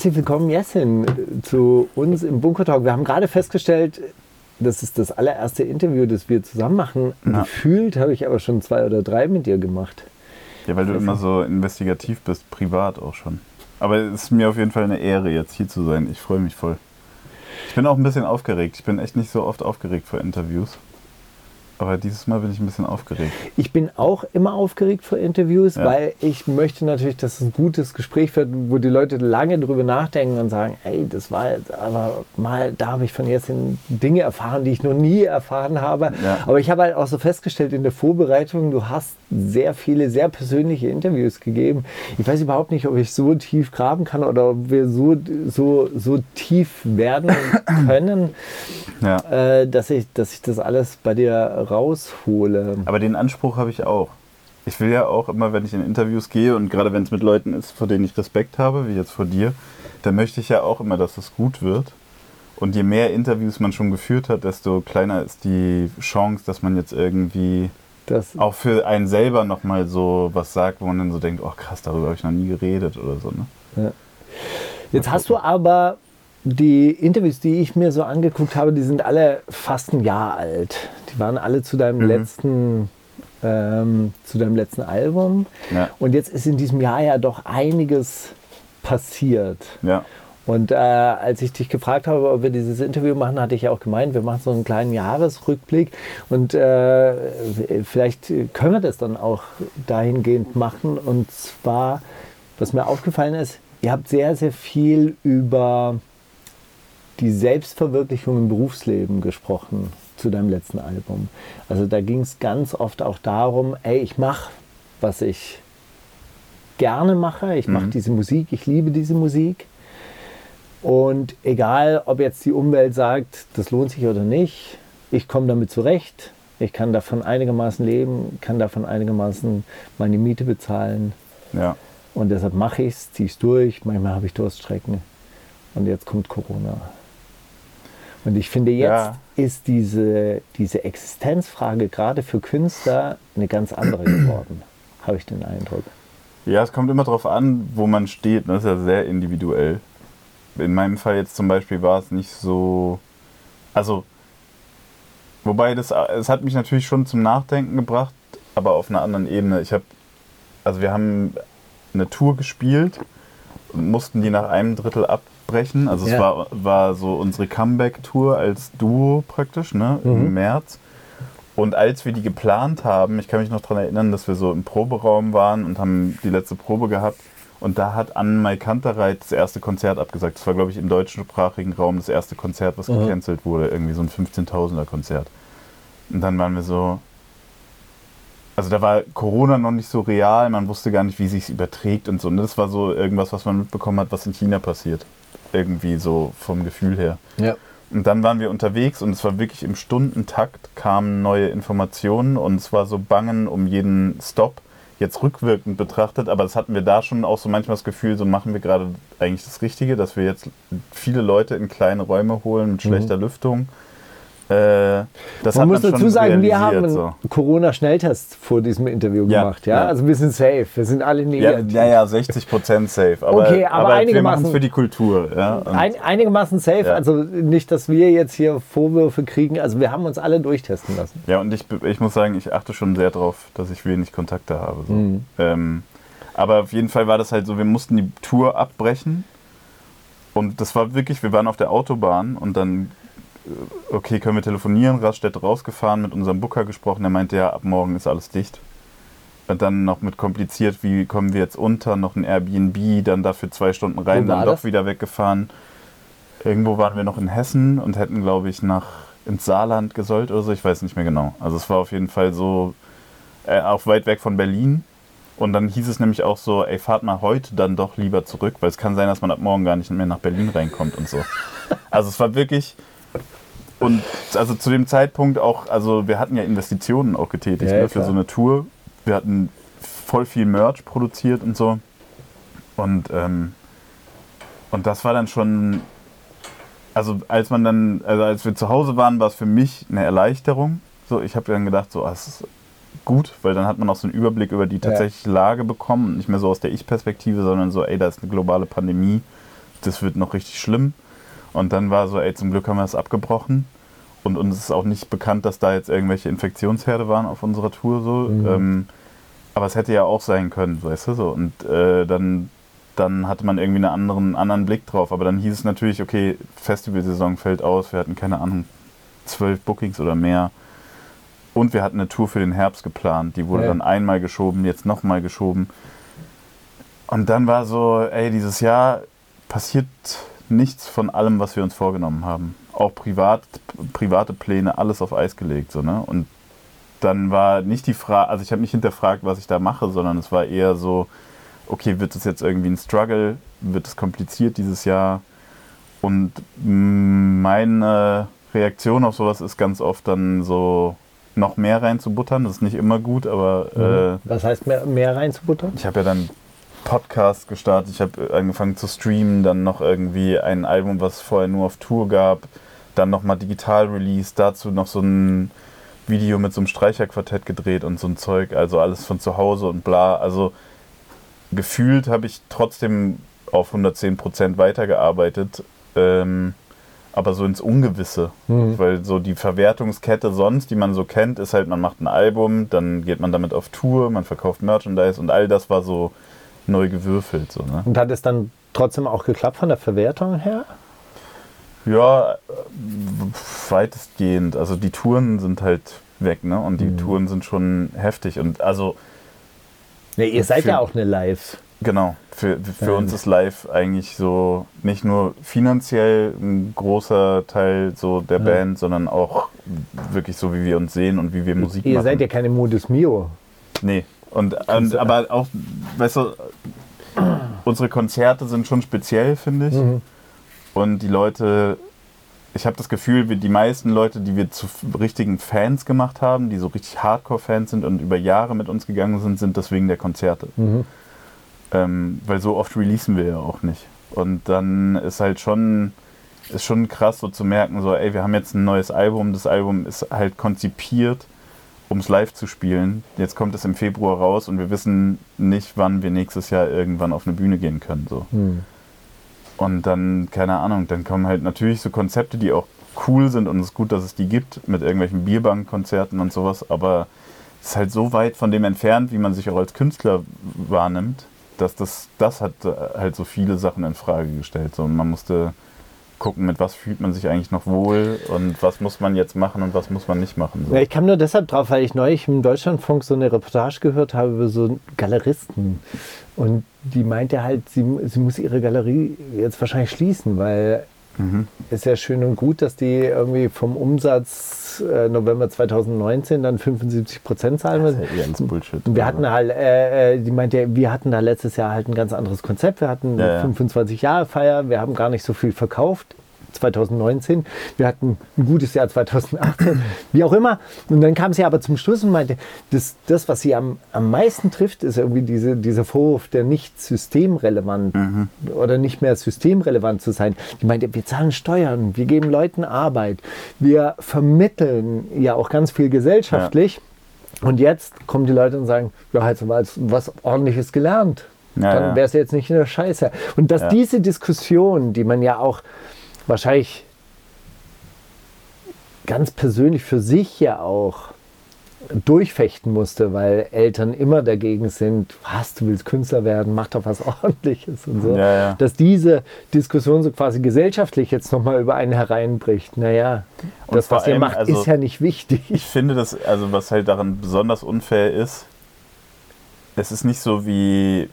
Herzlich willkommen, Jessin, zu uns im Bunker Talk. Wir haben gerade festgestellt, das ist das allererste Interview, das wir zusammen machen. Ja. Gefühlt habe ich aber schon zwei oder drei mit dir gemacht. Ja, weil du also. immer so investigativ bist, privat auch schon. Aber es ist mir auf jeden Fall eine Ehre, jetzt hier zu sein. Ich freue mich voll. Ich bin auch ein bisschen aufgeregt. Ich bin echt nicht so oft aufgeregt vor Interviews. Aber dieses Mal bin ich ein bisschen aufgeregt. Ich bin auch immer aufgeregt vor Interviews, ja. weil ich möchte natürlich, dass es ein gutes Gespräch wird, wo die Leute lange drüber nachdenken und sagen, ey, das war jetzt aber mal, da habe ich von jetzt Dinge erfahren, die ich noch nie erfahren habe. Ja. Aber ich habe halt auch so festgestellt in der Vorbereitung, du hast sehr viele, sehr persönliche Interviews gegeben. Ich weiß überhaupt nicht, ob ich so tief graben kann oder ob wir so, so, so tief werden können, ja. äh, dass, ich, dass ich das alles bei dir raushole. Aber den Anspruch habe ich auch. Ich will ja auch immer, wenn ich in Interviews gehe und gerade wenn es mit Leuten ist, vor denen ich Respekt habe, wie jetzt vor dir, dann möchte ich ja auch immer, dass es gut wird. Und je mehr Interviews man schon geführt hat, desto kleiner ist die Chance, dass man jetzt irgendwie das auch für einen selber nochmal so was sagt, wo man dann so denkt, oh krass, darüber habe ich noch nie geredet oder so. Ne? Ja. Jetzt hast du aber die Interviews, die ich mir so angeguckt habe, die sind alle fast ein Jahr alt. Die waren alle zu deinem mhm. letzten ähm, zu deinem letzten Album. Ja. Und jetzt ist in diesem Jahr ja doch einiges passiert. Ja. Und äh, als ich dich gefragt habe, ob wir dieses Interview machen, hatte ich ja auch gemeint, wir machen so einen kleinen Jahresrückblick und äh, vielleicht können wir das dann auch dahingehend machen. Und zwar, was mir aufgefallen ist, ihr habt sehr, sehr viel über die Selbstverwirklichung im Berufsleben gesprochen zu deinem letzten Album. Also da ging es ganz oft auch darum, ey, ich mache, was ich gerne mache, ich mache mhm. diese Musik, ich liebe diese Musik. Und egal, ob jetzt die Umwelt sagt, das lohnt sich oder nicht, ich komme damit zurecht, ich kann davon einigermaßen leben, kann davon einigermaßen meine Miete bezahlen. Ja. Und deshalb mache ich es, ziehe es durch. Manchmal habe ich Durststrecken. Und jetzt kommt Corona. Und ich finde, jetzt ja. ist diese, diese Existenzfrage gerade für Künstler eine ganz andere geworden, habe ich den Eindruck. Ja, es kommt immer darauf an, wo man steht. Das ist ja sehr individuell. In meinem Fall jetzt zum Beispiel war es nicht so. Also, wobei das, es hat mich natürlich schon zum Nachdenken gebracht, aber auf einer anderen Ebene. Ich habe, also wir haben eine Tour gespielt und mussten die nach einem Drittel ab, abbrechen. Also ja. es war, war so unsere Comeback-Tour als Duo praktisch, ne, mhm. im März. Und als wir die geplant haben, ich kann mich noch daran erinnern, dass wir so im Proberaum waren und haben die letzte Probe gehabt. Und da hat Anne-Mai Kantereit das erste Konzert abgesagt. Das war, glaube ich, im deutschsprachigen Raum das erste Konzert, was mhm. gecancelt wurde. Irgendwie so ein 15.000er Konzert. Und dann waren wir so, also da war Corona noch nicht so real, man wusste gar nicht, wie sich es überträgt und so. Und das war so irgendwas, was man mitbekommen hat, was in China passiert irgendwie so vom Gefühl her. Ja. Und dann waren wir unterwegs und es war wirklich im Stundentakt kamen neue Informationen und es war so bangen um jeden Stop, jetzt rückwirkend betrachtet, aber das hatten wir da schon auch so manchmal das Gefühl, so machen wir gerade eigentlich das Richtige, dass wir jetzt viele Leute in kleine Räume holen mit schlechter mhm. Lüftung äh, man muss dazu sagen, wir haben einen so. Corona-Schnelltest vor diesem Interview ja, gemacht. Ja? ja? Also wir sind safe. Wir sind alle negativ. Ja, ja, ja 60 Prozent safe. Aber, okay, aber, aber wir für die Kultur. Ja? Ein, einigermaßen safe. Also nicht, dass wir jetzt hier Vorwürfe kriegen. Also wir haben uns alle durchtesten lassen. Ja, und ich, ich muss sagen, ich achte schon sehr darauf, dass ich wenig Kontakte habe. So. Mhm. Ähm, aber auf jeden Fall war das halt so, wir mussten die Tour abbrechen. Und das war wirklich, wir waren auf der Autobahn und dann okay, können wir telefonieren? Raststätte rausgefahren, mit unserem Booker gesprochen. Der meinte, ja, ab morgen ist alles dicht. Und dann noch mit kompliziert, wie kommen wir jetzt unter? Noch ein Airbnb, dann dafür zwei Stunden rein, dann doch wieder weggefahren. Irgendwo waren wir noch in Hessen und hätten, glaube ich, nach ins Saarland gesollt oder so. Ich weiß nicht mehr genau. Also es war auf jeden Fall so, äh, auch weit weg von Berlin. Und dann hieß es nämlich auch so, ey, fahrt mal heute dann doch lieber zurück, weil es kann sein, dass man ab morgen gar nicht mehr nach Berlin reinkommt und so. Also es war wirklich, und also zu dem Zeitpunkt auch, also wir hatten ja Investitionen auch getätigt ja, ne, für so eine Tour. Wir hatten voll viel Merch produziert und so. Und, ähm, und das war dann schon, also als man dann, also als wir zu Hause waren, war es für mich eine Erleichterung. So, ich habe dann gedacht, so, ah, es ist gut, weil dann hat man auch so einen Überblick über die tatsächliche. Lage bekommen nicht mehr so aus der Ich-Perspektive, sondern so, ey, da ist eine globale Pandemie das wird noch richtig schlimm. Und dann war so, ey, zum Glück haben wir es abgebrochen. Und uns ist auch nicht bekannt, dass da jetzt irgendwelche Infektionsherde waren auf unserer Tour so. Mhm. Ähm, aber es hätte ja auch sein können, weißt du so. Und äh, dann, dann hatte man irgendwie einen anderen, anderen Blick drauf. Aber dann hieß es natürlich, okay, Festivalsaison fällt aus, wir hatten keine Ahnung, zwölf Bookings oder mehr. Und wir hatten eine Tour für den Herbst geplant. Die wurde Ja. dann einmal geschoben, jetzt nochmal geschoben. Und dann war so, ey, dieses Jahr passiert nichts von allem, was wir uns vorgenommen haben. Auch privat, private Pläne, alles auf Eis gelegt. So, ne? Und dann war nicht die Frage, also ich habe nicht hinterfragt, was ich da mache, sondern es war eher so, okay, wird es jetzt irgendwie ein Struggle? Wird es kompliziert dieses Jahr? Und meine Reaktion auf sowas ist ganz oft dann so, noch mehr reinzubuttern. Das ist nicht immer gut, aber äh, Was heißt mehr, mehr reinzubuttern? ich habe ja dann Podcast gestartet, ich habe angefangen zu streamen, dann noch irgendwie ein Album, was es vorher nur auf Tour gab, dann nochmal digital released, dazu noch so ein Video mit so einem Streicherquartett gedreht und so ein Zeug, also alles von zu Hause und bla. Also gefühlt habe ich trotzdem auf 110% weitergearbeitet, ähm, aber so ins Ungewisse. Mhm. Weil so die Verwertungskette sonst, die man so kennt, ist halt, man macht ein Album, dann geht man damit auf Tour, man verkauft Merchandise und all das war so neu gewürfelt. So, ne? Und hat es dann trotzdem auch geklappt von der Verwertung her? Ja, äh, weitestgehend. Also die Touren sind halt weg, ne? Und die Mhm. Touren sind schon heftig. Und also, Nee, ihr seid Für- ja auch eine Live. genau, für, für Ähm. uns ist live eigentlich so nicht nur finanziell ein großer Teil so der Ja. Band, sondern auch wirklich so, wie wir uns sehen und wie wir Musik Ihr machen. seid ja keine Modus Mio. Nee. Und, und aber auch, weißt du, unsere Konzerte sind schon speziell, finde ich. Mhm. Und die Leute, ich habe das Gefühl, die meisten Leute, die wir zu richtigen Fans gemacht haben, die so richtig Hardcore-Fans sind und über Jahre mit uns gegangen sind, sind das wegen der Konzerte. Mhm. Ähm, weil so oft releasen wir ja auch nicht. Und dann ist halt schon, ist schon krass so zu merken, so, ey, wir haben jetzt ein neues Album, das Album ist halt konzipiert, um es live zu spielen. Jetzt kommt es im Februar raus und wir wissen nicht, wann wir nächstes Jahr irgendwann auf eine Bühne gehen können. So. Mhm. Und dann, keine Ahnung, dann kommen halt natürlich so Konzepte, die auch cool sind und es ist gut, dass es die gibt, mit irgendwelchen Bierbankkonzerten und sowas, aber es ist halt so weit von dem entfernt, wie man sich auch als Künstler wahrnimmt, dass das, das hat äh, halt so viele Sachen in Frage gestellt. So, und man musste gucken, mit was fühlt man sich eigentlich noch wohl und was muss man jetzt machen und was muss man nicht machen. So. Ja, ich kam nur deshalb drauf, weil ich neulich im Deutschlandfunk so eine Reportage gehört habe über so Galeristen. Und die meinte halt, sie, sie muss ihre Galerie jetzt wahrscheinlich schließen, weil Mhm. ist ja schön und gut, dass die irgendwie vom Umsatz äh, November 2019 dann 75 Prozent zahlen Das müssen. ist ja alles Bullshit. Wir hatten halt, äh, äh, die meinte, wir hatten da letztes Jahr halt ein ganz anderes Konzept. Wir hatten Ja, ja. 25 Jahre Feier, wir haben gar nicht so viel verkauft. 2019, wir hatten ein gutes Jahr 2018, wie auch immer. Und dann kam sie aber zum Schluss und meinte, das, das was sie am, am meisten trifft, ist irgendwie diese, dieser Vorwurf, der nicht systemrelevant oder nicht mehr systemrelevant zu sein. Die meinte, wir zahlen Steuern, wir geben Leuten Arbeit, wir vermitteln ja auch ganz viel gesellschaftlich. Und jetzt kommen die Leute und sagen, ja, hast du mal was ordentliches gelernt. Ja, Dann ja. wärst du jetzt nicht in der Scheiße. Und dass Ja. diese Diskussion, die man ja auch wahrscheinlich ganz persönlich für sich ja auch durchfechten musste, weil Eltern immer dagegen sind, was, du willst Künstler werden, mach doch was ordentliches und so. Ja, ja. Dass diese Diskussion so quasi gesellschaftlich jetzt nochmal über einen hereinbricht. Naja, Und das, was ihr macht, also- ist ja nicht wichtig. Ich finde das, also was halt daran besonders unfair ist, es ist nicht so wie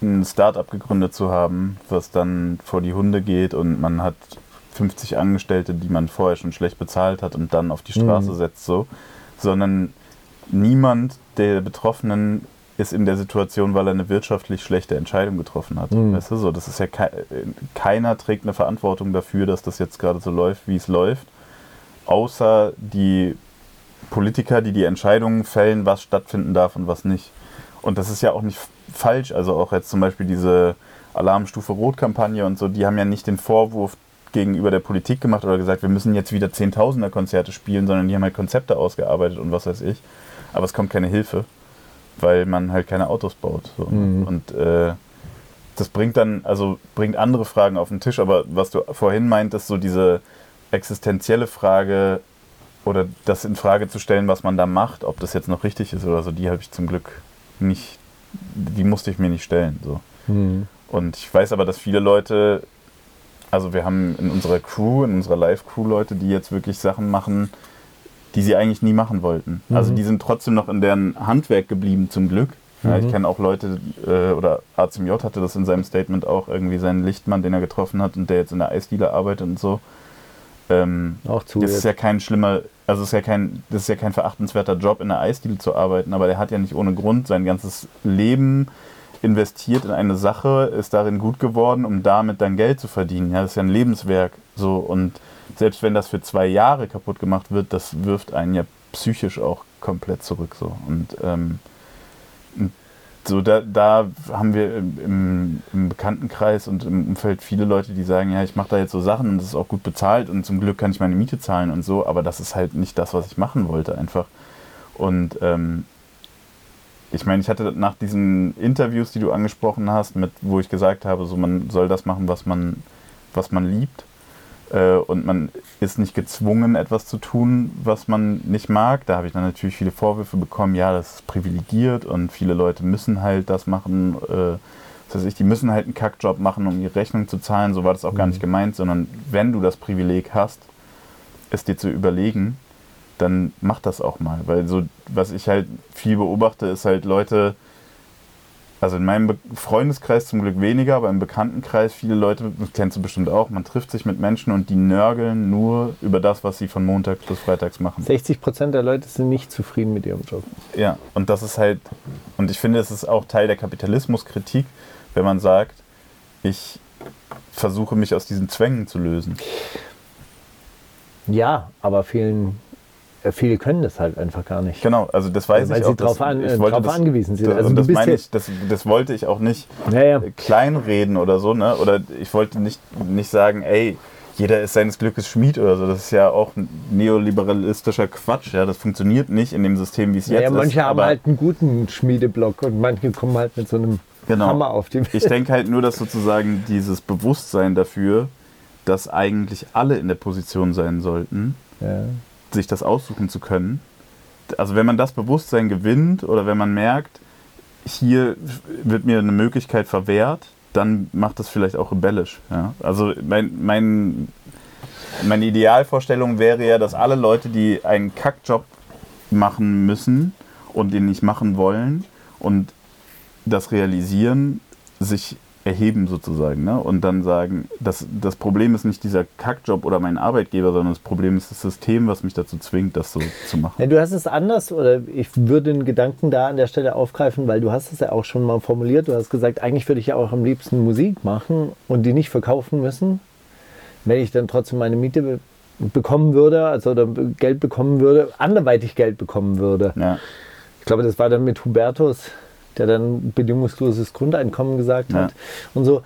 ein Start-up gegründet zu haben, was dann vor die Hunde geht und man hat 50 Angestellte, die man vorher schon schlecht bezahlt hat und dann auf die Straße Mhm. setzt, so, sondern niemand der Betroffenen ist in der Situation, weil er eine wirtschaftlich schlechte Entscheidung getroffen hat. Mhm. Weißt du, so, das ist ja kei keiner trägt eine Verantwortung dafür, dass das jetzt gerade so läuft, wie es läuft, außer die Politiker, die die Entscheidungen fällen, was stattfinden darf und was nicht. Und das ist ja auch nicht falsch. Also auch jetzt zum Beispiel diese Alarmstufe Rot-Kampagne und so, die haben ja nicht den Vorwurf gegenüber der Politik gemacht oder gesagt, wir müssen jetzt wieder Zehntausender Konzerte spielen, sondern die haben halt Konzepte ausgearbeitet und was weiß ich. Aber es kommt keine Hilfe, weil man halt keine Autos baut. So. Mhm. Und äh, das bringt dann, also bringt andere Fragen auf den Tisch, aber was du vorhin meintest, so diese existenzielle Frage oder das in Frage zu stellen, was man da macht, ob das jetzt noch richtig ist oder so, die habe ich zum Glück nicht, die musste ich mir nicht stellen. So. Mhm. Und ich weiß aber, dass viele Leute, also wir haben in unserer Crew, in unserer Live-Crew Leute, die jetzt wirklich Sachen machen, die sie eigentlich nie machen wollten. Mhm. Also die sind trotzdem noch in deren Handwerk geblieben, zum Glück. Ja, ich mhm. kenne auch Leute, äh, oder J hatte das in seinem Statement auch, irgendwie seinen Lichtmann, den er getroffen hat und der jetzt in der Eisdiele arbeitet und so. Ähm, auch zu. Das ist ja kein schlimmer, also ist ja kein, das ist ja kein verachtenswerter Job, in der Eisdiele zu arbeiten, aber der hat ja nicht ohne Grund sein ganzes Leben investiert in eine Sache, ist darin gut geworden, um damit dann Geld zu verdienen. Ja, das ist ja ein Lebenswerk. So und selbst wenn das für zwei Jahre kaputt gemacht wird, das wirft einen ja psychisch auch komplett zurück. So. Und ähm, so da, da haben wir im, im, Bekanntenkreis und im Umfeld viele Leute, die sagen, ja, ich mache da jetzt so Sachen und es ist auch gut bezahlt und zum Glück kann ich meine Miete zahlen und so, aber das ist halt nicht das, was ich machen wollte einfach. Und ähm, ich meine, ich hatte nach diesen Interviews, die du angesprochen hast, mit, wo ich gesagt habe, so man soll das machen, was man, was man liebt, äh, und man ist nicht gezwungen, etwas zu tun, was man nicht mag. Da habe ich dann natürlich viele Vorwürfe bekommen, ja, das ist privilegiert und viele Leute müssen halt das machen. Äh, das heißt, ich, die müssen halt einen Kackjob machen, um ihre Rechnung zu zahlen. So war das auch mhm. gar nicht gemeint, sondern wenn du das Privileg hast, es dir zu überlegen, dann mach das auch mal. Weil so, was ich halt viel beobachte, ist halt Leute, also in meinem Freundeskreis zum Glück weniger, aber im Bekanntenkreis viele Leute, das kennst du bestimmt auch, man trifft sich mit Menschen und die nörgeln nur über das, was sie von Montag bis Freitags machen. 60 Prozent der Leute sind nicht zufrieden mit ihrem Job. Ja, und das ist halt, und ich finde, es ist auch Teil der Kapitalismuskritik, wenn man sagt, ich versuche mich aus diesen Zwängen zu lösen. Ja, aber vielen viele können das halt einfach gar nicht. Genau, also das weiß Weil ich auch. Weil sie drauf, an, ich drauf das, angewiesen sind. Also das meine ich, das, das wollte ich auch nicht ja, ja. kleinreden oder so, ne? Oder ich wollte nicht, nicht sagen, ey, jeder ist seines Glückes Schmied oder so. Das ist ja auch neoliberalistischer Quatsch. Ja, das funktioniert nicht in dem System, wie es ja, jetzt ja, manche ist. Manche haben halt einen guten Schmiedeblock und manche kommen halt mit so einem genau. Hammer auf die Welt. Ich denke halt nur, dass sozusagen dieses Bewusstsein dafür, dass eigentlich alle in der Position sein sollten, ja sich das aussuchen zu können. Also wenn man das Bewusstsein gewinnt oder wenn man merkt, hier wird mir eine Möglichkeit verwehrt, dann macht das vielleicht auch rebellisch. Ja? Also mein, mein, meine Idealvorstellung wäre ja, dass alle Leute, die einen Kackjob machen müssen und den nicht machen wollen und das realisieren, sich erheben sozusagen ne? und dann sagen, das, das Problem ist nicht dieser Kackjob oder mein Arbeitgeber, sondern das Problem ist das System, was mich dazu zwingt, das so zu machen. Ja, du hast es anders oder ich würde den Gedanken da an der Stelle aufgreifen, weil du hast es ja auch schon mal formuliert. Du hast gesagt, eigentlich würde ich ja auch am liebsten Musik machen und die nicht verkaufen müssen, wenn ich dann trotzdem meine Miete be bekommen würde, also oder Geld bekommen würde, anderweitig Geld bekommen würde. Ja. Ich glaube, das war dann mit Hubertus der dann bedingungsloses Grundeinkommen gesagt ja. hat und so.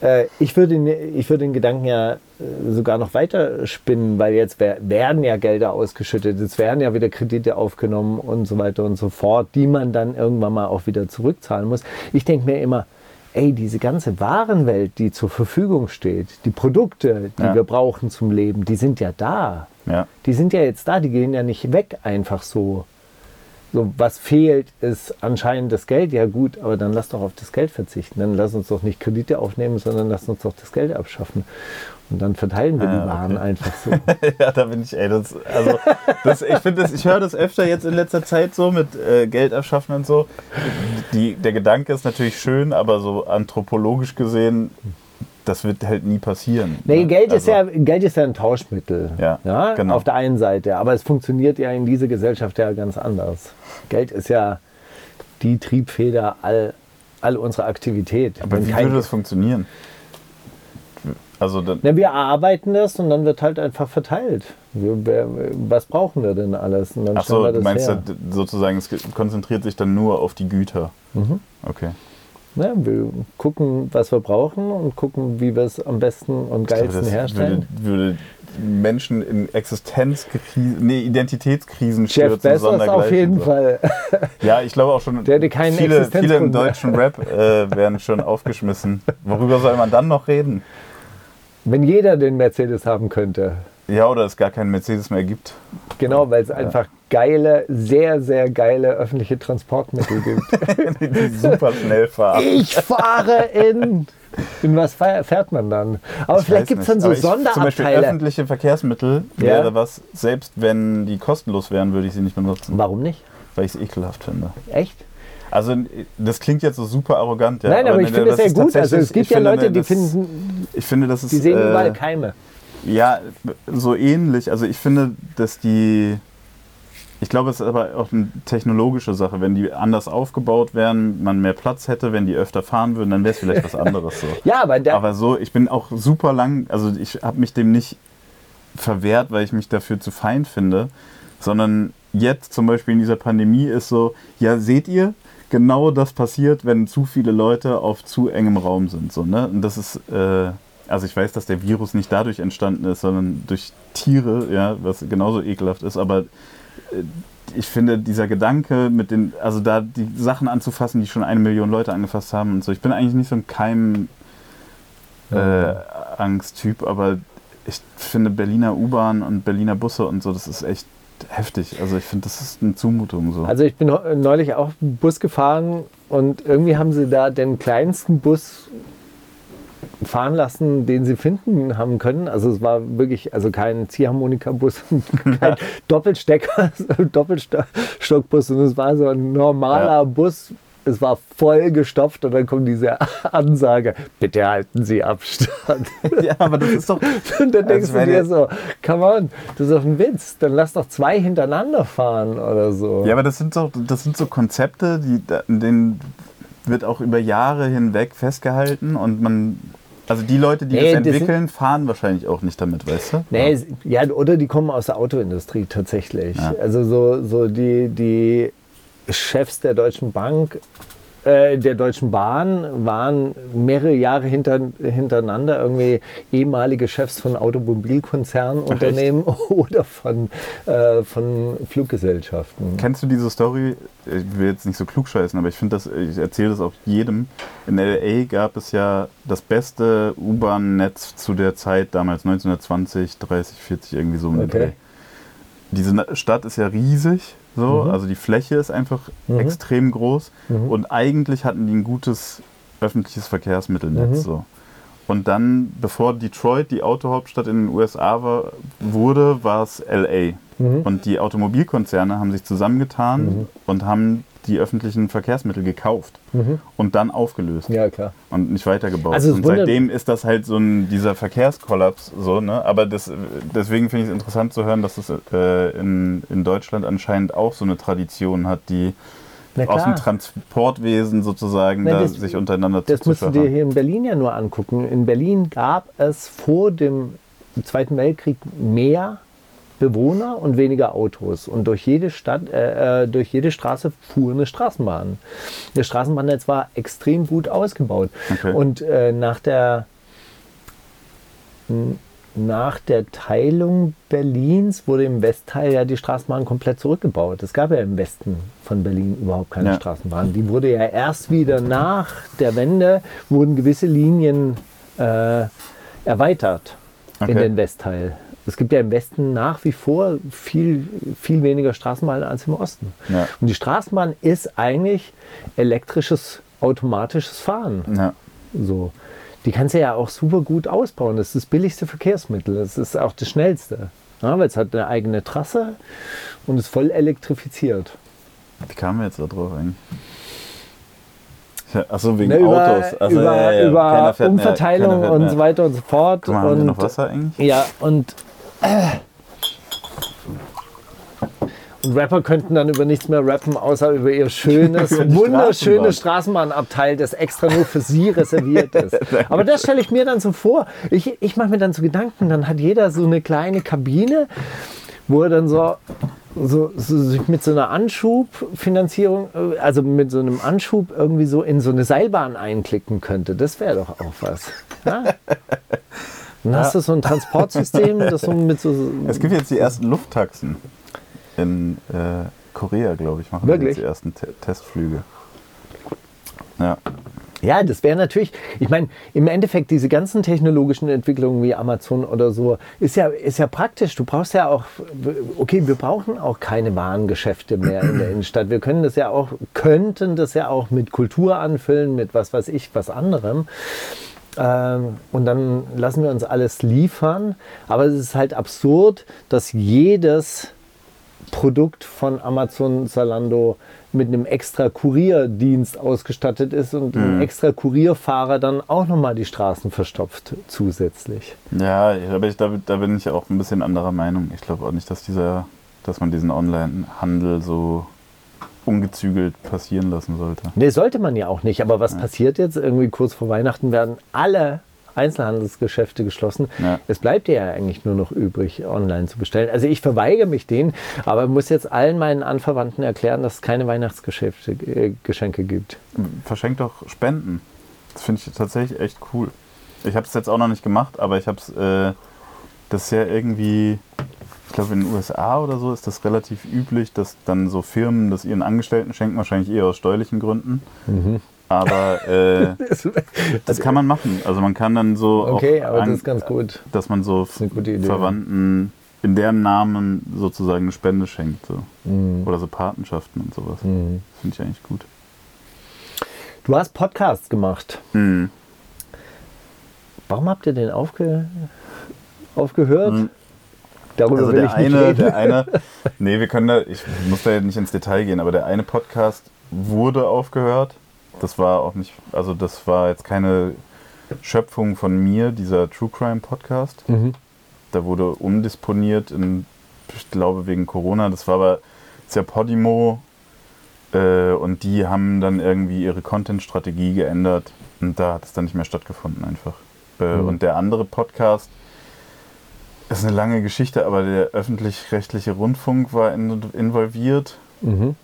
Äh, ich würde, ich würde den Gedanken ja äh, sogar noch weiter spinnen, weil jetzt werden ja Gelder ausgeschüttet, jetzt werden ja wieder Kredite aufgenommen und so weiter und so fort, die man dann irgendwann mal auch wieder zurückzahlen muss. Ich denke mir immer, ey, diese ganze Warenwelt, die zur Verfügung steht, die Produkte, die ja. wir brauchen zum Leben, die sind ja da. Ja. Die sind ja jetzt da, die gehen ja nicht weg einfach so. So, was fehlt, ist anscheinend das Geld. Ja gut, aber dann lass doch auf das Geld verzichten. Dann lass uns doch nicht Kredite aufnehmen, sondern lass uns doch das Geld abschaffen. Und dann verteilen wir ah, die Waren okay. einfach so. ja, da bin ich, ey, das, also, das, ich finde das, ich höre das öfter jetzt in letzter Zeit so mit äh, Geld abschaffen und so. Die, der Gedanke ist natürlich schön, aber so anthropologisch gesehen das wird halt nie passieren. Nee, ne? Geld, also, ist ja, Geld ist ja ein Tauschmittel. Ja, ja, genau. Auf der einen Seite. Aber es funktioniert ja in dieser Gesellschaft ja ganz anders. Geld ist ja die Triebfeder all, all unserer Aktivität. Aber Wenn wie würde das funktionieren? Also Na, wir erarbeiten das und dann wird halt einfach verteilt. Wir, was brauchen wir denn alles? Und dann Achso, du meinst her. sozusagen, es konzentriert sich dann nur auf die Güter. Mhm. Okay. Ne, wir gucken, was wir brauchen und gucken, wie wir es am besten und geilsten glaube, herstellen. Würde, würde, Menschen in Existenzkrisen, nee, Identitätskrisen Jeff stürzen. Bezos auf jeden so. Fall. Ja, ich glaube auch schon, Der keinen viele, viele im deutschen Rap äh, werden schon aufgeschmissen. Worüber soll man dann noch reden? Wenn jeder den Mercedes haben könnte. Ja, oder es gar keinen Mercedes mehr gibt. Genau, weil es einfach geile, sehr, sehr geile öffentliche Transportmittel gibt. die super schnell fahren. Ich fahre in. In was fährt man dann? Aber Ich vielleicht gibt es dann so Aber ich, Zum Beispiel Sonderabteile. öffentliche Verkehrsmittel Ja. wäre was, selbst wenn die kostenlos wären, würde ich sie nicht benutzen, Warum nicht? weil ich es ekelhaft finde. Echt? Also das klingt jetzt so super arrogant. Ja, Nein, aber, ich ne, finde es sehr gut. Also es gibt ja Leute, die das- finden, Ich finde, das ist die sehen äh, überall Keime. Ja, so ähnlich. Also ich finde, dass die. Ich glaube, es ist aber auch eine technologische Sache. Wenn die anders aufgebaut wären, man mehr Platz hätte, wenn die öfter fahren würden, dann wäre es vielleicht was anderes so. Ja, aber, da, Aber so, ich bin auch super lang, also ich habe mich dem nicht verwehrt, weil ich mich dafür zu fein finde, sondern jetzt zum Beispiel in dieser Pandemie ist so, ja, seht ihr, genau das passiert, wenn zu viele Leute auf zu engem Raum sind. So, ne? Und das ist, äh, also ich weiß, dass der Virus nicht dadurch entstanden ist, sondern durch Tiere, ja, was genauso ekelhaft ist, aber äh, ich finde, dieser Gedanke mit den, also da die Sachen anzufassen, die schon eine Million Leute angefasst haben und so, ich bin eigentlich nicht so ein Keim äh, Angsttyp, aber ich finde Berliner U-Bahn und Berliner Busse und so, das ist echt heftig. Also ich finde, das ist eine Zumutung so. also ich bin neulich auch Bus gefahren und irgendwie haben sie da den kleinsten Bus fahren lassen, den sie finden haben können. Also es war wirklich, also kein Ziehharmonika-Bus, kein Doppelstecker, Doppelstockbus, sondern es war so ein normaler Ja. Bus. Es war voll gestopft und dann kommt diese Ansage, bitte halten Sie Abstand. ja, aber das ist doch. Und dann denkst Also du dir so, come on, das ist doch ein Witz. Dann lass doch zwei hintereinander fahren oder so. Ja, aber das sind so, das sind so Konzepte, die, denen wird auch über Jahre hinweg festgehalten und man. Also die Leute, die Nee, das das entwickeln, fahren wahrscheinlich auch nicht damit, weißt du? Nee, es- ja, oder die kommen aus der Autoindustrie tatsächlich. Ja. Also so, so die, die Chefs der Deutschen Bank, der Deutschen Bahn waren mehrere Jahre hinter, hintereinander irgendwie ehemalige Chefs von Automobilkonzernen, Unternehmen oder von, äh, von Fluggesellschaften. Kennst du diese Story? Ich will jetzt nicht so klug scheißen, aber ich finde das, ich erzähle das auch jedem. In LA gab es ja das beste U-Bahn-Netz zu der Zeit, damals 1920, 30, 40, irgendwie so. um den Okay. Dreh. Diese Stadt ist ja riesig, so, Mhm. also die Fläche ist einfach Mhm. extrem groß Mhm. und eigentlich hatten die ein gutes öffentliches Verkehrsmittelnetz. Mhm. So. Und dann, bevor Detroit die Autohauptstadt in den USA war, wurde, war es LA. Mhm. Und die Automobilkonzerne haben sich zusammengetan und haben die öffentlichen Verkehrsmittel gekauft Mhm. und dann aufgelöst Ja, klar. und nicht weitergebaut. Also und seitdem ist das halt so ein, dieser Verkehrskollaps so, ne? Aber das, deswegen finde ich es interessant zu hören, dass es äh, in, in Deutschland anscheinend auch so eine Tradition hat, die aus dem. Transportwesen sozusagen Na, da das- sich untereinander Das musst du dir zuzuschachern. hier in Berlin ja nur angucken. In Berlin gab es vor dem Zweiten Weltkrieg mehr Bewohner und weniger Autos. Und durch jede Stadt, äh, äh, durch jede Straße fuhr eine Straßenbahn. Das Straßenbahnnetz war extrem gut ausgebaut. Okay. Und äh, nach der nach der Teilung Berlins wurde im Westteil ja die Straßenbahn komplett zurückgebaut. Es gab ja im Westen von Berlin überhaupt keine Ja. Straßenbahn. Die wurde ja erst wieder nach der Wende, wurden gewisse Linien äh, erweitert in Okay. den Westteil. Es gibt ja im Westen nach wie vor viel, viel weniger Straßenbahnen als im Osten. Ja. Und die Straßenbahn ist eigentlich elektrisches, automatisches Fahren. Ja. So. Die kannst du ja auch super gut ausbauen. Das ist das billigste Verkehrsmittel. Das ist auch das schnellste. Ja, weil es hat eine eigene Trasse und ist voll elektrifiziert. Wie kamen wir jetzt da drauf eigentlich? Ja, Achso, wegen Ne, über Autos. Also, über, ja, ja, über fährt mehr, Umverteilung fährt und mehr. so weiter und so fort. Guck mal, haben wir und, noch Wasser eigentlich? Ja, und, und Rapper könnten dann über nichts mehr rappen, außer über ihr schönes, wunderschönes Straßenbahnabteil, das extra nur für sie reserviert ist. Aber das stelle ich mir dann so vor. Ich, ich mache mir dann so Gedanken, dann hat jeder so eine kleine Kabine, wo er dann so, so, so sich mit so einer Anschubfinanzierung, äh, also mit so einem Anschub irgendwie so in so eine Seilbahn einklicken könnte. Das wäre doch auch was. Ja? Dann hast du so ein Transportsystem, das so mit so. Es gibt jetzt die ersten Lufttaxen. In äh, Korea, glaube ich, machen wir Wirklich? jetzt die ersten Te Testflüge. Ja. Ja, das wäre natürlich, ich meine, im Endeffekt diese ganzen technologischen Entwicklungen wie Amazon oder so, ist ja, ist ja praktisch. Du brauchst ja auch, okay, wir brauchen auch keine Warengeschäfte mehr in der Innenstadt. Wir können das ja auch, könnten das ja auch mit Kultur anfüllen, mit was weiß ich, was anderem. Ähm, und dann lassen wir uns alles liefern. Aber es ist halt absurd, dass jedes Produkt von Amazon Zalando mit einem extra Kurierdienst ausgestattet ist und ein extra Kurierfahrer dann auch nochmal die Straßen verstopft zusätzlich. Ja, aber ich, da, da bin ich auch ein bisschen anderer Meinung. Ich glaube auch nicht, dass dieser, dass man diesen Online-Handel so ungezügelt passieren lassen sollte. Nee, sollte man ja auch nicht. Aber was passiert jetzt? Irgendwie kurz vor Weihnachten werden alle Einzelhandelsgeschäfte geschlossen. Ja. Es bleibt ja eigentlich nur noch übrig, online zu bestellen. Also ich verweigere mich denen, aber muss jetzt allen meinen Anverwandten erklären, dass es keine Weihnachtsgeschäfte, äh, Geschenke gibt. Verschenkt doch Spenden. Das finde ich tatsächlich echt cool. Ich habe es jetzt auch noch nicht gemacht, aber ich habe es, äh, das ist ja irgendwie, glaube in den USA oder so ist das relativ üblich, dass dann so Firmen das ihren Angestellten schenken, wahrscheinlich eher aus steuerlichen Gründen. Aber äh, das kann man machen. Also man kann dann so Okay, aber das an- ist ganz gut. dass man so. Verwandten in deren Namen sozusagen eine Spende schenkt. So. Mhm. Oder so Patenschaften und sowas. Finde ich eigentlich gut. Du hast Podcasts gemacht. Mhm. Warum habt ihr den aufge aufgehört? Darüber Also der eine, der eine, nee, wir können da, ich muss da nicht ins Detail gehen, aber der eine Podcast wurde aufgehört. Das war auch nicht, also das war jetzt keine Schöpfung von mir, dieser True Crime Podcast. Mhm. Da wurde umdisponiert, in, ich glaube wegen Corona. Das war aber, ja Podimo äh, und die haben dann irgendwie ihre Content-Strategie geändert und da hat es dann nicht mehr stattgefunden einfach. Äh, Mhm. Und der andere Podcast ist eine lange Geschichte, aber der öffentlich-rechtliche Rundfunk war in, involviert. Mhm.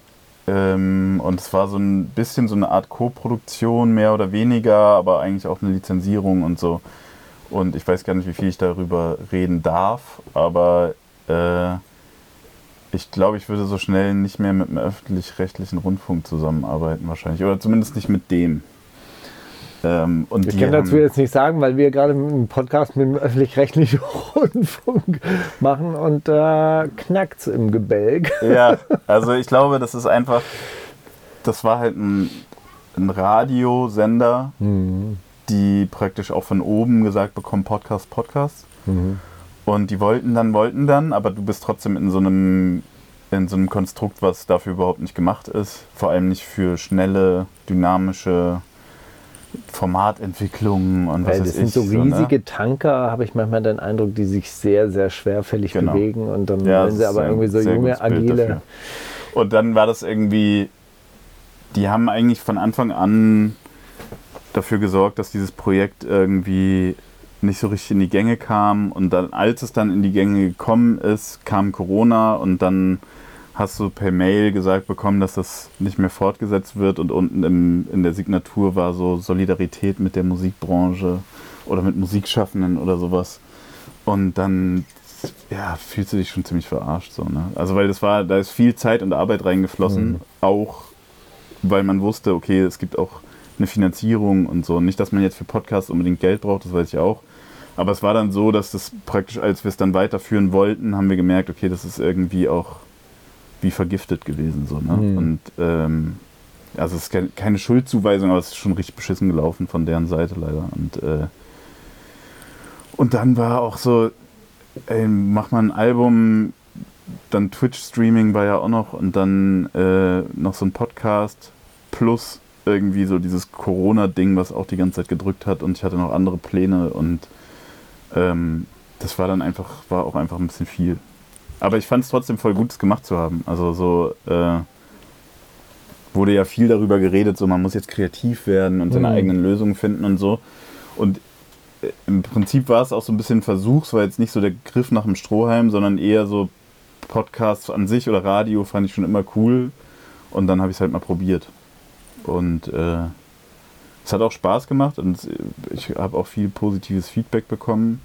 Ähm, und es war so ein bisschen so eine Art Co-Produktion, mehr oder weniger, aber eigentlich auch eine Lizenzierung und so. Und ich weiß gar nicht, wie viel ich darüber reden darf, aber äh, ich glaube, ich würde so schnell nicht mehr mit einem öffentlich-rechtlichen Rundfunk zusammenarbeiten, wahrscheinlich. Oder zumindest nicht mit dem. Ähm, und Ich kann dazu jetzt nicht sagen, weil wir gerade einen Podcast mit dem öffentlich-rechtlichen Rundfunk machen und da knackt's im Gebälk. Ja, also ich glaube, das ist einfach, das war halt ein, ein Radiosender, die praktisch auch von oben gesagt bekommen, Podcast, Podcast. Und die wollten dann, wollten dann, aber du bist trotzdem in so einem, in so einem Konstrukt, was dafür überhaupt nicht gemacht ist. Vor allem nicht für schnelle, dynamische Formatentwicklungen und was Weil weiß das sind ich. so ne? riesige Tanker, habe ich manchmal den Eindruck, die sich sehr, sehr schwerfällig Genau. bewegen und dann Ja, das sie aber irgendwie so junge, agile. Und dann war das irgendwie, die haben eigentlich von Anfang an dafür gesorgt, dass dieses Projekt irgendwie nicht so richtig in die Gänge kam. Und dann, als es dann in die Gänge gekommen ist, kam Corona und dann hast du per Mail gesagt bekommen, dass das nicht mehr fortgesetzt wird und unten im, in der Signatur war so Solidarität mit der Musikbranche oder mit Musikschaffenden oder sowas. Und dann ja, fühlst du dich schon ziemlich verarscht so, ne? Also weil das war, da ist viel Zeit und Arbeit reingeflossen, auch weil man wusste, okay, es gibt auch eine Finanzierung und so. Nicht, dass man jetzt für Podcasts unbedingt Geld braucht, das weiß ich auch. Aber es war dann so, dass das praktisch, als wir es dann weiterführen wollten, haben wir gemerkt, okay, das ist irgendwie auch wie vergiftet gewesen. So, ne? Mhm. Und ähm, also es ist ke- keine Schuldzuweisung, aber es ist schon richtig beschissen gelaufen von deren Seite leider. Und, äh, und dann war auch so, ey, mach mal ein Album, dann Twitch-Streaming war ja auch noch und dann äh, noch so ein Podcast plus irgendwie so dieses Corona-Ding, was auch die ganze Zeit gedrückt hat und ich hatte noch andere Pläne und ähm, das war dann einfach, war auch einfach ein bisschen viel. Aber ich fand es trotzdem voll gut, es gemacht zu haben. Also so äh, wurde ja viel darüber geredet, so man muss jetzt kreativ werden und seine Mhm. eigenen Lösungen finden und so. Und äh, im Prinzip war es auch so ein bisschen Versuch, es war jetzt nicht so der Griff nach dem Strohhalm, sondern eher so Podcasts an sich oder Radio fand ich schon immer cool. Und dann habe ich es halt mal probiert. Und äh, es hat auch Spaß gemacht und ich habe auch viel positives Feedback bekommen.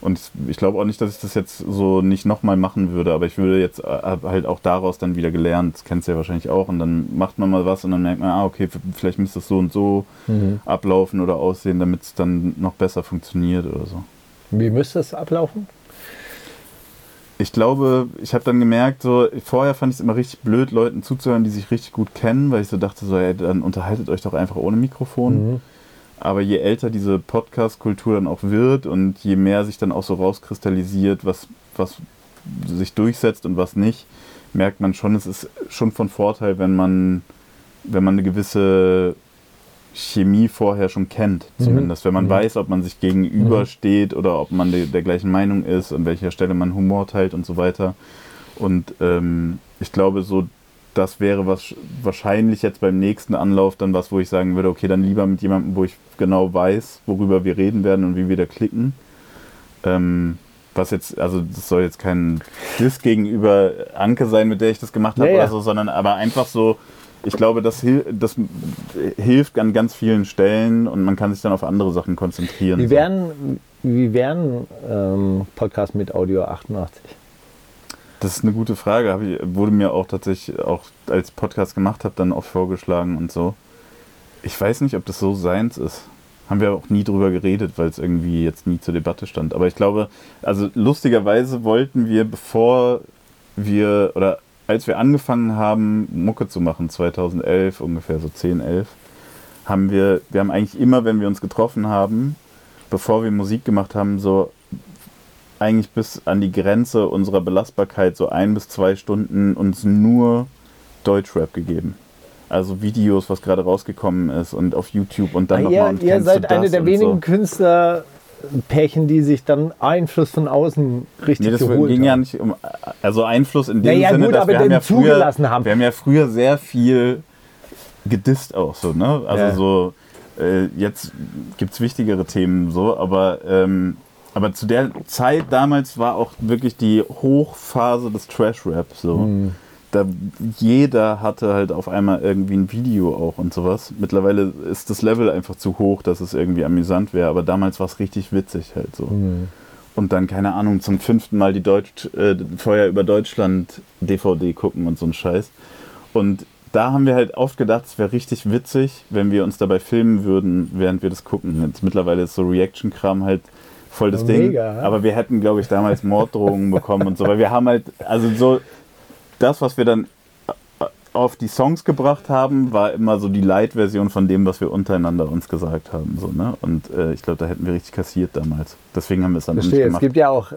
Und ich glaube auch nicht, dass ich das jetzt so nicht nochmal machen würde, aber ich würde jetzt äh, halt auch daraus dann wieder gelernt, das kennst du ja wahrscheinlich auch, und dann macht man mal was und dann merkt man, ah, okay, vielleicht müsste es so und so mhm. ablaufen oder aussehen, damit es dann noch besser funktioniert oder so. Wie müsste es ablaufen? Ich glaube, ich habe dann gemerkt, so vorher fand ich es immer richtig blöd, Leuten zuzuhören, die sich richtig gut kennen, weil ich so dachte, so, ey, dann unterhaltet euch doch einfach ohne Mikrofon. Mhm. Aber je älter diese Podcast-Kultur dann auch wird und je mehr sich dann auch so rauskristallisiert, was, was sich durchsetzt und was nicht, merkt man schon, es ist schon von Vorteil, wenn man, wenn man eine gewisse Chemie vorher schon kennt, mhm. zumindest. Mhm. Wenn man mhm. weiß, ob man sich gegenübersteht mhm. oder ob man de, der gleichen Meinung ist, an welcher Stelle man Humor teilt und so weiter. Und ähm, ich glaube, so das wäre was wahrscheinlich jetzt beim nächsten Anlauf dann was, wo ich sagen würde, okay, dann lieber mit jemandem, wo ich genau weiß, worüber wir reden werden und wie wir da klicken. Ähm, was jetzt, also das soll jetzt kein Diss gegenüber Anke sein, mit der ich das gemacht habe ja, oder so, sondern aber einfach so, ich glaube, das, das hilft an ganz vielen Stellen und man kann sich dann auf andere Sachen konzentrieren. Wie wären, wie wären ähm, Podcast mit Audio 88? Das ist eine gute Frage. Ich, wurde mir auch tatsächlich, auch als Podcast gemacht habe, dann oft vorgeschlagen und so. Ich weiß nicht, ob das so seins ist. Haben wir auch nie drüber geredet, weil es irgendwie jetzt nie zur Debatte stand. Aber ich glaube, also lustigerweise wollten wir, bevor wir, oder als wir angefangen haben, Mucke zu machen, 2011, ungefähr so 10, 11, haben wir, wir haben eigentlich immer, wenn wir uns getroffen haben, bevor wir Musik gemacht haben, so eigentlich bis an die Grenze unserer Belastbarkeit so ein bis zwei Stunden uns nur Deutschrap gegeben. Also Videos, was gerade rausgekommen ist und auf YouTube und dann nochmal. Ihr, ihr seid eine der wenigen so. Künstlerpärchen, die sich dann Einfluss von außen richtig nee, das geholt ging haben. ja nicht um also Einfluss in dem naja, Sinne, gut, dass wir haben ja früher, haben. wir haben ja früher sehr viel gedisst auch so, ne? Also ja. so äh, jetzt gibt es wichtigere Themen so, aber ähm, aber zu der Zeit damals war auch wirklich die Hochphase des Trash-Rap. So. Mhm. Da jeder hatte halt auf einmal irgendwie ein Video auch und sowas. Mittlerweile ist das Level einfach zu hoch, dass es irgendwie amüsant wäre. Aber damals war es richtig witzig halt so. Mhm. Und dann, keine Ahnung, zum fünften Mal die Deutsch, äh, Feuer über Deutschland DVD gucken und so ein Scheiß. Und da haben wir halt oft gedacht, es wäre richtig witzig, wenn wir uns dabei filmen würden, während wir das gucken. Jetzt mittlerweile ist so Reaction-Kram halt voll das oh, Ding. Mega, aber wir hätten, glaube ich, damals Morddrohungen bekommen und so, weil wir haben halt, also so, das, was wir dann auf die Songs gebracht haben, war immer so die Light-Version von dem, was wir untereinander uns gesagt haben. So, ne? Und äh, ich glaube, da hätten wir richtig kassiert damals. Deswegen haben wir es dann Verstehe, nicht gemacht. Es gibt ja auch,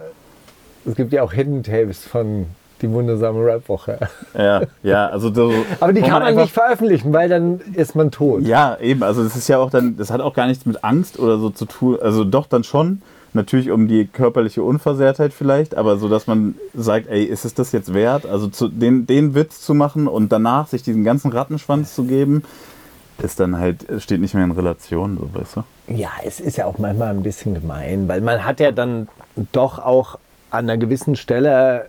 es gibt ja auch Hidden Tapes von die wundersame Rap-Woche. Ja, ja, also so, Aber die kann man, man nicht veröffentlichen, weil dann ist man tot. Ja, eben. Also das ist ja auch dann, das hat auch gar nichts mit Angst oder so zu tun. Also doch dann schon, natürlich um die körperliche Unversehrtheit vielleicht, aber so, dass man sagt, ey, ist es das jetzt wert? Also zu, den, den Witz zu machen und danach sich diesen ganzen Rattenschwanz zu geben, ist dann halt, steht nicht mehr in Relation, so weißt du? Ja, es ist ja auch manchmal ein bisschen gemein, weil man hat ja dann doch auch an einer gewissen Stelle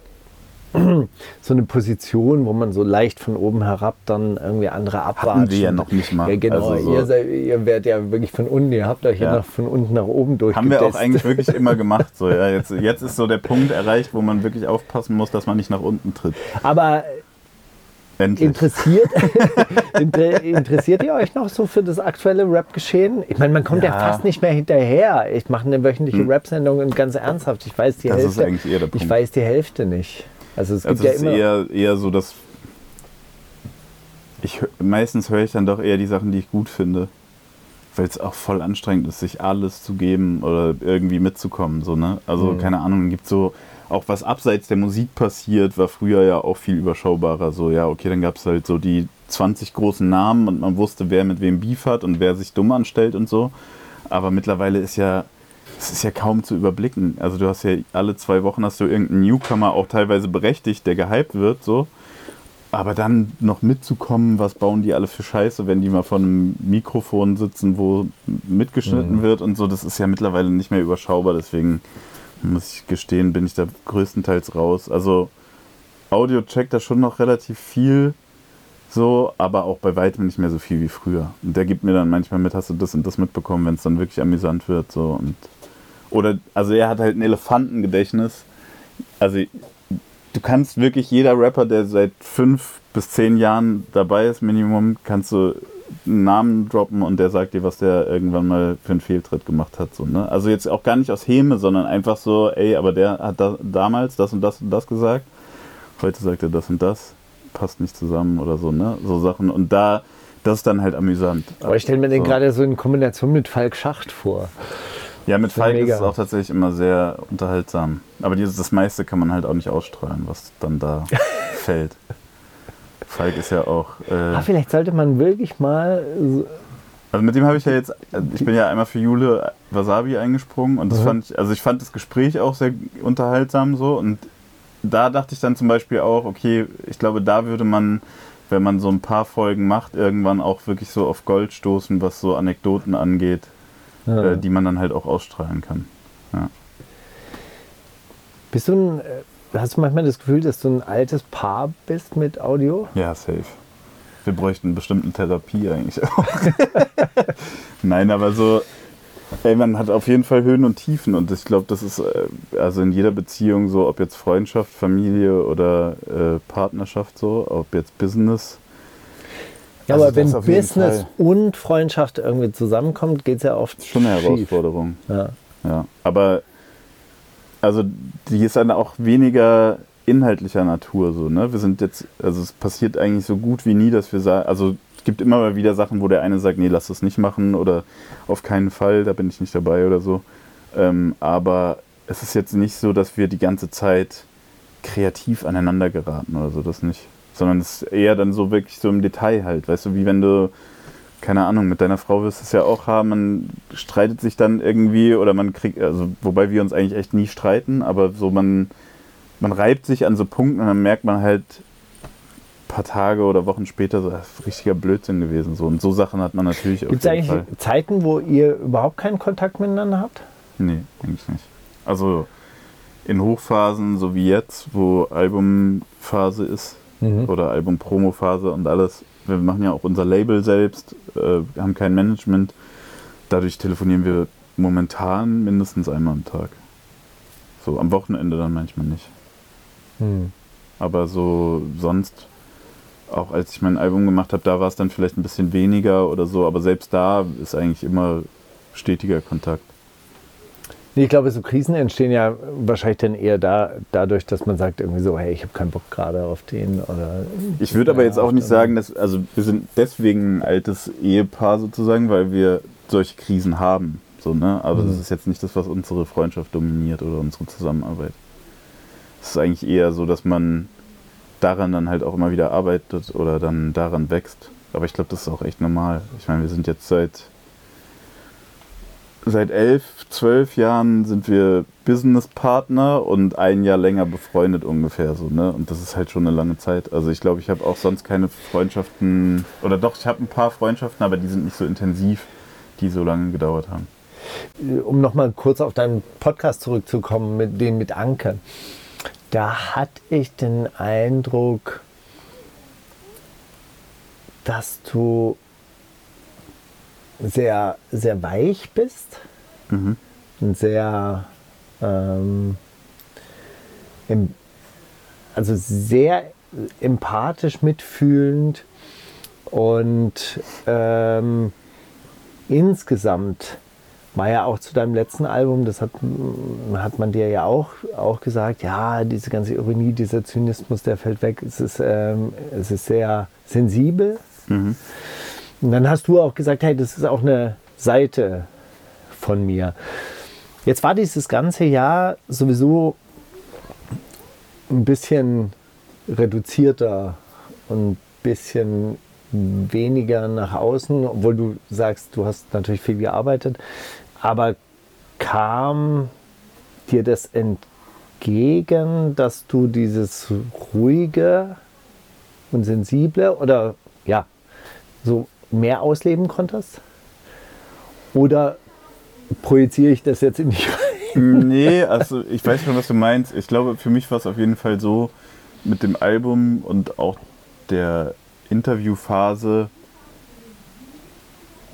so eine Position, wo man so leicht von oben herab dann irgendwie andere abwartet. Hatten wir ja noch nicht mal. Ja, genau. Also so ihr, seid, ihr werdet ja wirklich von unten, ihr habt euch ja, ja noch von unten nach oben durch. Haben wir auch eigentlich wirklich immer gemacht. So, ja, jetzt, jetzt ist so der Punkt erreicht, wo man wirklich aufpassen muss, dass man nicht nach unten tritt. Aber Endlich. Interessiert, interessiert ihr euch noch so für das aktuelle Rap-Geschehen? Ich meine, man kommt ja. ja. fast nicht mehr hinterher. Ich mache eine wöchentliche hm. Rap-Sendung und ganz ernsthaft, ich weiß die das Hälfte. Ich weiß die Hälfte nicht. Also es gibt also ja immer. Eher, eher so, dass ich meistens höre ich dann doch eher die Sachen, die ich gut finde. Weil es auch voll anstrengend ist, sich alles zu geben oder irgendwie mitzukommen. So, ne? Also, mhm. keine Ahnung, gibt so, auch was abseits der Musik passiert, war früher ja auch viel überschaubarer. So, ja, okay, dann gab es halt so die 20 großen Namen und man wusste, wer mit wem Beef hat und wer sich dumm anstellt und so. Aber mittlerweile ist ja das ist ja kaum zu überblicken. Also du hast ja alle zwei Wochen hast du irgendeinen Newcomer, auch teilweise berechtigt, der gehypt wird, so. Aber dann noch mitzukommen, was bauen die alle für Scheiße, wenn die mal vor einem Mikrofon sitzen, wo mitgeschnitten mhm. wird und so, das ist ja mittlerweile nicht mehr überschaubar. Deswegen muss ich gestehen, bin ich da größtenteils raus. Also Audio checkt da schon noch relativ viel, so, aber auch bei weitem nicht mehr so viel wie früher. Und der gibt mir dann manchmal mit, hast du das und das mitbekommen, wenn es dann wirklich amüsant wird, so und oder, also er hat halt ein Elefantengedächtnis. Also du kannst wirklich, jeder Rapper, der seit fünf bis zehn Jahren dabei ist, Minimum, kannst du einen Namen droppen und der sagt dir, was der irgendwann mal für einen Fehltritt gemacht hat. So, ne? Also jetzt auch gar nicht aus Häme, sondern einfach so, ey, aber der hat da, damals das und das und das gesagt. Heute sagt er das und das. Passt nicht zusammen oder so, ne? So Sachen. Und da, das ist dann halt amüsant. Aber ich stelle mir so. den gerade so in Kombination mit Falk Schacht vor. Ja, mit Falk ist es auch tatsächlich immer sehr unterhaltsam. Aber dieses, das meiste kann man halt auch nicht ausstrahlen, was dann da fällt. Falk ist ja auch. Äh ah, vielleicht sollte man wirklich mal. Also mit dem habe ich ja jetzt, ich bin ja einmal für Jule Wasabi eingesprungen und das mhm. fand ich, also ich fand das Gespräch auch sehr unterhaltsam so und da dachte ich dann zum Beispiel auch, okay, ich glaube, da würde man, wenn man so ein paar Folgen macht, irgendwann auch wirklich so auf Gold stoßen, was so Anekdoten angeht, ja. äh, die man dann halt auch ausstrahlen kann. Ja. Bist du ein äh, Hast du manchmal das Gefühl, dass du ein altes Paar bist mit Audio? Ja, safe. Wir bräuchten bestimmt eine Therapie eigentlich auch. Nein, aber so, ey, man hat auf jeden Fall Höhen und Tiefen und ich glaube, das ist äh, also in jeder Beziehung so, ob jetzt Freundschaft, Familie oder äh, Partnerschaft so, ob jetzt Business. Ja, also aber wenn Business und Freundschaft irgendwie zusammenkommt, geht es ja oft. Schon eine schief. Herausforderung. Ja. ja. Aber also die ist dann auch weniger inhaltlicher Natur so, ne? Wir sind jetzt, also es passiert eigentlich so gut wie nie, dass wir sagen, also es gibt immer mal wieder Sachen, wo der eine sagt, nee, lass das nicht machen oder auf keinen Fall, da bin ich nicht dabei oder so. Ähm, aber es ist jetzt nicht so, dass wir die ganze Zeit kreativ aneinander geraten oder so, das nicht. Sondern es ist eher dann so wirklich so im Detail halt, weißt du, wie wenn du keine Ahnung, mit deiner Frau wirst du es ja auch haben, man streitet sich dann irgendwie oder man kriegt, also wobei wir uns eigentlich echt nie streiten, aber so man, man reibt sich an so Punkten und dann merkt man halt ein paar Tage oder Wochen später, so, das ist richtiger Blödsinn gewesen. So. Und so Sachen hat man natürlich Gibt es eigentlich Fall. Zeiten, wo ihr überhaupt keinen Kontakt miteinander habt? Nee, eigentlich nicht. Also in Hochphasen, so wie jetzt, wo Albumphase ist mhm. oder Album-Promo-Phase und alles, wir machen ja auch unser Label selbst, äh, haben kein Management. Dadurch telefonieren wir momentan mindestens einmal am Tag. So am Wochenende dann manchmal nicht. Hm. Aber so sonst, auch als ich mein Album gemacht habe, da war es dann vielleicht ein bisschen weniger oder so, aber selbst da ist eigentlich immer stetiger Kontakt. Nee, ich glaube, so Krisen entstehen ja wahrscheinlich dann eher da, dadurch, dass man sagt irgendwie so, hey, ich habe keinen Bock gerade auf den oder. Ich würde aber jetzt auch nicht sagen, dass, also wir sind deswegen ein altes Ehepaar sozusagen, weil wir solche Krisen haben. So, ne? Aber mhm. das ist jetzt nicht das, was unsere Freundschaft dominiert oder unsere Zusammenarbeit. Es ist eigentlich eher so, dass man daran dann halt auch immer wieder arbeitet oder dann daran wächst. Aber ich glaube, das ist auch echt normal. Ich meine, wir sind jetzt seit seit elf, zwölf Jahren sind wir Businesspartner und ein Jahr länger befreundet ungefähr so, ne? Und das ist halt schon eine lange Zeit. Also ich glaube, ich habe auch sonst keine Freundschaften oder doch, ich habe ein paar Freundschaften, aber die sind nicht so intensiv, die so lange gedauert haben. Um nochmal kurz auf deinen Podcast zurückzukommen, mit den mit Anke. Da hatte ich den Eindruck, dass du sehr, sehr weich bist mhm. und sehr, ähm, im, also sehr empathisch mitfühlend und ähm, insgesamt war ja auch zu deinem letzten Album, das hat, hat man dir ja auch, auch gesagt, ja, diese ganze Ironie, dieser Zynismus, der fällt weg. Es ist, ähm, es ist sehr sensibel. Mhm. Und dann hast du auch gesagt, hey, das ist auch eine Seite von mir. Jetzt war dieses ganze Jahr sowieso ein bisschen reduzierter und ein bisschen weniger nach außen, obwohl du sagst, du hast natürlich viel gearbeitet. Aber kam dir das entgegen, dass du dieses ruhige und sensible oder ja, so mehr ausleben konntest? Oder projiziere ich das jetzt in die Nee, also ich weiß schon, was du meinst. Ich glaube, für mich war es auf jeden Fall so mit dem Album und auch der Interviewphase,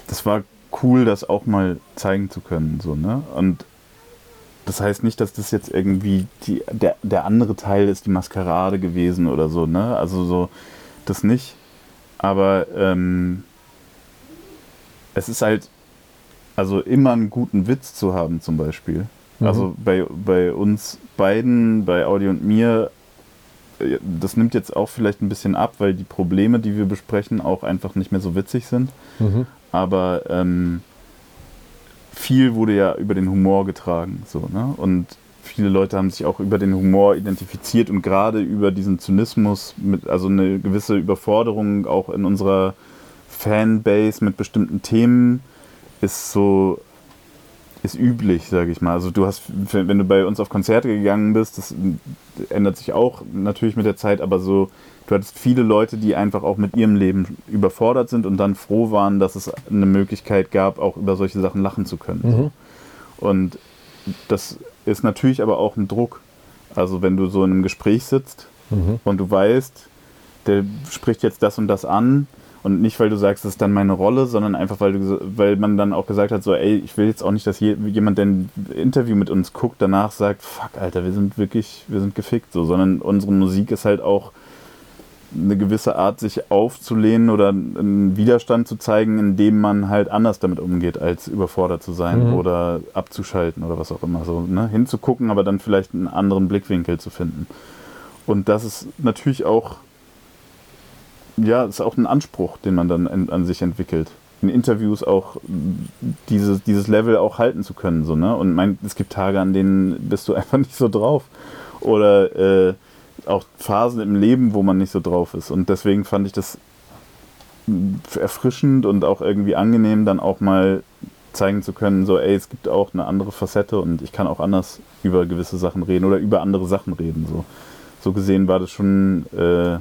das war cool, das auch mal zeigen zu können. So, ne? Und das heißt nicht, dass das jetzt irgendwie die, der, der andere Teil ist die Maskerade gewesen oder so, ne? Also so, das nicht. Aber ähm, es ist halt, also immer einen guten Witz zu haben zum Beispiel. Mhm. Also bei, bei uns beiden, bei Audi und mir, äh, das nimmt jetzt auch vielleicht ein bisschen ab, weil die Probleme, die wir besprechen, auch einfach nicht mehr so witzig sind. Mhm. Aber ähm, viel wurde ja über den Humor getragen. So, ne? Und viele Leute haben sich auch über den Humor identifiziert und gerade über diesen Zynismus, mit, also eine gewisse Überforderung auch in unserer Fanbase mit bestimmten Themen ist so ist üblich, sage ich mal. Also du hast, wenn du bei uns auf Konzerte gegangen bist, das ändert sich auch natürlich mit der Zeit, aber so, du hattest viele Leute, die einfach auch mit ihrem Leben überfordert sind und dann froh waren, dass es eine Möglichkeit gab, auch über solche Sachen lachen zu können. Mhm. Und das ist natürlich aber auch ein Druck. Also wenn du so in einem Gespräch sitzt mhm. und du weißt, der spricht jetzt das und das an, und nicht, weil du sagst, das ist dann meine Rolle, sondern einfach, weil, du, weil man dann auch gesagt hat, so, ey, ich will jetzt auch nicht, dass jemand, der ein Interview mit uns guckt, danach sagt, fuck, Alter, wir sind wirklich, wir sind gefickt, so, sondern unsere Musik ist halt auch eine gewisse Art, sich aufzulehnen oder einen Widerstand zu zeigen, indem man halt anders damit umgeht, als überfordert zu sein mhm. oder abzuschalten oder was auch immer. So, ne? Hinzugucken, aber dann vielleicht einen anderen Blickwinkel zu finden. Und das ist natürlich auch ja, ist auch ein Anspruch, den man dann an, an sich entwickelt. In Interviews auch dieses, dieses Level auch halten zu können. So, ne? Und mein, es gibt Tage, an denen bist du einfach nicht so drauf. Oder äh, auch Phasen im Leben, wo man nicht so drauf ist. Und deswegen fand ich das erfrischend und auch irgendwie angenehm, dann auch mal zeigen zu können, so, ey, es gibt auch eine andere Facette und ich kann auch anders über gewisse Sachen reden oder über andere Sachen reden. So, so gesehen war das schon äh,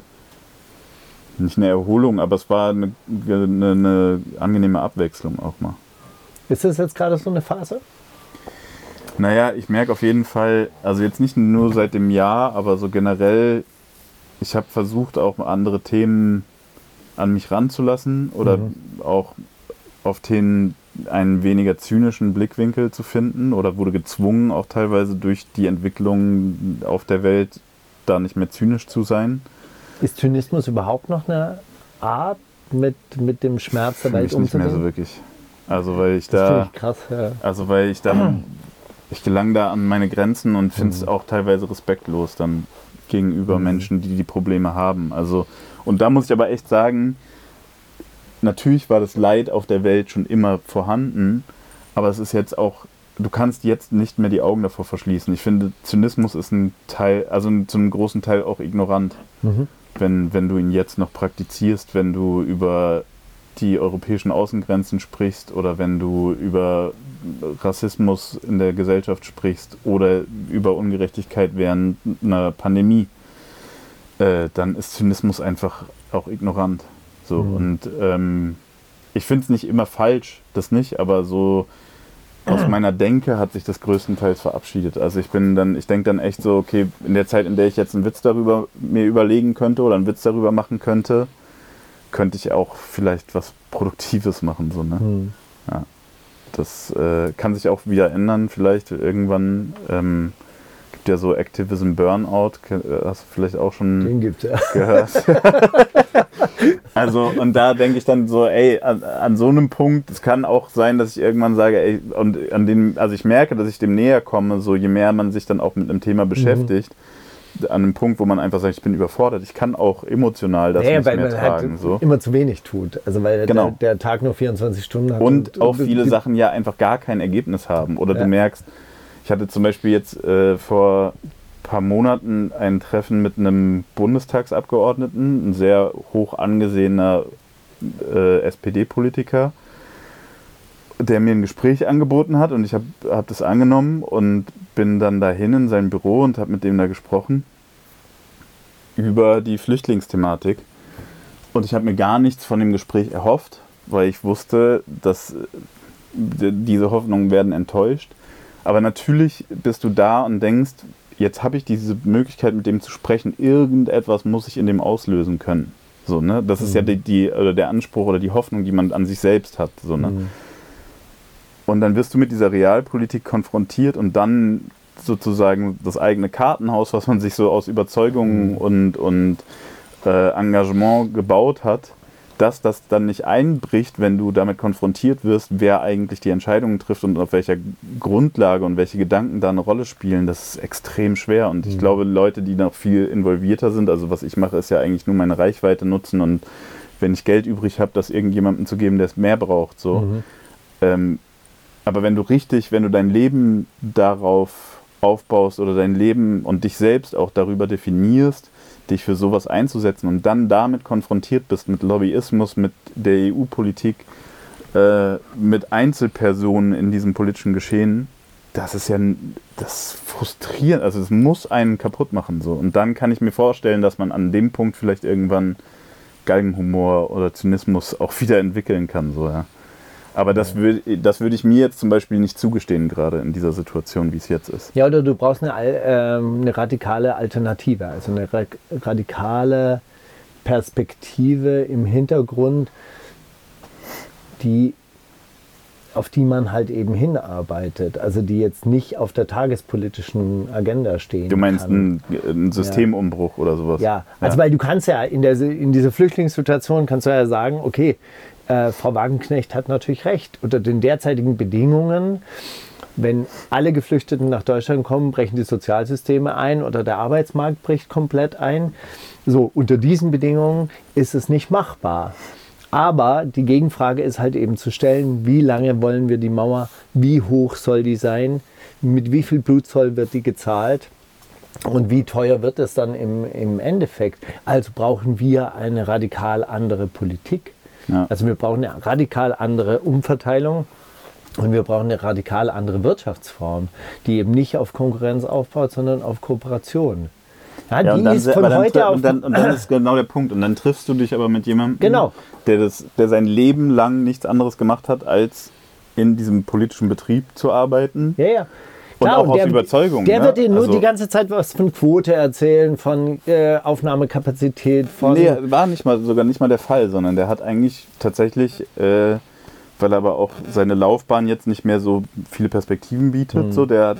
nicht eine Erholung, aber es war eine, eine, eine angenehme Abwechslung auch mal. Ist das jetzt gerade so eine Phase? Naja, ich merke auf jeden Fall, also jetzt nicht nur seit dem Jahr, aber so generell, ich habe versucht, auch andere Themen an mich ranzulassen oder mhm. auch auf Themen einen weniger zynischen Blickwinkel zu finden oder wurde gezwungen, auch teilweise durch die Entwicklung auf der Welt da nicht mehr zynisch zu sein. Ist Zynismus überhaupt noch eine Art, mit, mit dem Schmerz der Welt umzugehen? Nicht mehr so wirklich. Also weil ich da. Ich krass, ja. Also weil ich dann. Ich gelang da an meine Grenzen und finde es mhm. auch teilweise respektlos dann gegenüber mhm. Menschen, die die Probleme haben. Also, und da muss ich aber echt sagen, natürlich war das Leid auf der Welt schon immer vorhanden, aber es ist jetzt auch du kannst jetzt nicht mehr die Augen davor verschließen. Ich finde, Zynismus ist ein Teil, also zu einem großen Teil auch ignorant. Mhm wenn, wenn du ihn jetzt noch praktizierst, wenn du über die europäischen Außengrenzen sprichst oder wenn du über Rassismus in der Gesellschaft sprichst oder über Ungerechtigkeit während einer Pandemie, äh, dann ist Zynismus einfach auch ignorant. So mhm. und ähm, ich finde es nicht immer falsch, das nicht, aber so aus meiner Denke hat sich das größtenteils verabschiedet. Also ich bin dann, ich denke dann echt so, okay, in der Zeit, in der ich jetzt einen Witz darüber mir überlegen könnte oder einen Witz darüber machen könnte, könnte ich auch vielleicht was Produktives machen. So, ne? Mhm. Ja. Das äh, kann sich auch wieder ändern, vielleicht irgendwann. Ähm, gibt ja so Activism Burnout, äh, hast du vielleicht auch schon Den gibt's, ja. gehört. also, und da denke ich dann so, ey, an, an, so einem Punkt, es kann auch sein, dass ich irgendwann sage, ey, und an dem, also ich merke, dass ich dem näher komme, so je mehr man sich dann auch mit einem Thema beschäftigt. Mhm an einem Punkt, wo man einfach sagt, ich bin überfordert. Ich kann auch emotional das naja, nicht weil mehr man halt tragen. Halt so. immer zu wenig tut. Also weil genau. der, der, Tag nur 24 Stunden hat. Und, und auch viele Sachen ja einfach gar kein Ergebnis haben. Oder ja. du merkst, ich hatte zum Beispiel jetzt äh, vor ein paar Monaten ein Treffen mit einem Bundestagsabgeordneten, ein sehr hoch angesehener äh, SPD-Politiker, der mir ein Gespräch angeboten hat und ich habe hab das angenommen und bin dann dahin in sein Büro und habe mit dem da gesprochen über die Flüchtlingsthematik. Und ich habe mir gar nichts von dem Gespräch erhofft, weil ich wusste, dass äh, diese Hoffnungen werden enttäuscht. Aber natürlich bist du da und denkst, jetzt habe ich diese Möglichkeit, mit dem zu sprechen. Irgendetwas muss ich in dem auslösen können. So, ne? Das mhm. ist ja mhm. die, die, oder der Anspruch oder die Hoffnung, die man an sich selbst hat. So, ne? Mhm. und dann wirst du mit dieser Realpolitik konfrontiert und dann sozusagen das eigene Kartenhaus, was man sich so aus Überzeugungen mhm. und, und äh, Engagement gebaut hat, dass das dann nicht einbricht, wenn du damit konfrontiert wirst, wer eigentlich die Entscheidungen trifft und auf welcher Grundlage und welche Gedanken da eine Rolle spielen, das ist extrem schwer. Und ich mhm. glaube, Leute, die noch viel involvierter sind, also was ich mache, ist ja eigentlich nur meine Reichweite nutzen und wenn ich Geld übrig habe, das irgendjemandem zu geben, der es mehr braucht. So. Mhm. Ähm, aber wenn du richtig, wenn du dein Leben darauf aufbaust oder dein Leben und dich selbst auch darüber definierst, dich für sowas einzusetzen und dann damit konfrontiert bist mit Lobbyismus, mit der EU-Politik, äh, mit Einzelpersonen in diesem politischen Geschehen, das ist ja das frustrierend, also es muss einen kaputt machen so. Und dann kann ich mir vorstellen, dass man an dem Punkt vielleicht irgendwann Galgenhumor oder Zynismus auch wieder entwickeln kann, so ja. Aber das würde das würd ich mir jetzt zum Beispiel nicht zugestehen, gerade in dieser Situation, wie es jetzt ist. Ja, oder du brauchst eine, äh, eine radikale Alternative, also eine ra radikale Perspektive im Hintergrund, die auf die man halt eben hinarbeitet, also die jetzt nicht auf der tagespolitischen Agenda stehen. Du meinst kann. einen Systemumbruch ja. oder sowas? Ja, also ja. weil du kannst ja in, der, in dieser Flüchtlingssituation kannst du ja sagen, okay, äh, Frau Wagenknecht hat natürlich recht. Unter den derzeitigen Bedingungen, wenn alle Geflüchteten nach Deutschland kommen, brechen die Sozialsysteme ein oder der Arbeitsmarkt bricht komplett ein. So, unter diesen Bedingungen ist es nicht machbar. Aber die Gegenfrage ist halt eben zu stellen, wie lange wollen wir die Mauer, wie hoch soll die sein, mit wie viel Blutzoll wird die gezahlt und wie teuer wird es dann im, im Endeffekt. Also brauchen wir eine radikal andere Politik. Ja. Also wir brauchen eine radikal andere Umverteilung. Und wir brauchen eine radikal andere Wirtschaftsform, die eben nicht auf Konkurrenz aufbaut, sondern auf Kooperation. Ja, ja, die dann, ist von heute auf. Und dann, und dann, ist genau der Punkt. Und dann triffst du dich aber mit jemandem, genau. der, das, der sein Leben lang nichts anderes gemacht hat, als in diesem politischen Betrieb zu arbeiten. Ja, ja. Klar, und auch und der, aus Überzeugung. Der ne? wird dir nur also, die ganze Zeit was von Quote erzählen, von äh, Aufnahmekapazität, von. Nee, war nicht mal, sogar nicht mal der Fall, sondern der hat eigentlich tatsächlich, äh, weil er aber auch seine Laufbahn jetzt nicht mehr so viele Perspektiven bietet, mhm. so, der hat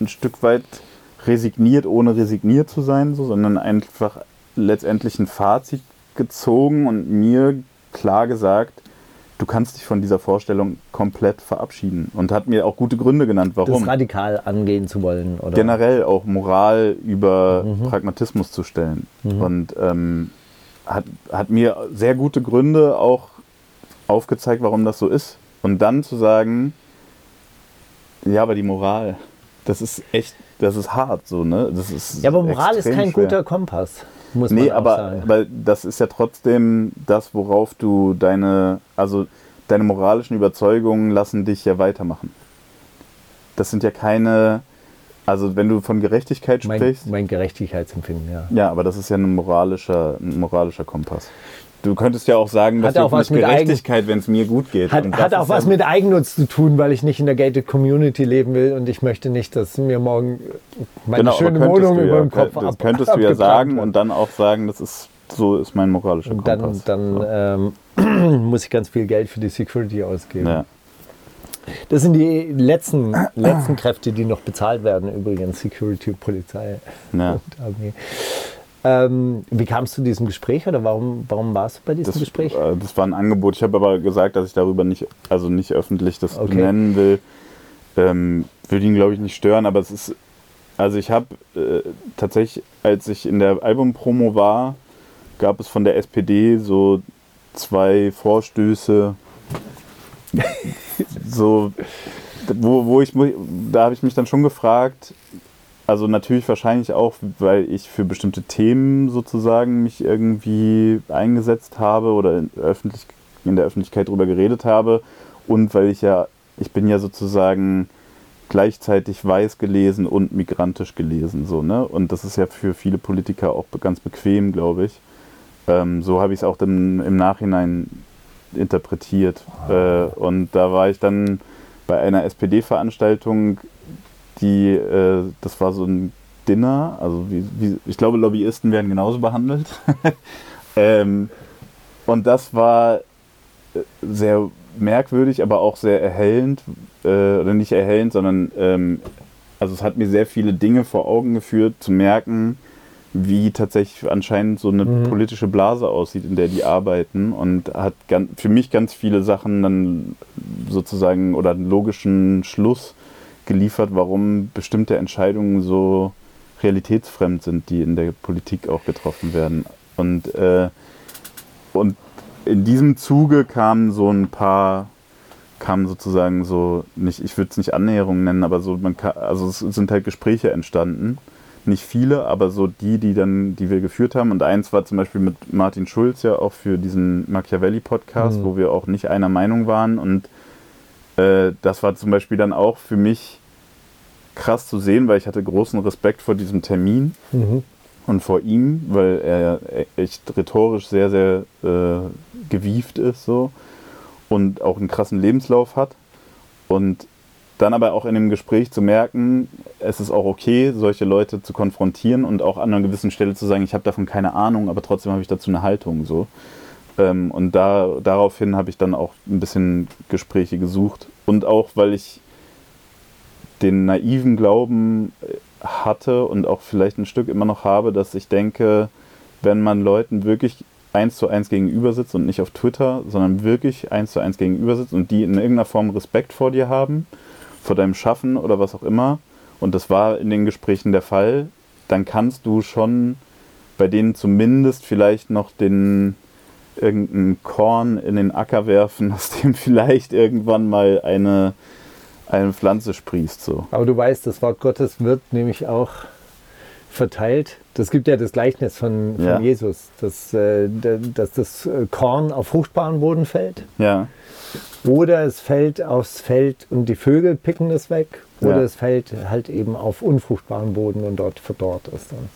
ein Stück weit resigniert, ohne resigniert zu sein, so, sondern einfach letztendlich ein Fazit gezogen und mir klar gesagt, du kannst dich von dieser Vorstellung komplett verabschieden. Und hat mir auch gute Gründe genannt, warum. Das radikal angehen zu wollen, oder? Generell auch Moral über mhm. Pragmatismus zu stellen. Mhm. Und ähm, hat, hat mir sehr gute Gründe auch aufgezeigt, warum das so ist. Und dann zu sagen, ja, aber die Moral, das ist echt, das ist hart so, ne? Das ist ja, aber Moral ist kein schwer. guter Kompass muss nee, man aber, sagen. aber das ist ja trotzdem das, worauf du deine, also deine moralischen Überzeugungen lassen dich ja weitermachen. Das sind ja keine, also wenn du von Gerechtigkeit sprichst. Mein, mein Gerechtigkeitsempfinden, ja. Ja, aber das ist ja ein moralischer, ein moralischer Kompass. Du könntest ja auch sagen, dass hat auch was mit Gerechtigkeit, wenn es mir gut geht. Hat, hat auch was mit Eigennutz zu tun, weil ich nicht in der gated Community leben will und ich möchte nicht, dass mir morgen meine genau, schöne Wohnung über dem Kopf Das ab, könntest du ja sagen wird. und dann auch sagen, das ist so ist mein moralischer und Kompass. Dann, dann so. ähm, muss ich ganz viel Geld für die Security ausgeben. Ja. Das sind die letzten, letzten Kräfte, die noch bezahlt werden, übrigens Security, Polizei ja. und Armee. Ähm, wie kamst du zu diesem Gespräch oder warum, warum warst du bei diesem das, Gespräch? Äh, das war ein Angebot. Ich habe aber gesagt, dass ich darüber nicht, also nicht öffentlich das okay. benennen will. Ähm, würde ihn, glaube ich, nicht stören, aber es ist, also ich habe äh, tatsächlich, als ich in der Albumpromo war, gab es von der SPD so zwei Vorstöße, so, wo, wo ich, da habe ich mich dann schon gefragt, also natürlich wahrscheinlich auch, weil ich für bestimmte Themen sozusagen mich irgendwie eingesetzt habe oder in, öffentlich, in der Öffentlichkeit darüber geredet habe und weil ich ja, ich bin ja sozusagen gleichzeitig weiß gelesen und migrantisch gelesen, so, ne? Und das ist ja für viele Politiker auch ganz bequem, glaube ich. Ähm, so habe ich es auch dann im Nachhinein interpretiert. Äh, und da war ich dann bei einer SPD-Veranstaltung die, äh, das war so ein Dinner, also wie, wie, ich glaube, Lobbyisten werden genauso behandelt. ähm, und das war äh, sehr merkwürdig, aber auch sehr erhellend, äh, oder nicht erhellend, sondern ähm, also es hat mir sehr viele Dinge vor Augen geführt, zu merken, wie tatsächlich anscheinend so eine mhm. politische Blase aussieht, in der die arbeiten und hat ganz, für mich ganz viele Sachen dann sozusagen oder einen logischen Schluss geliefert, warum bestimmte Entscheidungen so realitätsfremd sind, die in der Politik auch getroffen werden. Und, äh, und in diesem Zuge kamen so ein paar, kamen sozusagen so, nicht, ich würde es nicht Annäherungen nennen, aber so, man kann, also es sind halt Gespräche entstanden. Nicht viele, aber so die, die dann, die wir geführt haben. Und eins war zum Beispiel mit Martin Schulz ja auch für diesen Machiavelli-Podcast, mhm. wo wir auch nicht einer Meinung waren. Und äh, das war zum Beispiel dann auch für mich krass zu sehen, weil ich hatte großen Respekt vor diesem Termin. Mhm und vor ihm, weil er echt rhetorisch sehr, sehr äh, gewieft ist so und auch einen krassen Lebenslauf hat. Und dann aber auch in dem Gespräch zu merken, es ist auch okay, solche Leute zu konfrontieren und auch an einer gewissen Stelle zu sagen, ich habe davon keine Ahnung, aber trotzdem habe ich dazu eine Haltung so. Ähm, und da, daraufhin habe ich dann auch ein bisschen Gespräche gesucht. Und auch, weil ich den naiven Glauben hatte und auch vielleicht ein Stück immer noch habe, dass ich denke, wenn man Leuten wirklich eins zu eins gegenüber sitzt und nicht auf Twitter, sondern wirklich eins zu eins gegenüber sitzt und die in irgendeiner Form Respekt vor dir haben, vor deinem Schaffen oder was auch immer, und das war in den Gesprächen der Fall, dann kannst du schon bei denen zumindest vielleicht noch den irgendeinen Korn in den Acker werfen, aus dem vielleicht irgendwann mal eine eine Pflanze sprießt. So. Aber du weißt, das Wort Gottes wird nämlich auch verteilt. Das gibt ja das Gleichnis von, von ja. Jesus, dass, äh, dass das äh, Korn auf fruchtbaren Boden fällt. Ja. Oder es fällt aufs Feld und die Vögel picken es weg. Oder ja. es fällt halt eben auf unfruchtbaren Boden und dort verdorrt es dann.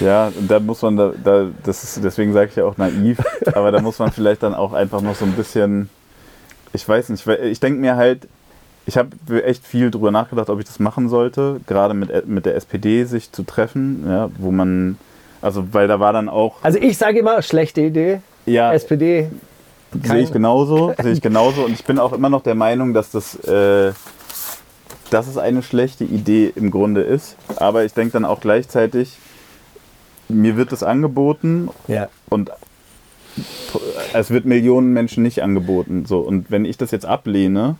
Ja, da muss man, da, da das ist, deswegen sage ich ja auch naiv, aber da muss man vielleicht dann auch einfach noch so ein bisschen, ich weiß nicht, ich denke mir halt, ich habe echt viel drüber nachgedacht, ob ich das machen sollte, gerade mit, mit der SPD sich zu treffen, ja, wo man, also weil da war dann auch. Also ich sage immer, schlechte Idee. Ja. SPD. Sehe ich genauso, sehe ich genauso. Und ich bin auch immer noch der Meinung, dass das, äh, dass es eine schlechte Idee im Grunde ist. Aber ich denke dann auch gleichzeitig, mir wird das angeboten ja. und es wird Millionen Menschen nicht angeboten. So. Und wenn ich das jetzt ablehne,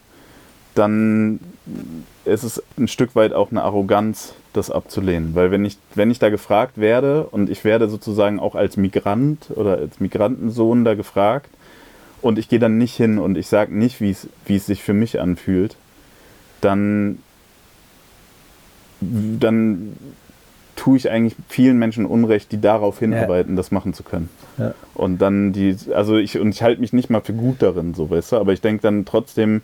dann ist es ein Stück weit auch eine Arroganz, das abzulehnen. Weil wenn ich, wenn ich da gefragt werde und ich werde sozusagen auch als Migrant oder als Migrantensohn da gefragt und ich gehe dann nicht hin und ich sage nicht, wie es sich für mich anfühlt, dann, dann tue ich eigentlich vielen Menschen Unrecht, die darauf hinarbeiten, ja. das machen zu können. Ja. Und dann die, also ich, und ich halte mich nicht mal für gut darin, so weißt du, aber ich denke dann trotzdem,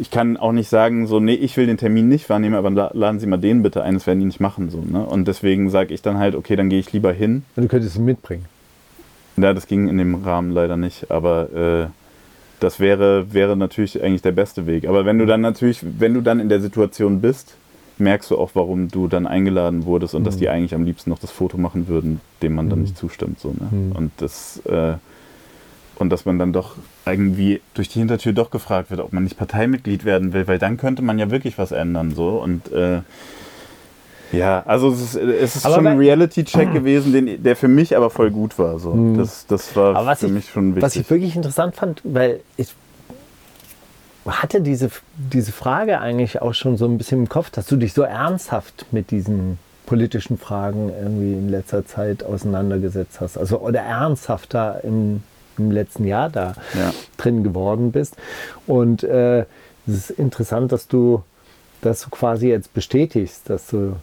ich kann auch nicht sagen, so, nee, ich will den Termin nicht wahrnehmen, aber laden Sie mal den bitte ein, das werden die nicht machen, so, ne? Und deswegen sage ich dann halt, okay, dann gehe ich lieber hin. Und du könntest ihn mitbringen. Ja, das ging in dem Rahmen leider nicht, aber äh, das wäre, wäre natürlich eigentlich der beste Weg. Aber wenn du dann natürlich, wenn du dann in der Situation bist, merkst du auch, warum du dann eingeladen wurdest und mhm. dass die eigentlich am liebsten noch das Foto machen würden, dem man dann mhm. nicht zustimmt. So, ne? Mhm. Und das äh, und dass man dann doch irgendwie durch die Hintertür doch gefragt wird, ob man nicht Parteimitglied werden will, weil dann könnte man ja wirklich was ändern. So. Und äh, ja, also es ist, es ist schon ein Reality-Check gewesen, den, der für mich aber voll gut war. So. Mhm. Das, das war für ich, mich schon wichtig. Was ich wirklich interessant fand, weil ich hatte diese, diese Frage eigentlich auch schon so ein bisschen im Kopf, dass du dich so ernsthaft mit diesen politischen Fragen irgendwie in letzter Zeit auseinandergesetzt hast. Also oder ernsthafter im, im letzten Jahr da ja. drin geworden bist. Und äh, es ist interessant, dass du das quasi jetzt bestätigst, dass du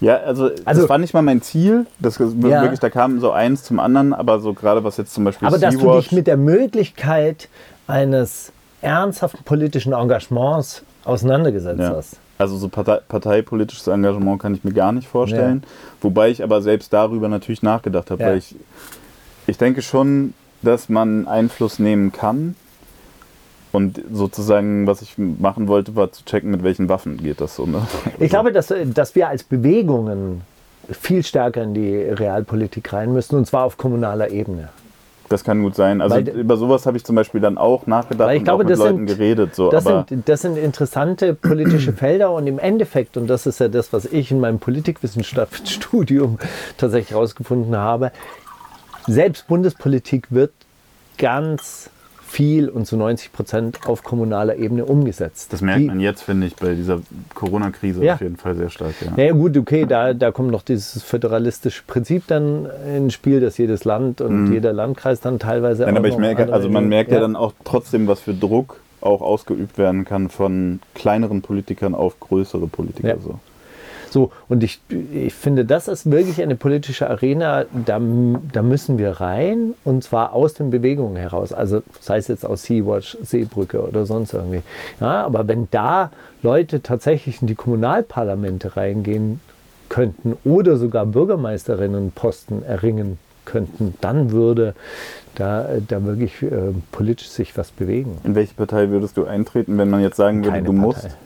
ja, also, also das war nicht mal mein Ziel. Das ja. wirklich, da kam so eins zum anderen, aber so gerade was jetzt zum Beispiel. Aber dass du dich mit der Möglichkeit eines ernsthaften politischen Engagements auseinandergesetzt ja. hast. Also so Partei, parteipolitisches Engagement kann ich mir gar nicht vorstellen. Ja. Wobei ich aber selbst darüber natürlich nachgedacht habe, ja. weil ich, ich denke schon, dass man Einfluss nehmen kann. Und sozusagen, was ich machen wollte, war zu checken, mit welchen Waffen geht das so. Ne? Ich glaube, dass, dass wir als Bewegungen viel stärker in die Realpolitik rein müssen, und zwar auf kommunaler Ebene. Das kann gut sein. Also Weil- über sowas habe ich zum Beispiel dann auch nachgedacht ich und glaube, auch mit Leuten sind- geredet. So, Das aber sind, das sind interessante politische Felder und im Endeffekt, und das ist ja das, was ich in meinem Politikwissenschaftsstudium tatsächlich herausgefunden habe, selbst Bundespolitik wird ganz viel und zu 90 Prozent auf kommunaler Ebene umgesetzt. das merkt Die- man jetzt, finde ich, bei dieser Corona-Krise Ja. auf jeden Fall sehr stark. Ja. Naja gut, okay, da, da kommt noch dieses föderalistische Prinzip dann ins Spiel, dass jedes Land und jeder Landkreis dann teilweise Mhm. Nein, aber ich merke, also man merkt ja. dann auch trotzdem, was für Druck auch ausgeübt werden kann von kleineren Politikern auf größere Politiker. Ja. So. So, und ich, ich finde, das ist wirklich eine politische Arena, da, da müssen wir rein und zwar aus den Bewegungen heraus. Also sei es jetzt aus Sea-Watch, Seebrücke oder sonst irgendwie. Ja, aber wenn da Leute tatsächlich in die Kommunalparlamente reingehen könnten oder sogar Bürgermeisterinnenposten erringen könnten, dann würde da, da wirklich äh, politisch sich was bewegen. In welche Partei würdest du eintreten, wenn man jetzt sagen würde, Keine du musst? Partei.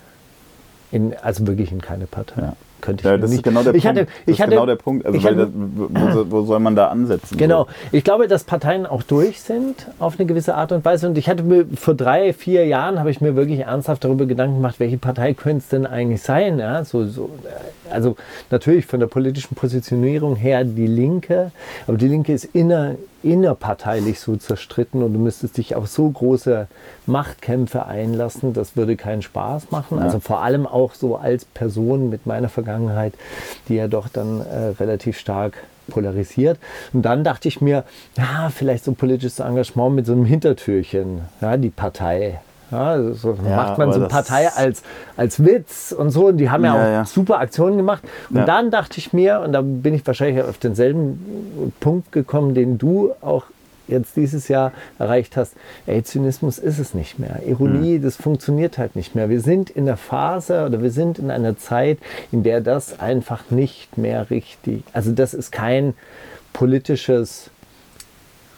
In, also wirklich in keine Partei. Ja. Könnte ich Ja, das nicht. ist genau der ich Punkt. Hatte, das ist hatte, genau der Punkt. Also hatte- das, wo, wo, wo soll man da ansetzen? Genau. So? Ich glaube, dass Parteien auch durch sind auf eine gewisse Art und Weise. Und ich hatte mir vor drei, vier Jahren habe ich mir wirklich ernsthaft darüber Gedanken gemacht, welche Partei könnte es denn eigentlich sein? Ja, so, so, äh, also natürlich von der politischen Positionierung her die Linke, aber die Linke ist inner, innerparteilich so zerstritten und du müsstest dich auf so große Machtkämpfe einlassen, das würde keinen Spaß machen. Ja. Also vor allem auch so als Person mit meiner Vergangenheit, die ja doch dann äh, relativ stark polarisiert. Und dann dachte ich mir, ja, vielleicht so politisches Engagement mit so einem Hintertürchen, ja, die Partei. Ja, so Ja, macht man so eine Partei als, als Witz und so. Und die haben ja, Ja, auch super Aktionen gemacht. Und dann dachte ich mir, und da bin ich wahrscheinlich auf denselben Punkt gekommen, den du auch jetzt dieses Jahr erreicht hast, ey, Zynismus ist es nicht mehr. Ironie, Hm. das funktioniert halt nicht mehr. Wir sind in der Phase oder wir sind in einer Zeit, in der das einfach nicht mehr richtig, also das ist kein politisches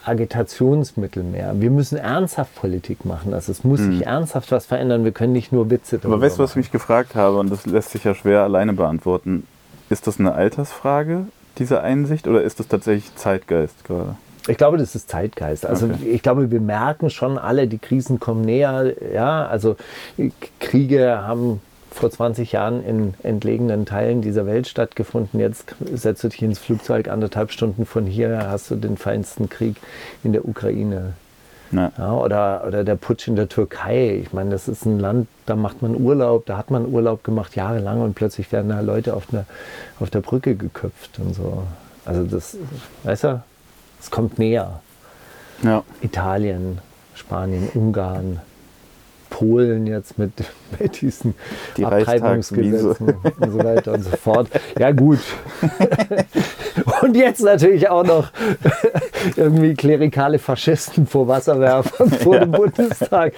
Agitationsmittel mehr. Wir müssen ernsthaft Politik machen. Also es muss sich ernsthaft was verändern. Wir können nicht nur Witze Hm. Aber darüber weißt du, was ich mich gefragt habe, und das lässt sich ja schwer alleine beantworten, ist das eine Altersfrage, diese Einsicht, oder ist das tatsächlich Zeitgeist gerade? Ich glaube, das ist Zeitgeist. Also Okay. ich glaube, wir merken schon alle, die Krisen kommen näher. Ja, also Kriege haben vor 20 Jahren in entlegenen Teilen dieser Welt stattgefunden. Jetzt setzt du dich ins Flugzeug, anderthalb Stunden von hier hast du den feinsten Krieg in der Ukraine. Na, Ja, oder, oder der Putsch in der Türkei. Ich meine, das ist ein Land, da macht man Urlaub, da hat man Urlaub gemacht jahrelang und plötzlich werden da Leute auf, einer, auf der Brücke geköpft und so. Also das, weißt du, es kommt näher. ja. Italien, Spanien, Ungarn, Polen jetzt mit, mit diesen Die Abtreibungsgesetzen und so weiter und so fort. Ja gut. Und jetzt natürlich auch noch irgendwie klerikale Faschisten vor Wasserwerfern vor dem Bundestag.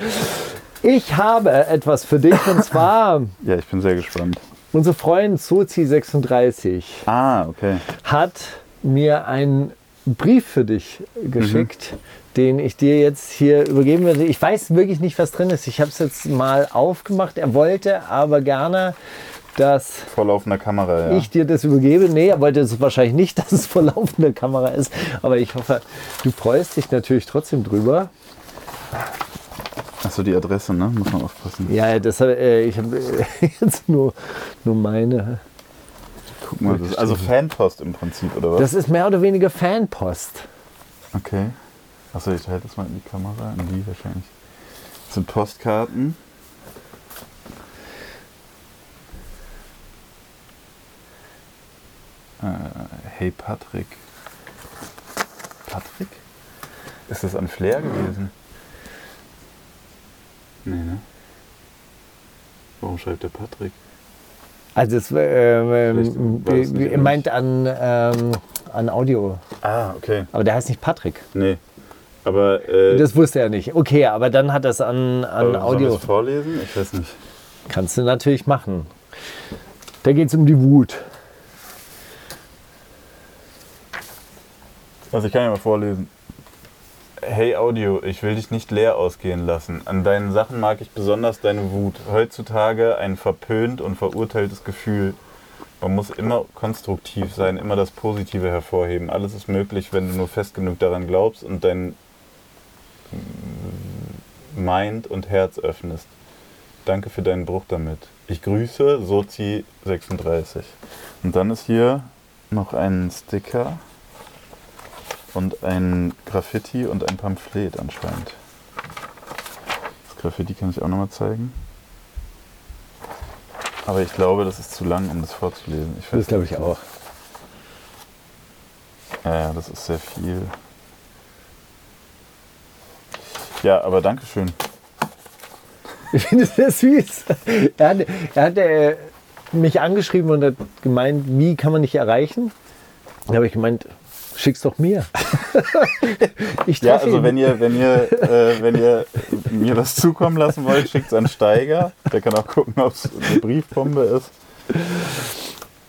Ich habe etwas für dich und zwar ja, ich bin sehr gespannt. unser Freund Sozi36 Ah, okay. hat mir einen Brief für dich geschickt, den ich dir jetzt hier übergeben werde. Ich weiß wirklich nicht, was drin ist. Ich habe es jetzt mal aufgemacht. Er wollte aber gerne, dass Vor laufender Kamera, ja. ich dir das übergebe. Nee, er wollte es wahrscheinlich nicht, dass es vor laufender Kamera ist. Aber ich hoffe, du freust dich natürlich trotzdem drüber. Achso, die Adresse, ne? Muss man aufpassen. Ja, deshalb, äh, ich habe äh, jetzt nur, nur meine. Guck mal, das ist also Fanpost im Prinzip, oder was? Das ist mehr oder weniger Fanpost. okay. Achso, ich halte das mal in die Kamera, in die wahrscheinlich. Das sind Postkarten. Äh, hey Patrick. Patrick? Ist das an Flair gewesen? Nee, ne? Warum schreibt der Patrick? Also es ähm, Vielleicht ähm, wie- er meint an, ähm, an Audio. Ah, okay. Aber der heißt nicht Patrick. Nee. Aber, äh, Das wusste er nicht. Okay, aber dann hat es an, an Audio. es vorlesen? Ich weiß nicht. Kannst du natürlich machen. Da geht es um die Wut. Also ich kann ja mal vorlesen. Hey Audio, ich will dich nicht leer ausgehen lassen. An deinen Sachen mag ich besonders deine Wut. Heutzutage ein verpönt und verurteiltes Gefühl. man muss immer konstruktiv sein, immer das Positive hervorheben. Alles ist möglich, wenn du nur fest genug daran glaubst und dein Mind und Herz öffnest. Danke für deinen Bruch damit. Ich grüße Sozi36. Und dann ist hier noch ein Sticker und ein Graffiti und ein Pamphlet anscheinend. Das Graffiti kann ich auch nochmal zeigen. Aber ich glaube, das ist zu lang, um das vorzulesen. Ich das glaube ich auch. Ja, das ist sehr viel. Ja, aber Dankeschön. Ich finde es sehr süß. Er hat, er hat äh, mich angeschrieben und hat gemeint, wie kann man dich erreichen? Da habe ich gemeint, schick's doch mir. ich ja, also ihn. wenn ihr, wenn ihr, äh, wenn ihr mir das zukommen lassen wollt, schickt es an Steiger. Der kann auch gucken, ob es eine Briefbombe ist.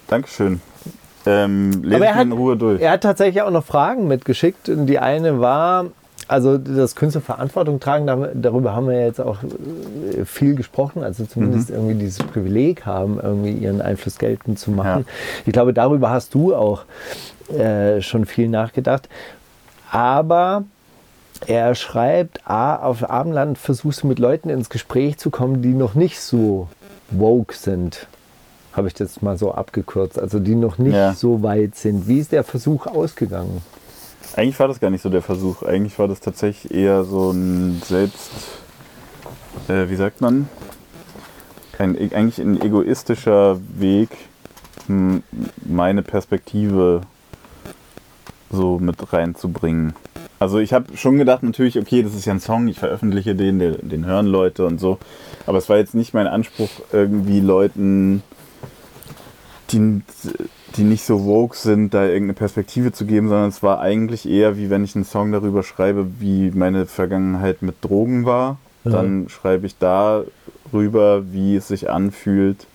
Dankeschön. Ähm, lese in Ruhe durch. Er hat tatsächlich auch noch Fragen mitgeschickt. Und die eine war, also das Künstler Verantwortung tragen, darüber haben wir jetzt auch äh, viel gesprochen, also zumindest mhm. irgendwie dieses Privileg haben, irgendwie ihren Einfluss geltend zu machen. Ja. Ich glaube, darüber hast du auch äh, schon viel nachgedacht. Aber er schreibt, A, auf Abendland versuchst du mit Leuten ins Gespräch zu kommen, die noch nicht so woke sind. Habe ich das mal so abgekürzt. Also die noch nicht ja. so weit sind. Wie ist der Versuch ausgegangen? Eigentlich war das gar nicht so der Versuch. Eigentlich war das tatsächlich eher so ein Selbst, äh, wie sagt man, ein, eigentlich ein egoistischer Weg, meine Perspektive so mit reinzubringen. Also ich habe schon gedacht, natürlich, okay, das ist ja ein Song, ich veröffentliche den, den, den hören Leute und so. Aber es war jetzt nicht mein Anspruch, irgendwie Leuten, die die nicht so woke sind, da irgendeine Perspektive zu geben, sondern es war eigentlich eher wie wenn ich einen Song darüber schreibe, wie meine Vergangenheit mit Drogen war. Ja. Dann schreibe ich darüber, wie es sich anfühlt,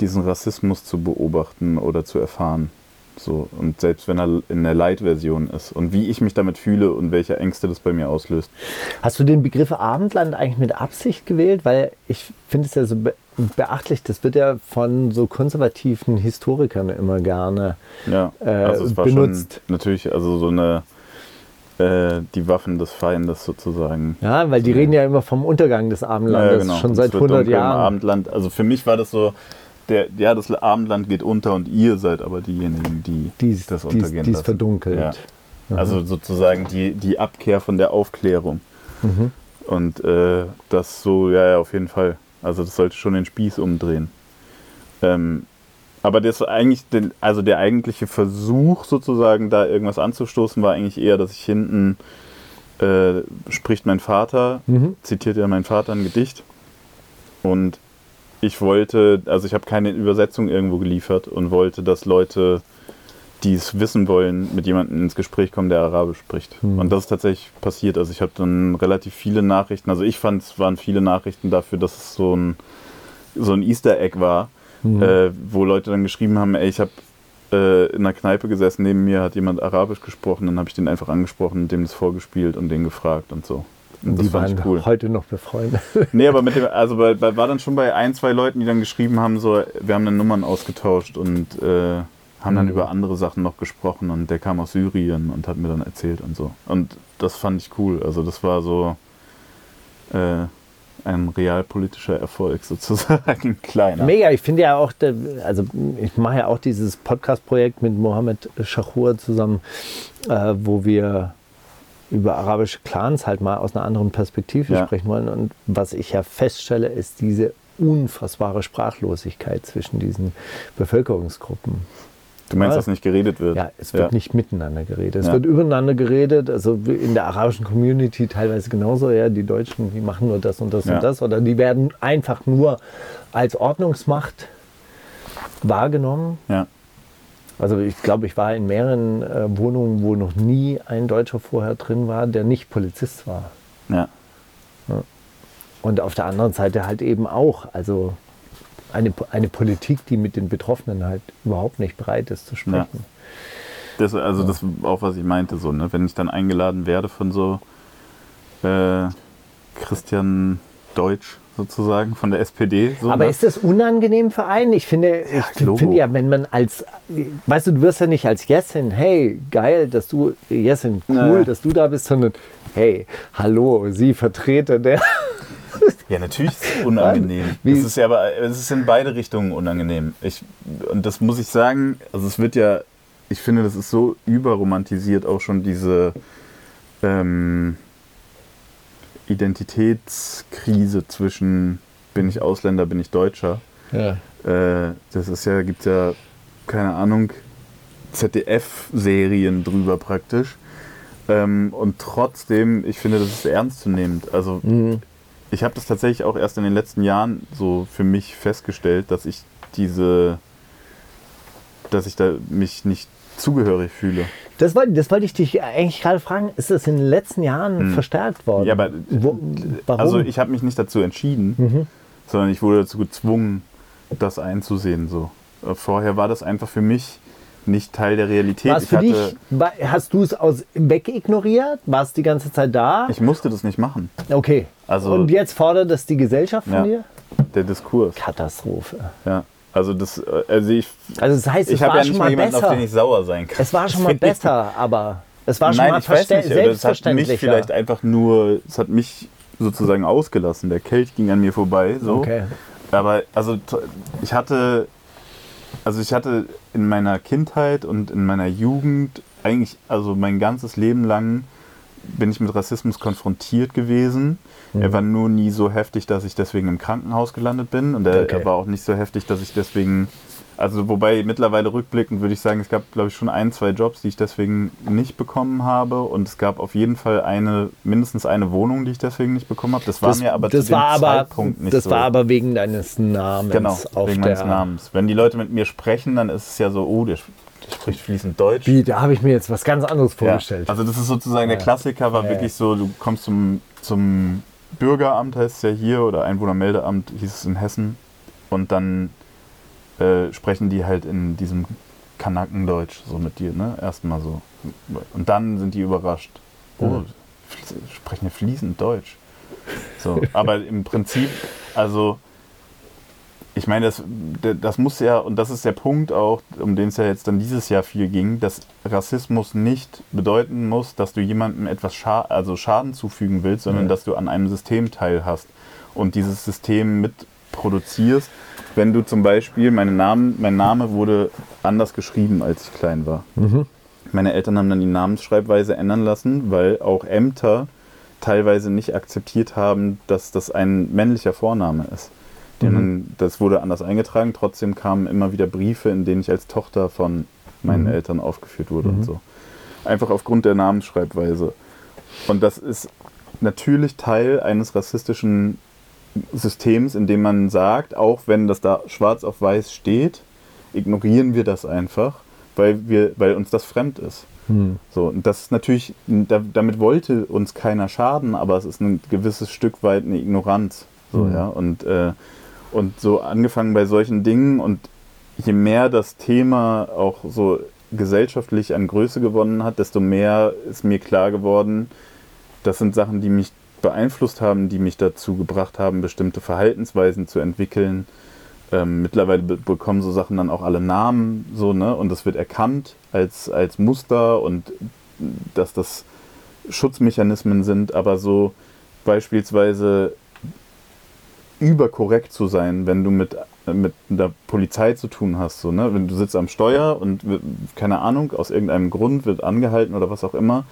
diesen Rassismus zu beobachten oder zu erfahren. So, und selbst wenn er in der Light-Version ist und wie ich mich damit fühle und welche Ängste das bei mir auslöst. Hast du den Begriff Abendland eigentlich mit Absicht gewählt? Weil ich finde es ja so beachtlich, das wird ja von so konservativen Historikern immer gerne ja, äh, also es war benutzt. Schon natürlich, also so eine äh, die Waffen des Feindes sozusagen. Ja, weil die reden ja immer vom Untergang des Abendlandes ja, genau. schon seit 100 Jahren. Abendland. Also für mich war das so, der, ja, das Abendland geht unter und ihr seid aber diejenigen, die dies, das untergehen dies, dies verdunkelt. Ja. Mhm. Also sozusagen die, die Abkehr von der Aufklärung. Mhm. Und äh, das so, ja, ja, auf jeden Fall. Also das sollte schon den Spieß umdrehen. Ähm, aber das eigentlich, den, also der eigentliche Versuch sozusagen, da irgendwas anzustoßen, war eigentlich eher, dass ich hinten äh, spricht mein Vater, mhm. zitiert ja mein Vater ein Gedicht. Und ich wollte, also ich habe keine Übersetzung irgendwo geliefert und wollte, dass Leute, die es wissen wollen, mit jemandem ins Gespräch kommen, der Arabisch spricht. Mhm. Und das ist tatsächlich passiert. Also ich habe dann relativ viele Nachrichten, also ich fand, es waren viele Nachrichten dafür, dass es so ein, so ein Easter Egg war, mhm. äh, wo Leute dann geschrieben haben, ey, ich habe äh, in einer Kneipe gesessen, neben mir hat jemand Arabisch gesprochen, dann habe ich den einfach angesprochen, dem das vorgespielt und den gefragt und so. Und die waren cool. heute noch befreundet. Nee, aber mit dem, also bei, bei, war dann schon bei ein, zwei Leuten, die dann geschrieben haben, so, wir haben dann Nummern ausgetauscht und äh, haben dann mhm. über andere Sachen noch gesprochen und der kam aus Syrien und hat mir dann erzählt und so. Und das fand ich cool. Also das war so äh, ein realpolitischer Erfolg sozusagen, kleiner. Mega, ich finde ja auch, also ich mache ja auch dieses Podcast-Projekt mit Mohammed Shahur zusammen, äh, wo wir über arabische Clans halt mal aus einer anderen Perspektive ja. sprechen wollen. Und was ich ja feststelle, ist diese unfassbare Sprachlosigkeit zwischen diesen Bevölkerungsgruppen. Du meinst, ja, dass nicht geredet wird? Ja, es wird ja. nicht miteinander geredet. Es ja. wird übereinander geredet. Also in der arabischen Community teilweise genauso. Ja, die Deutschen, die machen nur das und das und das. Oder die werden einfach nur als Ordnungsmacht wahrgenommen. Ja. Also ich glaube, ich war in mehreren äh, Wohnungen, wo noch nie ein Deutscher vorher drin war, der nicht Polizist war. Ja. ja. Und auf der anderen Seite halt eben auch, also eine, eine Politik, die mit den Betroffenen halt überhaupt nicht bereit ist zu sprechen. Ja. Das, also ja. das auch, was ich meinte, so, ne? wenn ich dann eingeladen werde von so äh, Christian Deutsch, sozusagen von der SPD. So, Aber ne? ist das unangenehm für einen? Ich finde, ich Logo. finde ja, wenn man als, weißt du, du wirst ja nicht als Jessin, hey, geil, dass du, Jessin, cool, Nee. dass du da bist, sondern, hey, hallo, Sie Vertreter der. Ja, natürlich ist es unangenehm. Es ist ja aber es ist in beide Richtungen unangenehm. Ich, und das muss ich sagen, also es wird ja, ich finde, das ist so überromantisiert auch schon diese ähm, Identitätskrise zwischen bin ich Ausländer, bin ich Deutscher. Ja. Äh, das ist ja, gibt ja, keine Ahnung, ZDF-Serien drüber praktisch. Ähm, und trotzdem, ich finde, das ist ernstzunehmend. Also Mhm. ich habe das tatsächlich auch erst in den letzten Jahren so für mich festgestellt, dass ich diese, dass ich da mich nicht zugehörig fühle. Das wollte, das wollte ich dich eigentlich gerade fragen. Ist das in den letzten Jahren verstärkt worden? Hm. Ja, aber Wo, warum? also ich habe mich nicht dazu entschieden, Mhm. sondern ich wurde dazu gezwungen, das einzusehen. So. Äh, Vorher war das einfach für mich nicht Teil der Realität. War es ich, für dich, hast du es aus wegignoriert? War es die ganze Zeit da? ich musste das nicht machen. okay. Also- Und jetzt fordert das die Gesellschaft von Ja. dir? Der Diskurs. Katastrophe. Ja. Also das, äh, also ich, Also das heißt, ich habe ja nicht mal jemanden, besser. auf den ich sauer sein kann. Es war schon mal besser, aber es war schon Nein, mal ich weiß nicht, es hat mich vielleicht einfach nur, es hat mich sozusagen ausgelassen. Der Kelch ging an mir vorbei. So. Okay. Aber also ich hatte, also ich hatte in meiner Kindheit und in meiner Jugend eigentlich, also mein ganzes Leben lang bin ich mit Rassismus konfrontiert gewesen. Mhm. Er war nur nie so heftig, dass ich deswegen im Krankenhaus gelandet bin. Und er, Okay. er war auch nicht so heftig, dass ich deswegen, also wobei mittlerweile rückblickend würde ich sagen, es gab glaube ich schon ein, zwei Jobs, die ich deswegen nicht bekommen habe. Und es gab auf jeden Fall eine, mindestens eine Wohnung, die ich deswegen nicht bekommen habe. Das war das, mir aber das zu dem war aber, Zeitpunkt nicht Das so. war aber wegen deines Namens Genau, wegen der. meines Namens. Wenn die Leute mit mir sprechen, dann ist es ja so, oh, der, der spricht fließend Deutsch. Wie, da habe ich mir jetzt was ganz anderes Ja, vorgestellt. also das ist sozusagen der Ja. Klassiker, war Ja, wirklich so, du kommst zum, zum Bürgeramt, heißt es ja hier, oder Einwohnermeldeamt hieß es in Hessen. Und dann äh, sprechen die halt in diesem Kanakendeutsch so mit dir, ne? Erstmal so. Und dann sind die überrascht. Oh, sprechen ja fließend Deutsch. So, aber im Prinzip, also ich meine, das, das muss ja, und das ist der Punkt auch, um den es ja jetzt dann dieses Jahr viel ging, dass Rassismus nicht bedeuten muss, dass du jemandem etwas scha also Schaden zufügen willst, sondern Ja. dass du an einem System teilhast und dieses System mitproduzierst. Wenn du zum Beispiel, meine Namen, mein Name wurde anders geschrieben, als ich klein war. Mhm. Meine Eltern haben dann die Namensschreibweise ändern lassen, weil auch Ämter teilweise nicht akzeptiert haben, dass das ein männlicher Vorname ist. Dann- Das wurde anders eingetragen, trotzdem kamen immer wieder Briefe, in denen ich als Tochter von meinen Mhm. Eltern aufgeführt wurde Mhm. und so. Einfach aufgrund der Namensschreibweise. Und das ist natürlich Teil eines rassistischen Systems, in dem man sagt, auch wenn das da schwarz auf weiß steht, ignorieren wir das einfach, weil, wir, weil uns das fremd ist. Hm. So, und das ist natürlich, da, damit wollte uns keiner schaden, aber es ist ein gewisses Stück weit eine Ignoranz. So, Mhm. ja, und, äh, und so angefangen bei solchen Dingen und je mehr das Thema auch so gesellschaftlich an Größe gewonnen hat, desto mehr ist mir klar geworden, das sind Sachen, die mich beeinflusst haben, die mich dazu gebracht haben, bestimmte Verhaltensweisen zu entwickeln. Ähm, mittlerweile be bekommen so Sachen dann auch alle Namen, so, ne? Und das wird erkannt als, als Muster und dass das Schutzmechanismen sind, aber so beispielsweise überkorrekt zu sein, wenn du mit, mit der Polizei zu tun hast. So, ne? Wenn du sitzt am Steuer und keine Ahnung, aus irgendeinem Grund wird angehalten oder was auch immer,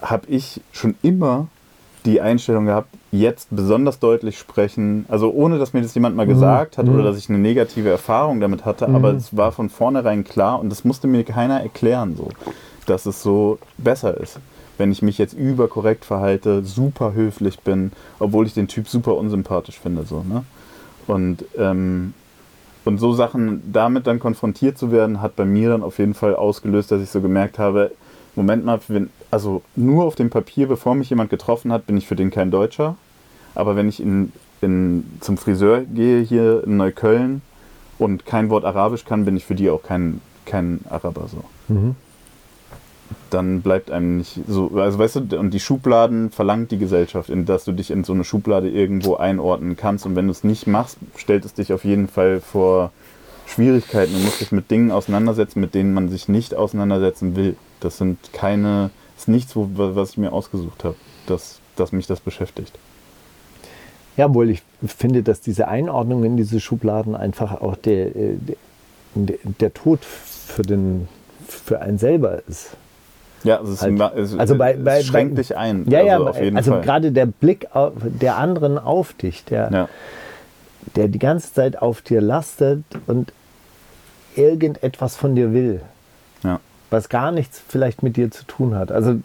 habe ich schon immer die Einstellung gehabt, jetzt besonders deutlich sprechen, also ohne dass mir das jemand mal Mhm. gesagt hat Mhm. oder dass ich eine negative Erfahrung damit hatte, Mhm. aber es war von vornherein klar und das musste mir keiner erklären, so, dass es so besser ist. Wenn ich mich jetzt überkorrekt verhalte, super höflich bin, obwohl ich den Typ super unsympathisch finde, so, ne? Und, ähm, und so Sachen damit dann konfrontiert zu werden, hat bei mir dann auf jeden Fall ausgelöst, dass ich so gemerkt habe, Moment mal, wenn, also nur auf dem Papier, bevor mich jemand getroffen hat, bin ich für den kein Deutscher. Aber wenn ich in, in, zum Friseur gehe hier in Neukölln und kein Wort Arabisch kann, bin ich für die auch kein, kein Araber so. Mhm. Dann bleibt einem nicht so, also weißt du, und die Schubladen verlangt die Gesellschaft, in, dass du dich in so eine Schublade irgendwo einordnen kannst. Und wenn du es nicht machst, stellt es dich auf jeden Fall vor Schwierigkeiten. Du musst dich mit Dingen auseinandersetzen, mit denen man sich nicht auseinandersetzen will. Das sind keine, das ist nichts, wo, was ich mir ausgesucht habe, dass, dass mich das beschäftigt. Ja, wohl ich finde, dass diese Einordnung in diese Schubladen einfach auch der, der, der Tod für, den, für einen selber ist. Ja, es, ist, Halt. es, Also bei- es bei- schränkt bei- dich ein. Ja, ja, also auf jeden also Fall. gerade der Blick auf, der anderen auf dich, der, Ja. der die ganze Zeit auf dir lastet und irgendetwas von dir will, Ja. was gar nichts vielleicht mit dir zu tun hat. Also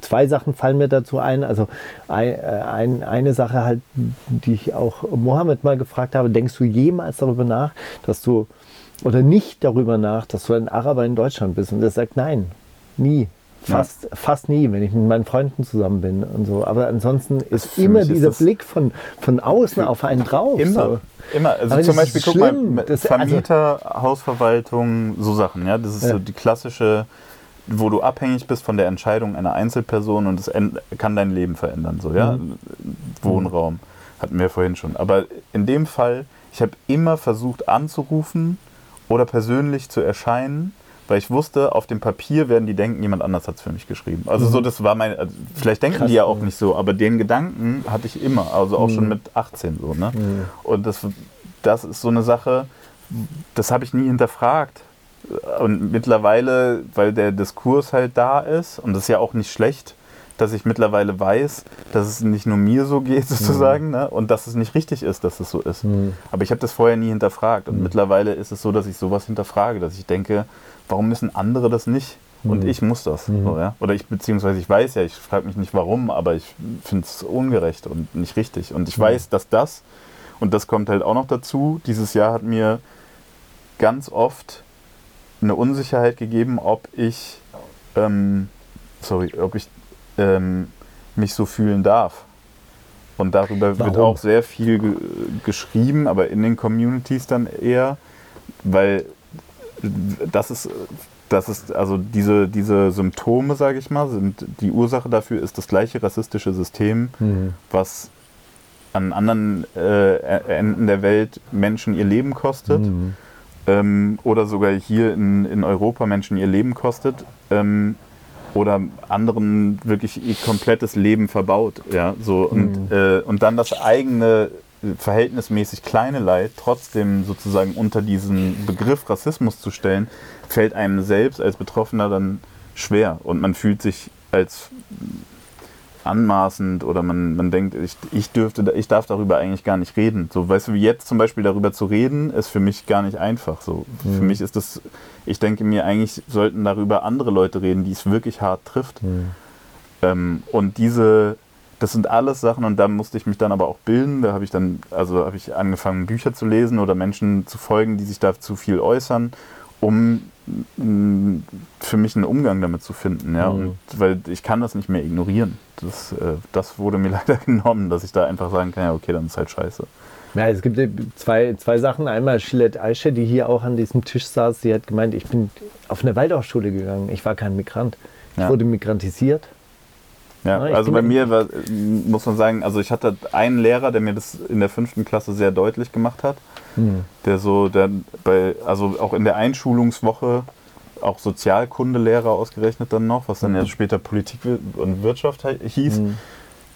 zwei Sachen fallen mir dazu ein. Also ein, äh, ein, eine Sache halt, die ich auch Mohammed mal gefragt habe, denkst du jemals darüber nach, dass du, oder nicht darüber nach, dass du ein Araber in Deutschland bist? Und er sagt, nein, nie. Ja. Fast, fast nie, wenn ich mit meinen Freunden zusammen bin und so. Aber ansonsten ist für immer ist dieser das- Blick von, von außen auf einen drauf. Immer, So. immer. Also Aber zum Beispiel, ist guck mal, schlimm. mit Das- also- Vermieter, Hausverwaltung, so Sachen, ja. Das ist Ja. so die klassische, wo du abhängig bist von der Entscheidung einer Einzelperson und es kann dein Leben verändern, so, ja. Mhm. Wohnraum, hatten wir vorhin schon. Aber in dem Fall, ich habe immer versucht anzurufen oder persönlich zu erscheinen, weil ich wusste, auf dem Papier werden die denken, jemand anders hat es für mich geschrieben. Also so, das war mein, also vielleicht denken Mhm. Krass, die ja auch nicht so, aber den Gedanken hatte ich immer, also auch schon mit 18 so, ne? Mhm. Und das, das ist so eine Sache, das habe ich nie hinterfragt. Und mittlerweile, weil der Diskurs halt da ist, und das ist ja auch nicht schlecht, dass ich mittlerweile weiß, dass es nicht nur mir so geht sozusagen ne? und dass es nicht richtig ist, dass es so ist. Mhm. Aber ich habe das vorher nie hinterfragt und mittlerweile ist es so, dass ich sowas hinterfrage, dass ich denke, warum müssen andere das nicht und Mhm. ich muss das? Mhm. So, ja? Oder ich, beziehungsweise ich weiß ja, ich frage mich nicht warum, aber ich finde es ungerecht und nicht richtig. Und ich Mhm. weiß, dass das, und das kommt halt auch noch dazu, dieses Jahr hat mir ganz oft eine Unsicherheit gegeben, ob ich, ähm, sorry, ob ich ähm, mich so fühlen darf. Und darüber wird Warum? auch sehr viel ge geschrieben, aber in den Communities dann eher, weil das ist, das ist, also diese, diese Symptome, sage ich mal, sind die Ursache dafür ist das gleiche rassistische System, Mhm. was an anderen äh, Enden der Welt Menschen ihr Leben kostet Mhm. ähm, oder sogar hier in, in Europa Menschen ihr Leben kostet ähm, oder anderen wirklich ihr komplettes Leben verbaut. Ja, so und, äh, und dann das eigene verhältnismäßig kleine Leid trotzdem sozusagen unter diesen Begriff Rassismus zu stellen, fällt einem selbst als Betroffener dann schwer und man fühlt sich als anmaßend oder man, man denkt, ich, ich dürfte, ich darf darüber eigentlich gar nicht reden. So, weißt du, wie jetzt zum Beispiel darüber zu reden, ist für mich gar nicht einfach. So, für mich ist das, ich denke mir, eigentlich sollten darüber andere Leute reden, die es wirklich hart trifft. Mhm. Ähm, und diese, das sind alles Sachen und da musste ich mich dann aber auch bilden. Da habe ich dann, also habe ich angefangen, Bücher zu lesen oder Menschen zu folgen, die sich da zu viel äußern, um mh, für mich einen Umgang damit zu finden. Ja? Mhm. Und, weil ich kann das nicht mehr ignorieren. Das, äh, das wurde mir leider genommen, dass ich da einfach sagen kann, ja, okay, dann ist halt scheiße. Ja, es gibt zwei, zwei Sachen. Einmal Gillette Aisha, die hier auch an diesem Tisch saß. Sie hat gemeint, ich bin auf eine Waldorfschule gegangen. Ich war kein Migrant. Ich Ja. wurde migrantisiert. Ja, ich also bei mir war, muss man sagen, also ich hatte einen Lehrer, der mir das in der fünften Klasse sehr deutlich gemacht hat, der so dann bei, also auch in der Einschulungswoche auch Sozialkundelehrer ausgerechnet dann noch, was dann ja später Politik und Wirtschaft hieß,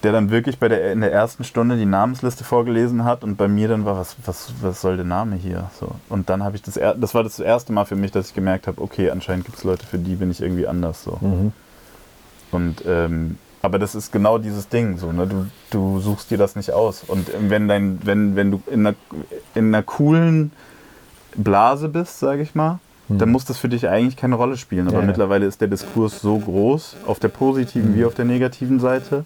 der dann wirklich bei der, in der ersten Stunde die Namensliste vorgelesen hat und bei mir dann war, was, was, was soll der Name hier? So. Und dann habe ich das, er- das war das erste Mal für mich, dass ich gemerkt habe, okay, anscheinend gibt es Leute, für die bin ich irgendwie anders so. Mhm. Und ähm, aber das ist genau dieses Ding, so, ne? du, du suchst dir das nicht aus. Und wenn, dein, wenn, wenn du in einer, in einer coolen Blase bist, sage ich mal, dann muss das für dich eigentlich keine Rolle spielen. Aber Ja, ja. mittlerweile ist der Diskurs so groß, auf der positiven wie auf der negativen Seite,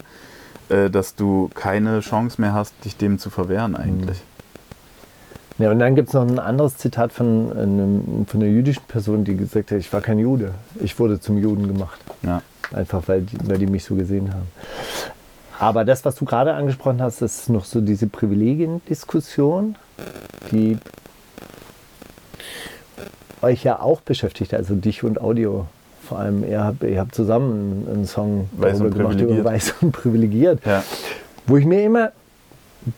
äh, dass du keine Chance mehr hast, dich dem zu verwehren eigentlich. Ja, und dann gibt es noch ein anderes Zitat von, einem, von einer jüdischen Person, die gesagt hat, ich war kein Jude. Ich wurde zum Juden gemacht. Ja. Einfach weil die, weil die mich so gesehen haben. Aber das, was du gerade angesprochen hast, ist noch so diese Privilegiendiskussion, die euch ja auch beschäftigt, also dich und Audio vor allem, ihr habt, ihr habt zusammen einen Song Weiß darüber gemacht, über. Weiß und privilegiert. Ja. Wo ich mir immer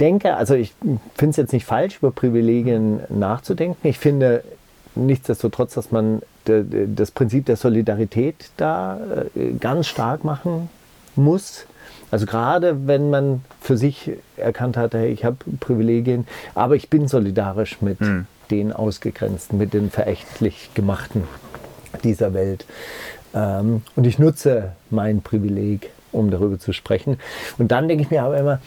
denke, also ich finde es jetzt nicht falsch, über Privilegien nachzudenken. Ich finde nichtsdestotrotz, dass man das Prinzip der Solidarität da äh, ganz stark machen muss. Also gerade wenn man für sich erkannt hat, hey, ich habe Privilegien, aber ich bin solidarisch mit Hm. den Ausgegrenzten, mit den verächtlich Gemachten dieser Welt. Ähm, und ich nutze mein Privileg, um darüber zu sprechen. Und dann denke ich mir aber immer,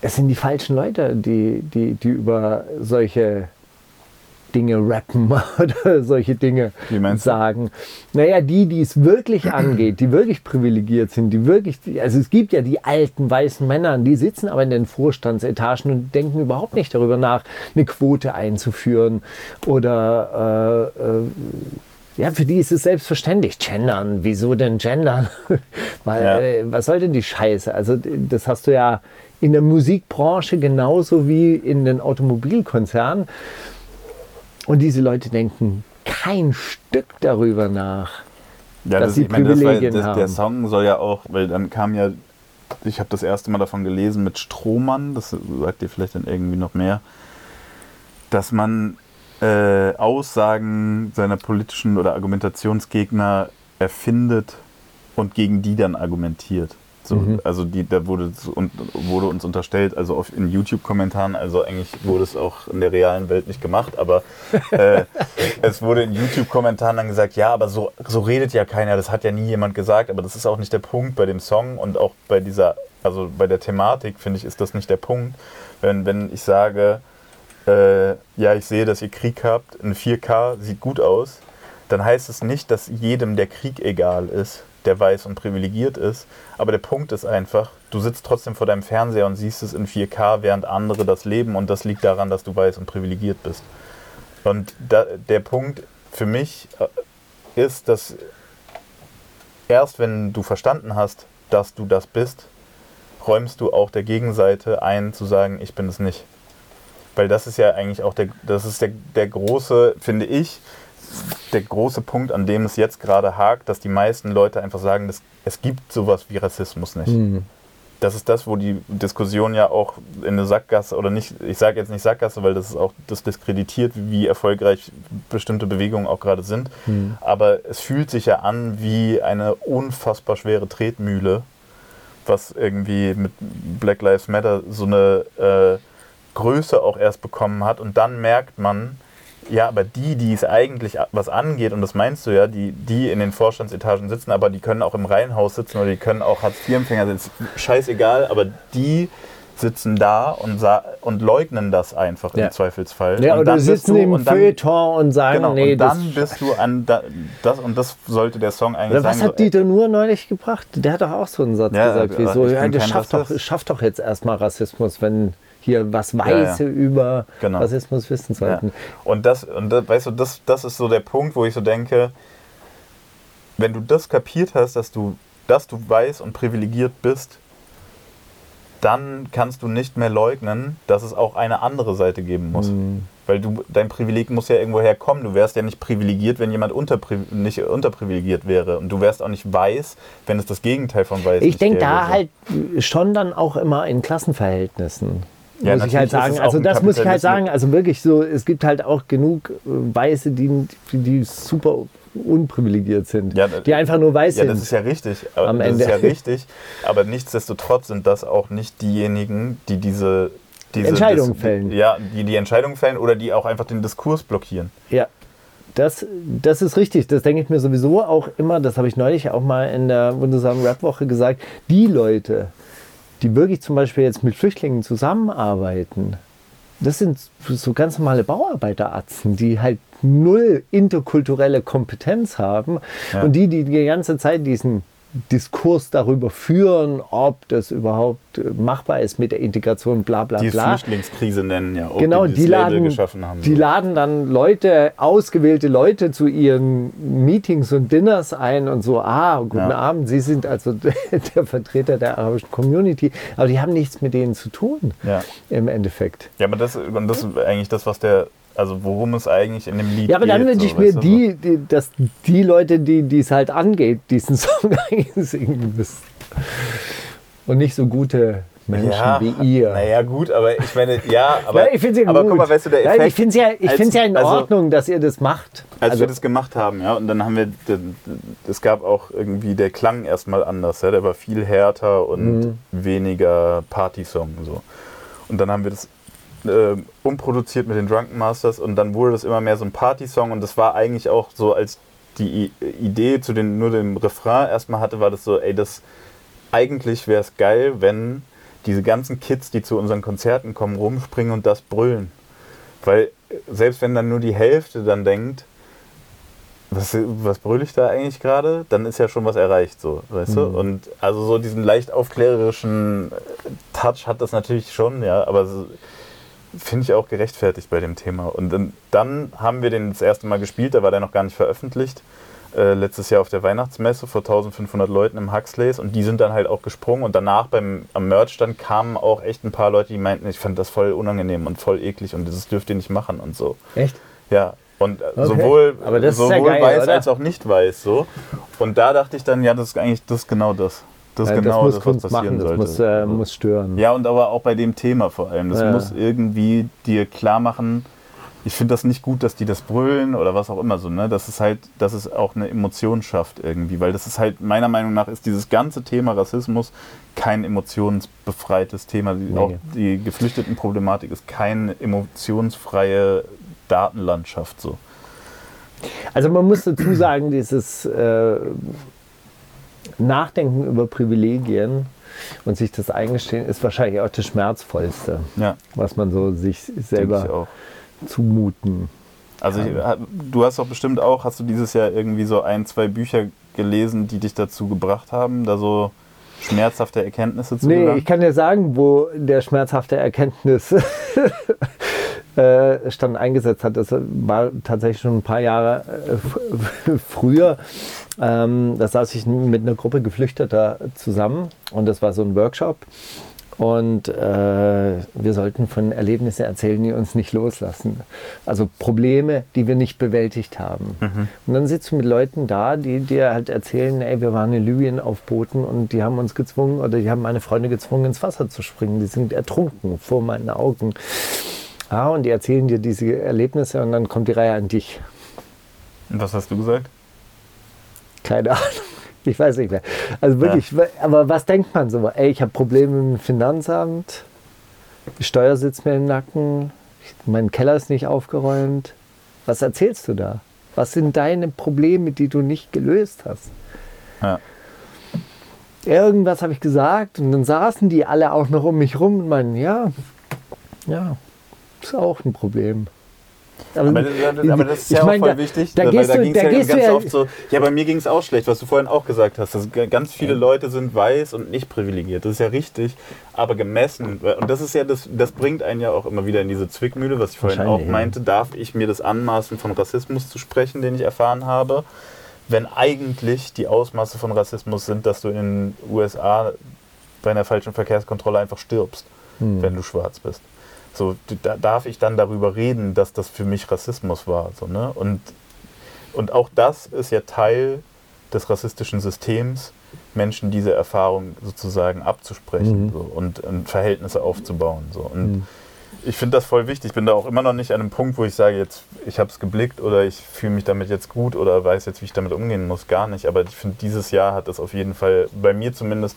es sind die falschen Leute, die, die, die über solche Dinge rappen oder solche Dinge meinst du? sagen. Naja, die, die es wirklich angeht, die wirklich privilegiert sind, die wirklich, also es gibt ja die alten weißen Männer, die sitzen aber in den Vorstandsetagen und denken überhaupt nicht darüber nach, eine Quote einzuführen oder äh, äh, ja, für die ist es selbstverständlich. Gendern, wieso denn gendern? Weil, Ja. äh, was soll denn die Scheiße? Also, das hast du ja in der Musikbranche genauso wie in den Automobilkonzernen. Und diese Leute denken kein Stück darüber nach. Ja, dass das, sie ich meine, das war, Privilegien das, der haben. Song soll ja auch, weil dann kam ja, ich habe das erste Mal davon gelesen mit Strohmann, das sagt dir vielleicht dann irgendwie noch mehr, dass man äh, Aussagen seiner politischen oder Argumentationsgegner erfindet und gegen die dann argumentiert. So, Mhm. Also die, da wurde, wurde uns unterstellt, also auf, in YouTube-Kommentaren, also eigentlich wurde es auch in der realen Welt nicht gemacht, aber äh, es wurde in YouTube-Kommentaren dann gesagt, ja, aber so, so redet ja keiner, das hat ja nie jemand gesagt, aber das ist auch nicht der Punkt bei dem Song und auch bei dieser, also bei der Thematik, finde ich, ist das nicht der Punkt. Wenn, wenn ich sage, äh, ja, ich sehe, dass ihr Krieg habt, in 4K, sieht gut aus, dann heißt es nicht, dass jedem der Krieg egal ist, der weiß und privilegiert ist. Aber der Punkt ist einfach, du sitzt trotzdem vor deinem Fernseher und siehst es in 4K, während andere das leben und das liegt daran, dass du weiß und privilegiert bist. Und da, der Punkt für mich äh, ist, dass erst wenn du verstanden hast, dass du das bist, räumst du auch der Gegenseite ein, zu sagen, ich bin es nicht. Weil das ist ja eigentlich auch der, das ist der, der große, finde ich, der große Punkt, an dem es jetzt gerade hakt, dass die meisten Leute einfach sagen, dass es gibt sowas wie Rassismus nicht. Hm. Das ist das, wo die Diskussion ja auch in eine Sackgasse oder nicht, ich sage jetzt nicht Sackgasse, weil das ist auch das diskreditiert, wie erfolgreich bestimmte Bewegungen auch gerade sind. Hm. Aber es fühlt sich ja an wie eine unfassbar schwere Tretmühle, was irgendwie mit Black Lives Matter so eine äh, Größe auch erst bekommen hat. Und dann merkt man, ja, aber die, die es eigentlich was angeht, und das meinst du ja, die, die in den Vorstandsetagen sitzen, aber die können auch im Reihenhaus sitzen oder die können auch Hartz-IV-Empfänger sitzen, scheißegal, aber die sitzen da und, und leugnen das einfach Ja. im Zweifelsfall. Ja, und oder sitzen du- im und dann- Feuilleton und sagen, Genau, nee, und dann das bist du an da, das und das sollte der Song eigentlich Oder was hat Dieter Nuhr neulich gebracht? Der hat doch auch so einen Satz Ja, gesagt, wie aber so, ich ja, das schafft doch, schafft doch jetzt erstmal Rassismus, wenn hier was Weiße ja. über Genau. Rassismus wissen ja. sollten. Und das, und das, weißt du, das, das ist so der Punkt, wo ich so denke, wenn du das kapiert hast, dass du, dass du weiß und privilegiert bist, dann kannst du nicht mehr leugnen, dass es auch eine andere Seite geben muss. Mhm. Weil du, dein Privileg muss ja irgendwo herkommen. Du wärst ja nicht privilegiert, wenn jemand unterpri nicht unterprivilegiert wäre. Und du wärst auch nicht weiß, wenn es das Gegenteil von weiß Ich nicht denke da halt schon dann auch immer in Klassenverhältnissen. Ja, muss ich halt sagen. Also das muss ich halt sagen. Also wirklich so, es gibt halt auch genug äh, Weiße, die, die super unprivilegiert sind. Ja, die einfach nur weiß Ja, sind. das ist ja richtig. Aber Am das Ende. ist ja richtig. Aber nichtsdestotrotz sind das auch nicht diejenigen, die diese, diese Entscheidungen Dis- fällen. Ja, die die Entscheidungen fällen oder die auch einfach den Diskurs blockieren. Ja, das, das ist richtig. Das denke ich mir sowieso auch immer. Das habe ich neulich auch mal in der wundersamen Rap-Woche gesagt. Die Leute, die wirklich zum Beispiel jetzt mit Flüchtlingen zusammenarbeiten, das sind so ganz normale Bauarbeiteratzen, die halt null interkulturelle Kompetenz haben. Ja. Und die, die die ganze Zeit diesen Diskurs darüber führen, ob das überhaupt äh, machbar ist mit der Integration, bla bla Die bla. Flüchtlingskrise nennen ja auch, Genau, die, die laden, geschaffen haben. die laden dann Leute, ausgewählte Leute zu ihren Meetings und Dinners ein und so, ah, guten Ja. Abend, Sie sind also der Vertreter der arabischen Community. Aber die haben nichts mit denen zu tun Ja. im Endeffekt. Ja, aber das, das ist eigentlich das, was der, Also worum es eigentlich in dem Lied geht. Ja, aber dann wünsche so, ich mir weißt du, die, die, dass die Leute, die es halt angeht, diesen Song singen müssen. Und nicht so gute Menschen ja, wie ihr. Naja, gut, aber ich meine, ja, aber, ja, ich finde es ja aber gut. guck mal, weißt du, der Effekt. Nein, ich finde es ja, ich als- find's ja in also- Ordnung, dass ihr das macht. Als Also- wir das gemacht haben, ja, und dann haben wir, es gab auch irgendwie, der Klang erstmal anders, ja, der war viel härter und Mhm. weniger Party-Song, so. Und dann haben wir das äh, umproduziert mit den Drunken Masters und dann wurde das immer mehr so ein Party-Song und das war eigentlich auch so, als die Idee zu den, nur dem Refrain erstmal hatte, war das so, ey, das, eigentlich wäre es geil, wenn diese ganzen Kids, die zu unseren Konzerten kommen, rumspringen und das brüllen. Weil äh, selbst wenn dann nur die Hälfte dann denkt, was, was brülle ich da eigentlich gerade, dann ist ja schon was erreicht, so, weißt du? Mhm. Und also so diesen leicht aufklärerischen äh, Touch hat das natürlich schon, ja, aber so, finde ich auch gerechtfertigt bei dem Thema. Und dann, dann haben wir den das erste Mal gespielt, da war der noch gar nicht veröffentlicht. Äh, letztes Jahr auf der Weihnachtsmesse vor 1500 Leuten im Huxleys und die sind dann halt auch gesprungen und danach beim am Merchstand kamen auch echt ein paar Leute, die meinten, ich fand das voll unangenehm und voll eklig und das dürft ihr nicht machen und so. Echt? Ja, und Okay. sowohl, ist ja sowohl geil, weiß oder? als auch nicht weiß so. Und da dachte ich dann, ja, das ist eigentlich das ist genau das. Das Ja, genau das muss das, Kunst machen, das muss, äh, muss stören. Ja, und aber auch bei dem Thema vor allem. Das Ja. muss irgendwie dir klar machen, ich finde das nicht gut, dass die das brüllen oder was auch immer so, ne? Das ist halt, dass es auch eine Emotion schafft irgendwie. Weil das ist halt, meiner Meinung nach, ist dieses ganze Thema Rassismus kein emotionsbefreites Thema. Nee. Auch die Geflüchtetenproblematik ist keine emotionsfreie Datenlandschaft so. Also man muss dazu sagen, dieses äh, Nachdenken über Privilegien und sich das eingestehen ist wahrscheinlich auch das Schmerzvollste, Ja, was man so sich selber zumuten. Also ich, du hast doch bestimmt auch, hast du dieses Jahr irgendwie so ein, zwei Bücher gelesen, die dich dazu gebracht haben, da so schmerzhafte Erkenntnisse zu Nee, gelangen? ich kann dir sagen, wo der schmerzhafte Erkenntnis äh, stand eingesetzt hat. Das war tatsächlich schon ein paar Jahre äh, früher. Ähm, da saß ich mit einer Gruppe Geflüchteter zusammen und das war so ein Workshop. Und äh, wir sollten von Erlebnissen erzählen, die uns nicht loslassen. Also Probleme, die wir nicht bewältigt haben. Und dann sitzt du mit Leuten da, die dir halt erzählen, ey, wir waren in Libyen auf Booten und die haben uns gezwungen oder die haben meine Freunde gezwungen, ins Wasser zu springen. Die sind ertrunken vor meinen Augen. Ja, und die erzählen dir diese Erlebnisse und dann kommt die Reihe an dich. Und was hast du gesagt? Keine Ahnung. Ich weiß nicht mehr. Also wirklich, aber was denkt man so? Ey, ich habe Probleme mit dem Finanzamt, die Steuer sitzt mir im Nacken, mein Keller ist nicht aufgeräumt. Was erzählst du da? Was sind deine Probleme, die du nicht gelöst hast? Ja. Irgendwas habe ich gesagt und dann saßen die alle auch noch um mich rum und meinen, ja, ja, ist auch ein Problem. Aber, das- aber das ist ja auch mein, voll da- wichtig, Da weil gehst da du, ging es da ja gehst du ganz ja, oft so, ja, bei mir ging es auch schlecht, was du vorhin auch gesagt hast, dass ganz viele Leute sind weiß und nicht privilegiert, das ist ja richtig, aber gemessen, und das ist ja, das, das bringt einen ja auch immer wieder in diese Zwickmühle, was ich vorhin auch meinte, darf ich mir das anmaßen, von Rassismus zu sprechen, den ich erfahren habe, wenn eigentlich die Ausmaße von Rassismus sind, dass du in den USA bei einer falschen Verkehrskontrolle einfach stirbst, Hm. wenn du schwarz bist. So, da darf ich dann darüber reden, dass das für mich Rassismus war. So, ne? und, und auch das ist ja Teil des rassistischen Systems, Menschen diese Erfahrung sozusagen abzusprechen Mhm. so, und, und Verhältnisse aufzubauen. So. Und Mhm. ich finde das voll wichtig. Ich bin da auch immer noch nicht an einem Punkt, wo ich sage, jetzt ich habe es geblickt oder ich fühle mich damit jetzt gut oder weiß jetzt, wie ich damit umgehen muss. Gar nicht. Aber ich finde, dieses Jahr hat es auf jeden Fall bei mir zumindest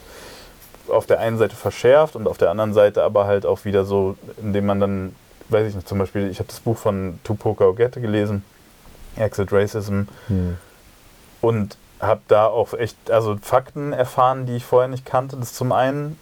auf der einen Seite verschärft und auf der anderen Seite aber halt auch wieder so, indem man dann, weiß ich nicht, zum Beispiel, ich habe das Buch von Tupoka Ogette gelesen, Exit Racism, Hm. und habe da auch echt, also Fakten erfahren, die ich vorher nicht kannte. Das zum einen,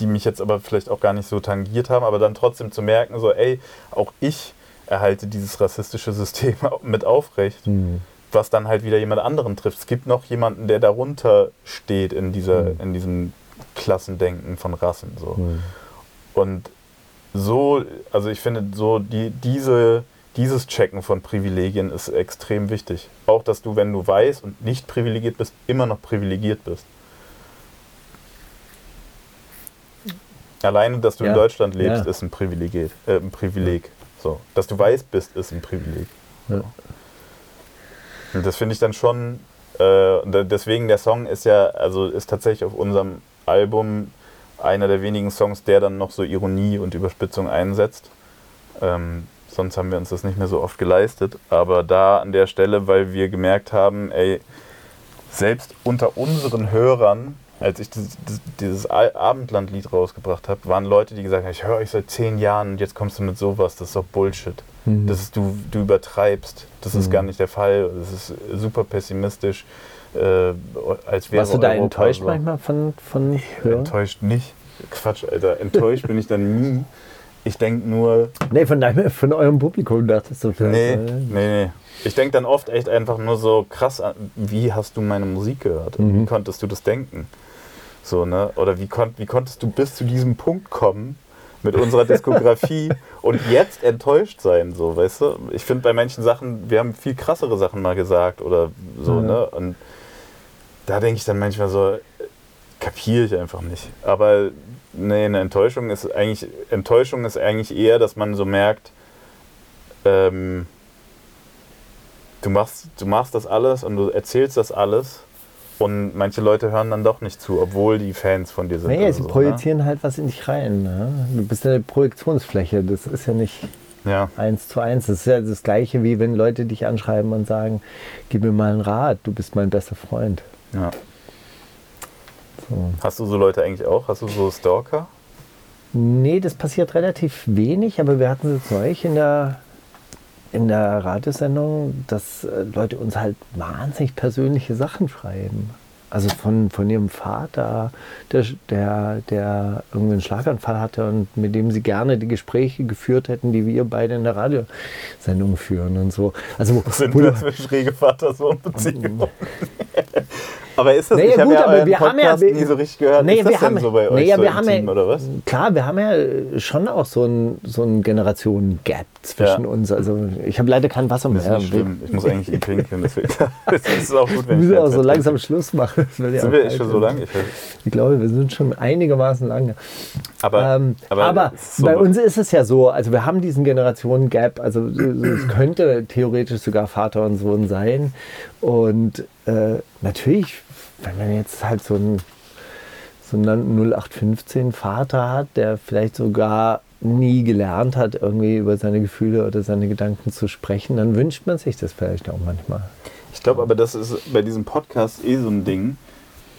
die mich jetzt aber vielleicht auch gar nicht so tangiert haben, aber dann trotzdem zu merken, so, ey, auch ich erhalte dieses rassistische System mit aufrecht, Hm. was dann halt wieder jemand anderen trifft. Es gibt noch jemanden, der darunter steht in, dieser, Mhm. in diesem Klassendenken von Rassen. So. Hm. Und so, also ich finde, so die, diese, dieses Checken von Privilegien ist extrem wichtig. Auch, dass du, wenn du weißt und nicht privilegiert bist, immer noch privilegiert bist. Alleine, dass du Ja, in Deutschland lebst, ja. ist ein Privileg. Äh, ein Privileg. So, dass du weiß bist, ist ein Privileg. Ja. Und das finde ich dann schon, äh, deswegen der Song ist ja, also ist tatsächlich auf unserem Album einer der wenigen Songs, der dann noch so Ironie und Überspitzung einsetzt. Ähm, sonst haben wir uns das nicht mehr so oft geleistet. Aber da an der Stelle, weil wir gemerkt haben, ey, selbst unter unseren Hörern, als ich dieses, dieses Abendlandlied rausgebracht habe, waren Leute, die gesagt haben, ich höre euch seit zehn Jahren und jetzt kommst du mit sowas, das ist doch Bullshit. Mhm. Das ist, du, du übertreibst. Das mhm. ist gar nicht der Fall. Das ist super pessimistisch. Äh, als wäre Warst du da Europa enttäuscht so. manchmal von, von Hörern? Enttäuscht nicht. Quatsch, Alter. Enttäuscht bin ich dann nie. Ich denke nur. Nee, von, deinem, von eurem Publikum dachtest du vielleicht. Nee, nee, nee. Ich denke dann oft echt einfach nur so krass, wie hast du meine Musik gehört? Mhm. Wie konntest du das denken? So, ne? Oder wie, kon wie konntest du bis zu diesem Punkt kommen mit unserer Diskografie und jetzt enttäuscht sein, so, weißt du? Ich finde bei manchen Sachen, wir haben viel krassere Sachen mal gesagt oder so, mhm. ne? Und da denke ich dann manchmal so, kapiere ich einfach nicht. Aber nee, eine Enttäuschung ist eigentlich, Enttäuschung ist eigentlich eher, dass man so merkt, ähm, du, machst, du machst das alles und du erzählst das alles und manche Leute hören dann doch nicht zu, obwohl die Fans von dir sind. Naja, sie so, ne? projizieren ne? halt was in dich rein. Ne? Du bist eine Projektionsfläche, das ist ja nicht ja. eins zu eins. Das ist ja das Gleiche, wie wenn Leute dich anschreiben und sagen, gib mir mal einen Rat, du bist mein bester Freund. Ja. So. Hast du so Leute eigentlich auch? Hast du so Stalker? Nee, das passiert relativ wenig, aber wir hatten es neulich in der, in der Radiosendung, dass äh, Leute uns halt wahnsinnig persönliche Sachen schreiben. Also von, von ihrem Vater, der, der, der irgendwie einen Schlaganfall hatte und mit dem sie gerne die Gespräche geführt hätten, die wir beide in der Radiosendung führen und so. Also, Was sind das für schräge Vater-Sohn-Beziehungen? Aber ist das, naja, ich gut, ja aber wir haben ja nie so richtig gehört. Naja, ist das wir haben, so bei euch naja, so wir haben Team, ja, oder was? Klar, wir haben ja schon auch so ein, so ein Generationen-Gap zwischen Ja. uns. Also ich habe leider kein Wasser Das ist mehr. nicht schlimm. Ich muss eigentlich eh pinkeln. Deswegen. Das ist auch gut, Wir wenn ich müssen auch so langsam Schluss machen. Das ja Sind auch wir schon so lange? Ich. Ich glaube, wir sind schon einigermaßen lange. Aber, Ähm, aber, aber ist so- bei uns ist es ja so, also wir haben diesen Generationen-Gap, also es könnte theoretisch sogar Vater und Sohn sein. Und äh, natürlich, wenn man jetzt halt so einen, so einen 0815 Vater hat, der vielleicht sogar nie gelernt hat, irgendwie über seine Gefühle oder seine Gedanken zu sprechen, dann wünscht man sich das vielleicht auch manchmal. Ich glaube aber, das ist bei diesem Podcast eh so ein Ding.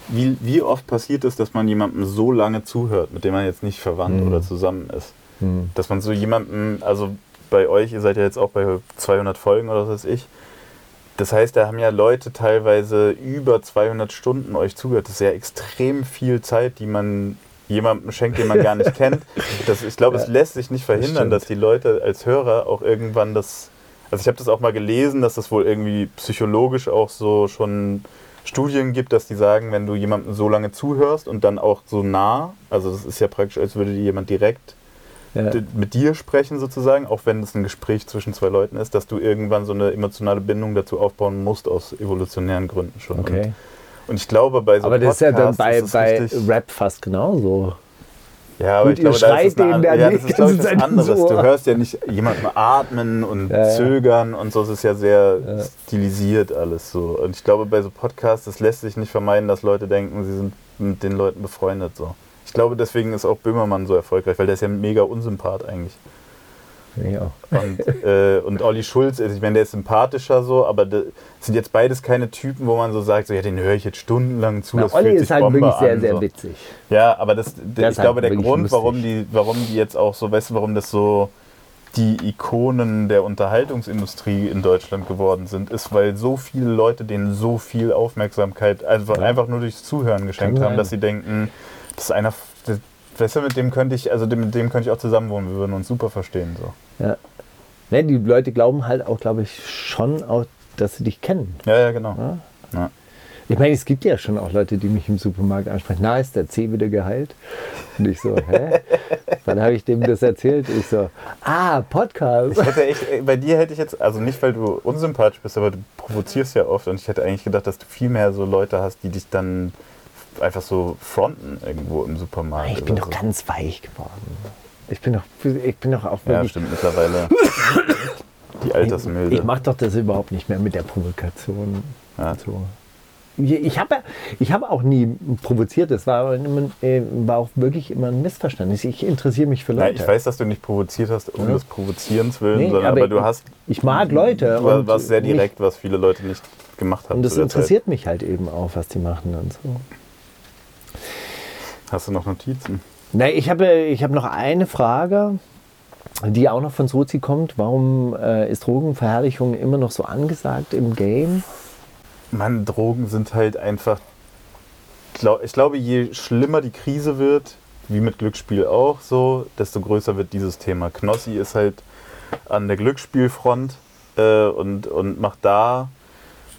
Wie, wie oft passiert es, dass man jemandem so lange zuhört, mit dem man jetzt nicht verwandt Mhm. oder zusammen ist? Hm. Dass man so jemandem, also bei euch, ihr seid ja jetzt auch bei 200 Folgen oder was weiß ich. Das heißt, da haben ja Leute teilweise über 200 Stunden euch zugehört. Das ist ja extrem viel Zeit, die man jemandem schenkt, den man gar nicht kennt. Das, ich glaube, es Ja, lässt sich nicht verhindern, stimmt. dass die Leute als Hörer auch irgendwann das. Also ich habe das auch mal gelesen, dass das wohl irgendwie psychologisch auch so schon Studien gibt, dass die sagen, wenn du jemandem so lange zuhörst und dann auch so nah, also das ist ja praktisch, als würde dir jemand direkt Ja. mit dir sprechen sozusagen, auch wenn es ein Gespräch zwischen zwei Leuten ist, dass du irgendwann so eine emotionale Bindung dazu aufbauen musst aus evolutionären Gründen schon. Okay. Und, und ich glaube bei so Aber das ist ja dann bei, bei Rap fast genauso. Ja, aber Gut, ich glaube, da ist es eine dann ja, das ist glaube ich was anderes. so. Du hörst ja nicht jemanden atmen und ja. zögern und so, es ist ja sehr Ja. stilisiert alles so. Und ich glaube, bei so Podcasts, das lässt sich nicht vermeiden, dass Leute denken, sie sind mit den Leuten befreundet so. Ich glaube, deswegen ist auch Böhmermann so erfolgreich, weil der ist ja mega Unsympath eigentlich. Ja. Und, äh, und Olli Schulz, also ich meine, der ist sympathischer so, aber das sind jetzt beides keine Typen, wo man so sagt, so, ja, den höre ich jetzt stundenlang zu. Na, das Olli ist halt Bombe wirklich sehr, an, sehr so. witzig. Ja, aber das, Der ich ist glaube, halt der Grund, lustig. warum die, warum die jetzt auch so, weißt du, warum das so die Ikonen der Unterhaltungsindustrie in Deutschland geworden sind, ist, weil so viele Leute denen so viel Aufmerksamkeit einfach, Ja. einfach nur durchs Zuhören geschenkt Kann haben, sein. dass sie denken, das ist einer, das, weißt du, mit dem könnte ich, also mit dem könnte ich auch zusammen wohnen, wir würden uns super verstehen. So. Ja. Ne, die Leute glauben halt auch, glaube ich, schon auch, dass sie dich kennen. Ja, ja, genau. Ja? Ja. Ich meine, es gibt ja schon auch Leute, die mich im Supermarkt ansprechen. Na, ist der C wieder geheilt? Und ich so, hä? Wann habe ich dem das erzählt? Ich so, ah, Podcast. Ich hätte echt, bei dir hätte ich jetzt, also nicht, weil du unsympathisch bist, aber du provozierst ja oft und ich hätte eigentlich gedacht, dass du viel mehr so Leute hast, die dich dann einfach so fronten irgendwo im Supermarkt. Ich bin doch so. ganz weich geworden. Ich bin doch, ich bin doch auch Ja, stimmt mittlerweile. Die Altersmilde. ich mache doch das überhaupt nicht mehr mit der Provokation. Ja. So. Ich, ich habe ich hab auch nie provoziert. Das war, immer, äh, war auch wirklich immer ein Missverständnis. Ich interessiere mich für Leute. ich weiß, dass du nicht provoziert hast, um Ja. des Provozierens willen, Nee, sondern aber aber, du ich- hast. ich mag Leute Du warst sehr mich- direkt, was viele Leute nicht gemacht haben. Und das der Zeit. interessiert mich halt eben auch, was die machen und so. Hast du noch Notizen? Na, ich habe ich hab noch eine Frage, die auch noch von Sozi kommt. Warum äh, ist Drogenverherrlichung immer noch so angesagt im Game? Mann, Drogen sind halt einfach. Ich glaube, je schlimmer die Krise wird, wie mit Glücksspiel auch so, desto größer wird dieses Thema. Knossi ist halt an der Glücksspielfront äh, und, und macht da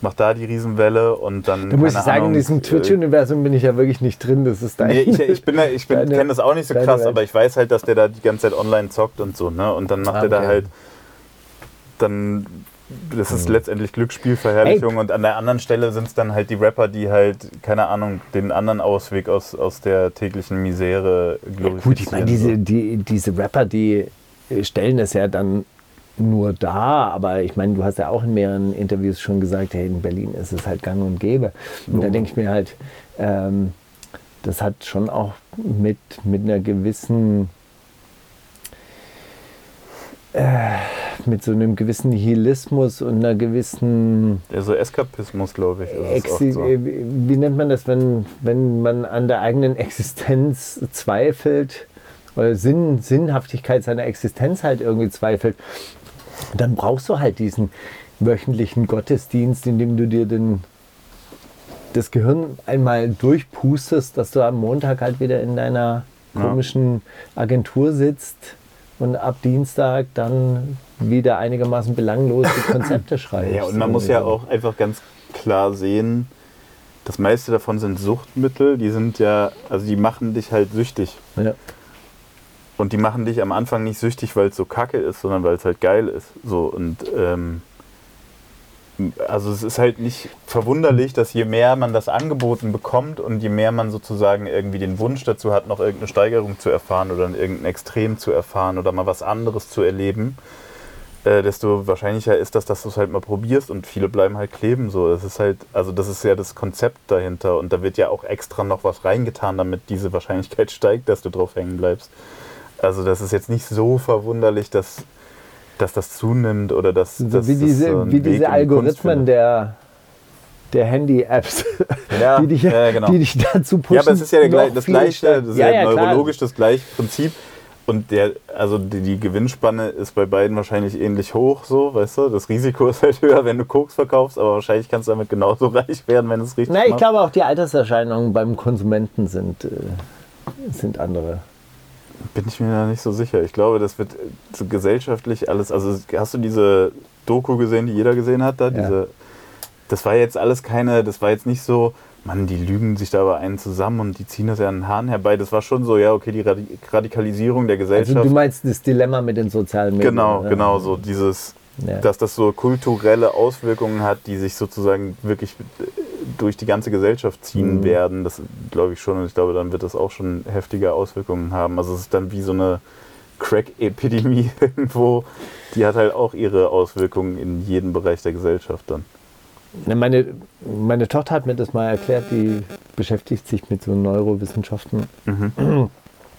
macht da die Riesenwelle und dann. Da muss ich sagen, Ahnung, in diesem äh, Twitch-Universum bin ich ja wirklich nicht drin. Das ist dein. Nee, ich, ich bin, da- ich bin, kenne das auch nicht so krass, Welt. aber ich weiß halt, dass der da die ganze Zeit online zockt und so, ne? Und dann macht Ah, er da okay. halt dann das ist letztendlich Glücksspielverherrlichung Ey. und an der anderen Stelle sind es dann halt die Rapper, die halt, keine Ahnung, den anderen Ausweg aus, aus der täglichen Misere glorifizieren. Gut, ich meine, diese, die, diese Rapper, die stellen das ja dann nur dar, aber ich meine, du hast ja auch in mehreren Interviews schon gesagt, hey, in Berlin ist es halt gang und gäbe. Und da Jo. denke ich mir halt, ähm, das hat schon auch mit, mit einer gewissen, äh, mit so einem gewissen Nihilismus und einer gewissen Ja, so Eskapismus, glaube ich. Exi so. äh, Wie nennt man das, wenn, wenn man an der eigenen Existenz zweifelt oder Sinn, Sinnhaftigkeit seiner Existenz halt irgendwie zweifelt, dann brauchst du halt diesen wöchentlichen Gottesdienst, in dem du dir den, das Gehirn einmal durchpustest, dass du am Montag halt wieder in deiner komischen Agentur sitzt und ab Dienstag dann wieder einigermaßen belanglose Konzepte schreibst. Ja, und man muss ja auch einfach ganz klar sehen, das meiste davon sind Suchtmittel, die sind ja, also die machen dich halt süchtig. Ja. Und die machen dich am Anfang nicht süchtig, weil es so kacke ist, sondern weil es halt geil ist. So und ähm, also es ist halt nicht verwunderlich, dass je mehr man das angeboten bekommt und je mehr man sozusagen irgendwie den Wunsch dazu hat, noch irgendeine Steigerung zu erfahren oder irgendein Extrem zu erfahren oder mal was anderes zu erleben, äh, desto wahrscheinlicher ist das, dass du es halt mal probierst und viele bleiben halt kleben. So, das ist halt, also das ist ja das Konzept dahinter und da wird ja auch extra noch was reingetan, damit diese Wahrscheinlichkeit steigt, dass du drauf hängen bleibst. Also das ist jetzt nicht so verwunderlich, dass, dass das zunimmt oder dass, So dass wie das diese, so einen wie diese Algorithmen der, der Handy-Apps, Ja, die, dich, ja, genau. die dich dazu pushen. Ja, aber es ist ja der, das gleiche, das ist ja, ja, ja, klar. neurologisch das gleiche Prinzip. Und der, also die, die Gewinnspanne ist bei beiden wahrscheinlich ähnlich hoch, so, weißt du? Das Risiko ist halt höher, wenn du Koks verkaufst, aber wahrscheinlich kannst du damit genauso reich werden, wenn es richtig Na, ich machst. glaube auch die Alterserscheinungen beim Konsumenten sind, äh, sind andere. Bin ich mir da nicht so sicher. Ich glaube, das wird äh, so gesellschaftlich alles. Also hast du diese Doku gesehen, die jeder gesehen hat da? Ja. Diese, das war jetzt alles keine, das war jetzt nicht so, Mann, die lügen sich da aber einen zusammen und die ziehen das ja an den Haaren herbei. Das war schon so, ja, okay, die Radi- Radikalisierung der Gesellschaft. Also du meinst das Dilemma mit den sozialen Medien. Genau, ne? genau, so dieses, Ja. dass das so kulturelle Auswirkungen hat, die sich sozusagen wirklich äh, durch die ganze Gesellschaft ziehen Mhm. werden. Das glaube ich schon und ich glaube, dann wird das auch schon heftige Auswirkungen haben. Also es ist dann wie so eine Crack-Epidemie irgendwo, die hat halt auch ihre Auswirkungen in jedem Bereich der Gesellschaft dann. Meine, meine Tochter hat mir das mal erklärt, die beschäftigt sich mit so Neurowissenschaften. Mhm.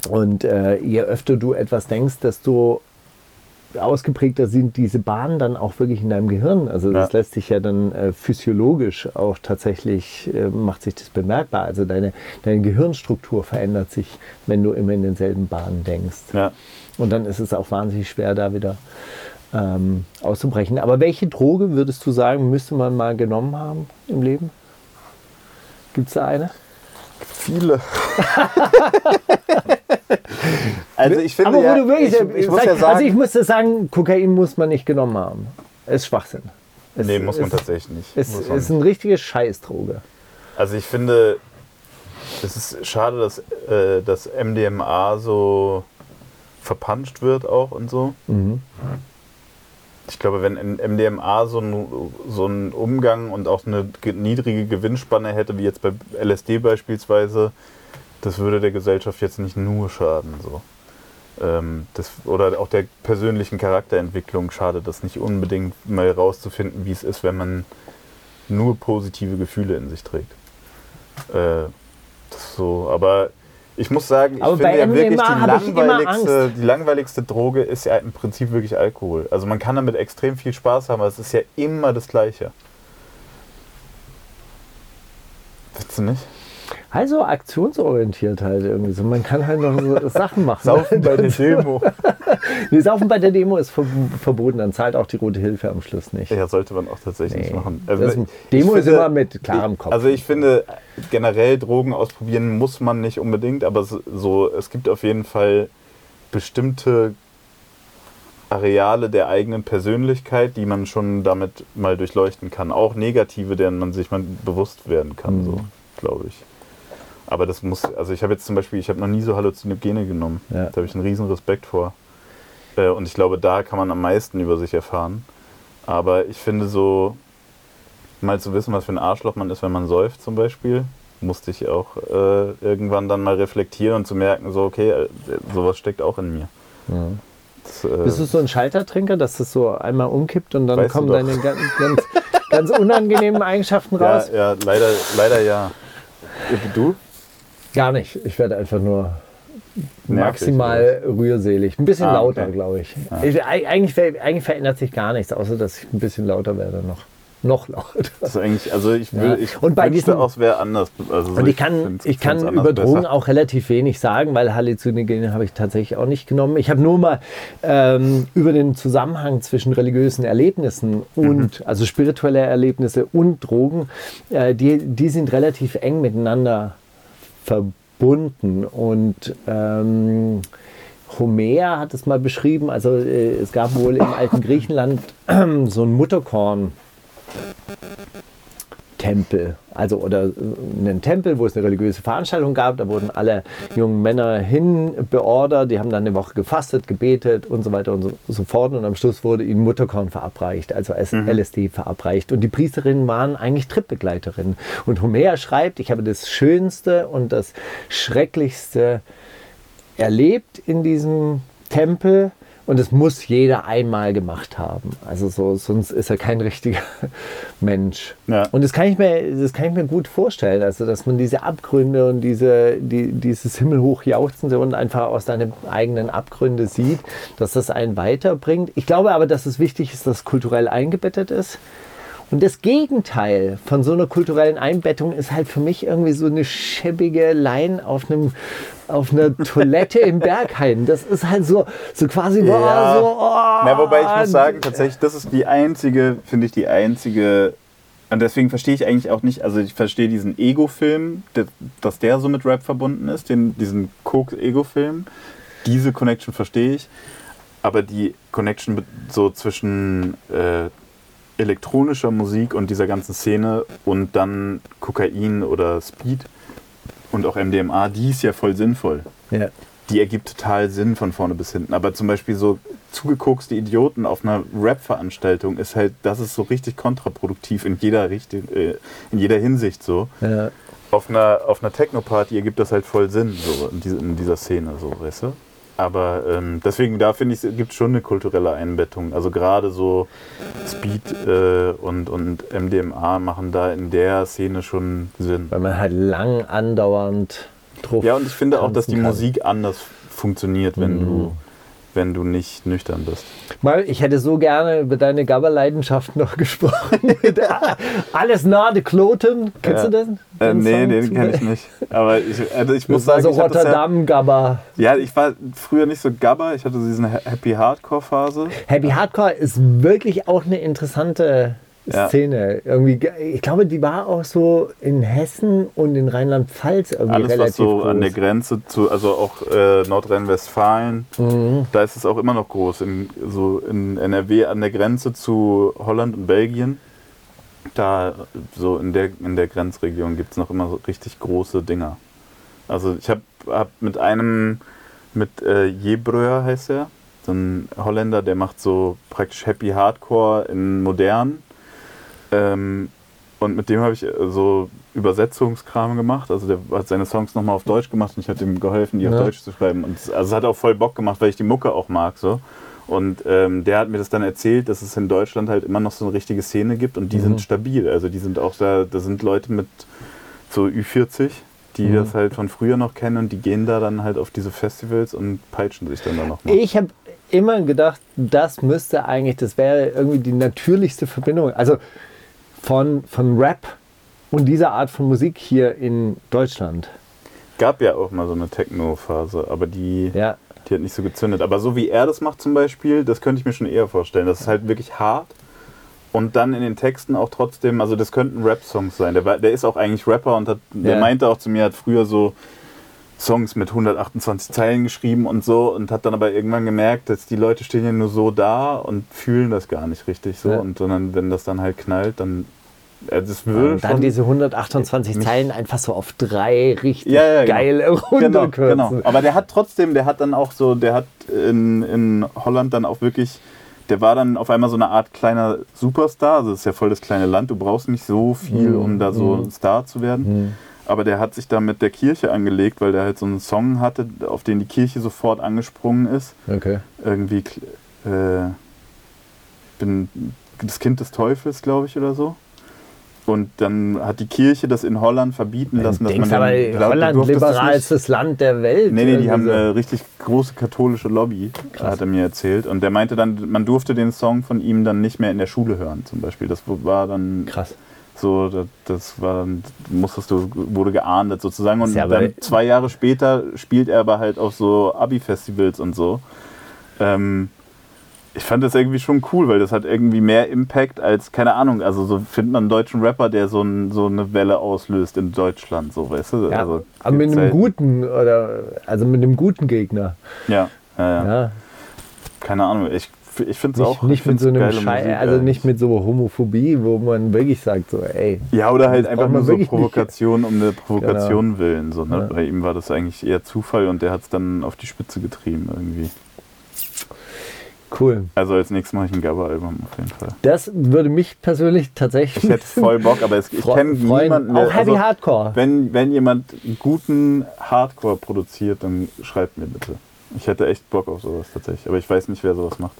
Und äh, je öfter du etwas denkst, desto ausgeprägter sind diese Bahnen dann auch wirklich in deinem Gehirn. Also das Ja. lässt sich ja dann äh, physiologisch auch tatsächlich, äh, macht sich das bemerkbar. Also deine, deine Gehirnstruktur verändert sich, wenn du immer in denselben Bahnen denkst. Ja. Und dann ist es auch wahnsinnig schwer, da wieder ähm, auszubrechen. Aber welche Droge würdest du sagen, müsste man mal genommen haben im Leben? Gibt es da eine? Viele. also ich finde Aber wo ja, du wirklich, ich, ich muss sag, ja sagen, also ich muss dir sagen, Kokain muss man nicht genommen haben. Ist Schwachsinn. Es nee, muss man ist, tatsächlich nicht. Es man ist eine richtige Scheißdroge. Also ich finde, es ist schade, dass äh, das MDMA so verpanscht wird auch und so. Mhm. Ich glaube, wenn MDMA so ein, so Umgang und auch eine ge- niedrige Gewinnspanne hätte, wie jetzt bei LSD beispielsweise, das würde der Gesellschaft jetzt nicht nur schaden. So. ähm, das, oder auch der persönlichen Charakterentwicklung schadet das nicht unbedingt mal rauszufinden, wie es ist, wenn man nur positive Gefühle in sich trägt. Äh, so, aber ich muss sagen, ich Aber finde ja wirklich die langweiligste, die langweiligste Droge ist ja im Prinzip wirklich Alkohol. Also man kann damit extrem viel Spaß haben, aber es ist ja immer das Gleiche. Findest du nicht? Also aktionsorientiert halt irgendwie so. Man kann halt noch so Sachen machen. Saufen bei der Demo. Nee, Saufen bei der Demo ist ver verboten, dann zahlt auch die Rote Hilfe am Schluss nicht. Ja, sollte man auch tatsächlich Nee. machen. Das, ich Demo ist finde- immer mit klarem Kopf. Also ich finde, generell Drogen ausprobieren muss man nicht unbedingt, aber so- so, es gibt auf jeden Fall bestimmte Areale der eigenen Persönlichkeit, die man schon damit mal durchleuchten kann. Auch negative, deren man sich mal bewusst werden kann, Mhm. so, glaube ich. Aber das muss, also ich habe jetzt zum Beispiel, ich habe noch nie so Halluzinogene genommen. Ja. Da habe ich einen riesen Respekt vor. Äh, Und ich glaube, da kann man am meisten über sich erfahren. Aber ich finde so, mal zu wissen, was für ein Arschloch man ist, wenn man säuft zum Beispiel, musste ich auch äh, irgendwann dann mal reflektieren und zu merken, so okay, äh, sowas steckt auch in mir. Ja. Das, äh, Bist du so ein Schaltertrinker, dass das so einmal umkippt und dann kommen deine ganz, ganz, ganz unangenehmen Eigenschaften ja, raus? ja, leider, leider ja. Du? Gar nicht. Ich werde einfach nur Nervig, maximal rührselig. Ein bisschen Ah, lauter, okay. glaube ich. ich eig- eigentlich, eigentlich verändert sich gar nichts, außer dass ich ein bisschen lauter werde noch. Noch lauter. Eigentlich, also ich, will, Ja. ich Und bei diesen- auch, es wäre anders. Also so, Und ich kann, ich kann über Drogen besser. auch relativ wenig sagen, weil Halluzinogene habe ich tatsächlich auch nicht genommen. Ich habe nur mal ähm, über den Zusammenhang zwischen religiösen Erlebnissen und, also spirituelle Erlebnisse und Drogen, äh, die, die sind relativ eng miteinander verbunden. Und ähm, Homer hat es mal beschrieben, also äh, es gab wohl im alten Griechenland so ein Mutterkorn. Tempel, also oder äh, einen Tempel, wo es eine religiöse Veranstaltung gab. Da wurden alle jungen Männer hin beordert, die haben dann eine Woche gefastet, gebetet und so weiter und so, so fort. Und am Schluss wurde ihnen Mutterkorn verabreicht, also als LSD verabreicht. Und die Priesterinnen waren eigentlich Tripbegleiterinnen. Und Homer schreibt, ich habe das Schönste und das Schrecklichste erlebt in diesem Tempel und es muss jeder einmal gemacht haben. Also so, sonst ist er kein richtiger Mensch. Ja. Und das kann ich mir, das kann ich mir gut vorstellen, also dass man diese Abgründe und diese, die, dieses himmelhoch jauchzende und einfach aus deinen eigenen Abgründe sieht, dass das einen weiterbringt. Ich glaube aber, dass es wichtig ist, dass es kulturell eingebettet ist. Und das Gegenteil von so einer kulturellen Einbettung ist halt für mich irgendwie so eine schäbige Line auf einem auf einer Toilette im Berghain. Das ist halt so, so quasi boah, Ja. so. Oh, Na, wobei ich muss sagen, tatsächlich, das ist die einzige, finde ich, die einzige. Und deswegen verstehe ich eigentlich auch nicht, also ich verstehe diesen Ego-Film, dass der so mit Rap verbunden ist, den, diesen Koks-Ego-Film. Diese Connection verstehe ich. Aber die Connection so zwischen äh, elektronischer Musik und dieser ganzen Szene und dann Kokain oder Speed und auch MDMA, die ist ja voll sinnvoll Ja. die ergibt total Sinn von vorne bis hinten. Aber zum Beispiel so zugekokste Idioten auf einer Rap-Veranstaltung ist halt, das ist so richtig kontraproduktiv in jeder Richtung, äh, in jeder Hinsicht so. Ja. Auf einer, auf einer Techno-Party ergibt das halt voll Sinn, so in, diese, in dieser Szene, so, weißt du? Aber ähm, deswegen, da finde ich, es gibt schon eine kulturelle Einbettung. Also gerade so Speed äh, und, und MDMA machen da in der Szene schon Sinn. Weil man halt lang andauernd drauf. Ja, und ich finde auch, dass die kann. Musik anders funktioniert, wenn, Mhm. du, wenn du nicht nüchtern bist. Mal, ich hätte so gerne über deine Gabberleidenschaft noch gesprochen. Alles nah de Kloten. Kennst Ja. du den? Äh, nee, den kenne ich nicht. Aber ich, also ich muss Das sagen, so ich hab das ja, Rotterdam-Gabber. ja, ich war früher nicht so gabber. Ich hatte so diese Happy Hardcore-Phase. Happy Hardcore ist wirklich auch eine interessante Ja. Szene. Irgendwie, ge- ich glaube, die war auch so in Hessen und in Rheinland-Pfalz irgendwie Alles, relativ was so groß. an der Grenze zu, also auch äh, Nordrhein-Westfalen, Mhm. da ist es auch immer noch groß. In, so in NRW an der Grenze zu Holland und Belgien. Da, so in der, in der Grenzregion gibt es noch immer so richtig große Dinger. Also ich habe hab mit einem, mit äh, Jebreur heißt er, so ein Holländer, der macht so praktisch Happy Hardcore in modern. Ähm, Und mit dem habe ich äh, so Übersetzungskram gemacht. Also der hat seine Songs nochmal auf Deutsch gemacht und ich habe ihm geholfen, die Ja. auf Deutsch zu schreiben. Und es- also es hat auch voll Bock gemacht, weil ich die Mucke auch mag. So. Und ähm, der hat mir das dann erzählt, dass es in Deutschland halt immer noch so eine richtige Szene gibt und die Mhm. sind stabil. Also die sind auch da, da sind Leute mit so Ü40, die Mhm. das halt von früher noch kennen und die gehen da dann halt auf diese Festivals und peitschen sich dann da nochmal. Ich habe immer gedacht, das müsste eigentlich, das wäre irgendwie die natürlichste Verbindung. Also von, von Rap und dieser Art von Musik hier in Deutschland. Gab ja auch mal so eine Techno-Phase, aber die, Ja, die hat nicht so gezündet. Aber so wie er das macht zum Beispiel, das könnte ich mir schon eher vorstellen. Das ist halt wirklich hart. Und dann in den Texten auch trotzdem, also das könnten Rap-Songs sein. Der, der ist auch eigentlich Rapper und hat, der Ja. meinte auch zu mir, hat früher so Songs mit 128 Zeilen geschrieben und so und hat dann aber irgendwann gemerkt, dass die Leute stehen ja nur so da und fühlen das gar nicht richtig so. Ja. Und sondern wenn das dann halt knallt, dann das würde und dann schon diese 128 mich- Zeilen einfach so auf drei richtig Ja, ja, genau. geil Genau, runterkürzen. genau. Aber der hat trotzdem, der hat dann auch so, der hat in, in Holland dann auch wirklich, der war dann auf einmal so eine Art kleiner Superstar. Also das ist ja voll das kleine Land, du brauchst nicht so viel, Mhm, um da so mhm. ein Star zu werden. Aber der hat sich da mit der Kirche angelegt, weil der halt so einen Song hatte, auf den die Kirche sofort angesprungen ist. Okay. Irgendwie, äh, ich bin das Kind des Teufels, glaube ich, oder so. Und dann hat die Kirche das in Holland verbieten lassen, dass denkst man aber, den- Holland liberalstes Land der Welt. Nee, nee, die haben so. eine richtig große katholische Lobby, Krass. hat er mir erzählt. Und der meinte dann, man durfte den Song von ihm dann nicht mehr in der Schule hören, zum Beispiel. Das war dann Krass. so, das, das war dann, musstest du, wurde geahndet sozusagen. Und ja dann zwei Jahre später spielt er aber halt auf so Abi-Festivals und so. Ähm, ich fand das irgendwie schon cool, weil das hat irgendwie mehr Impact als, keine Ahnung, also so findet man einen deutschen Rapper, der so, ein, so eine Welle auslöst in Deutschland, so, weißt du? Ja, also, aber mit einem selten. guten oder also mit einem guten Gegner. Ja, ja, ja. Ja, keine Ahnung. Ich, ich finde es auch. nicht ich mit so einem Schei also nicht mit so Homophobie, wo man wirklich sagt so, ey, Ja, oder halt einfach nur so wirklich nicht. Provokation um eine Provokation willen. So, ne? Ja. Bei ihm war das eigentlich eher Zufall und der hat es dann auf die Spitze getrieben irgendwie. Cool. Also als nächstes mache ich ein Gabba-Album auf jeden Fall. Das würde mich persönlich tatsächlich Ich hätte voll Bock, aber es, ich kenne niemanden, der, Auch Heavy also, Hardcore. wenn, wenn jemand guten Hardcore produziert, dann schreibt mir bitte. Ich hätte echt Bock auf sowas tatsächlich, aber ich weiß nicht, wer sowas macht.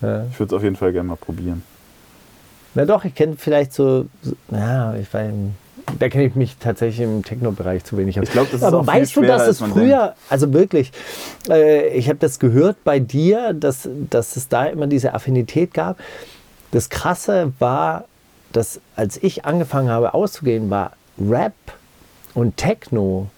Ja. Ich würde es auf jeden Fall gerne mal probieren. Na doch, ich kenne vielleicht so, so ja, ich weiß, da kenne ich mich tatsächlich im Techno-Bereich zu wenig aus. Ich glaube, das ist Aber auch weißt du, dass es früher, also wirklich, äh, ich habe das gehört bei dir, dass, dass es da immer diese Affinität gab. Das Krasse war, dass als ich angefangen habe auszugehen, war Rap und Techno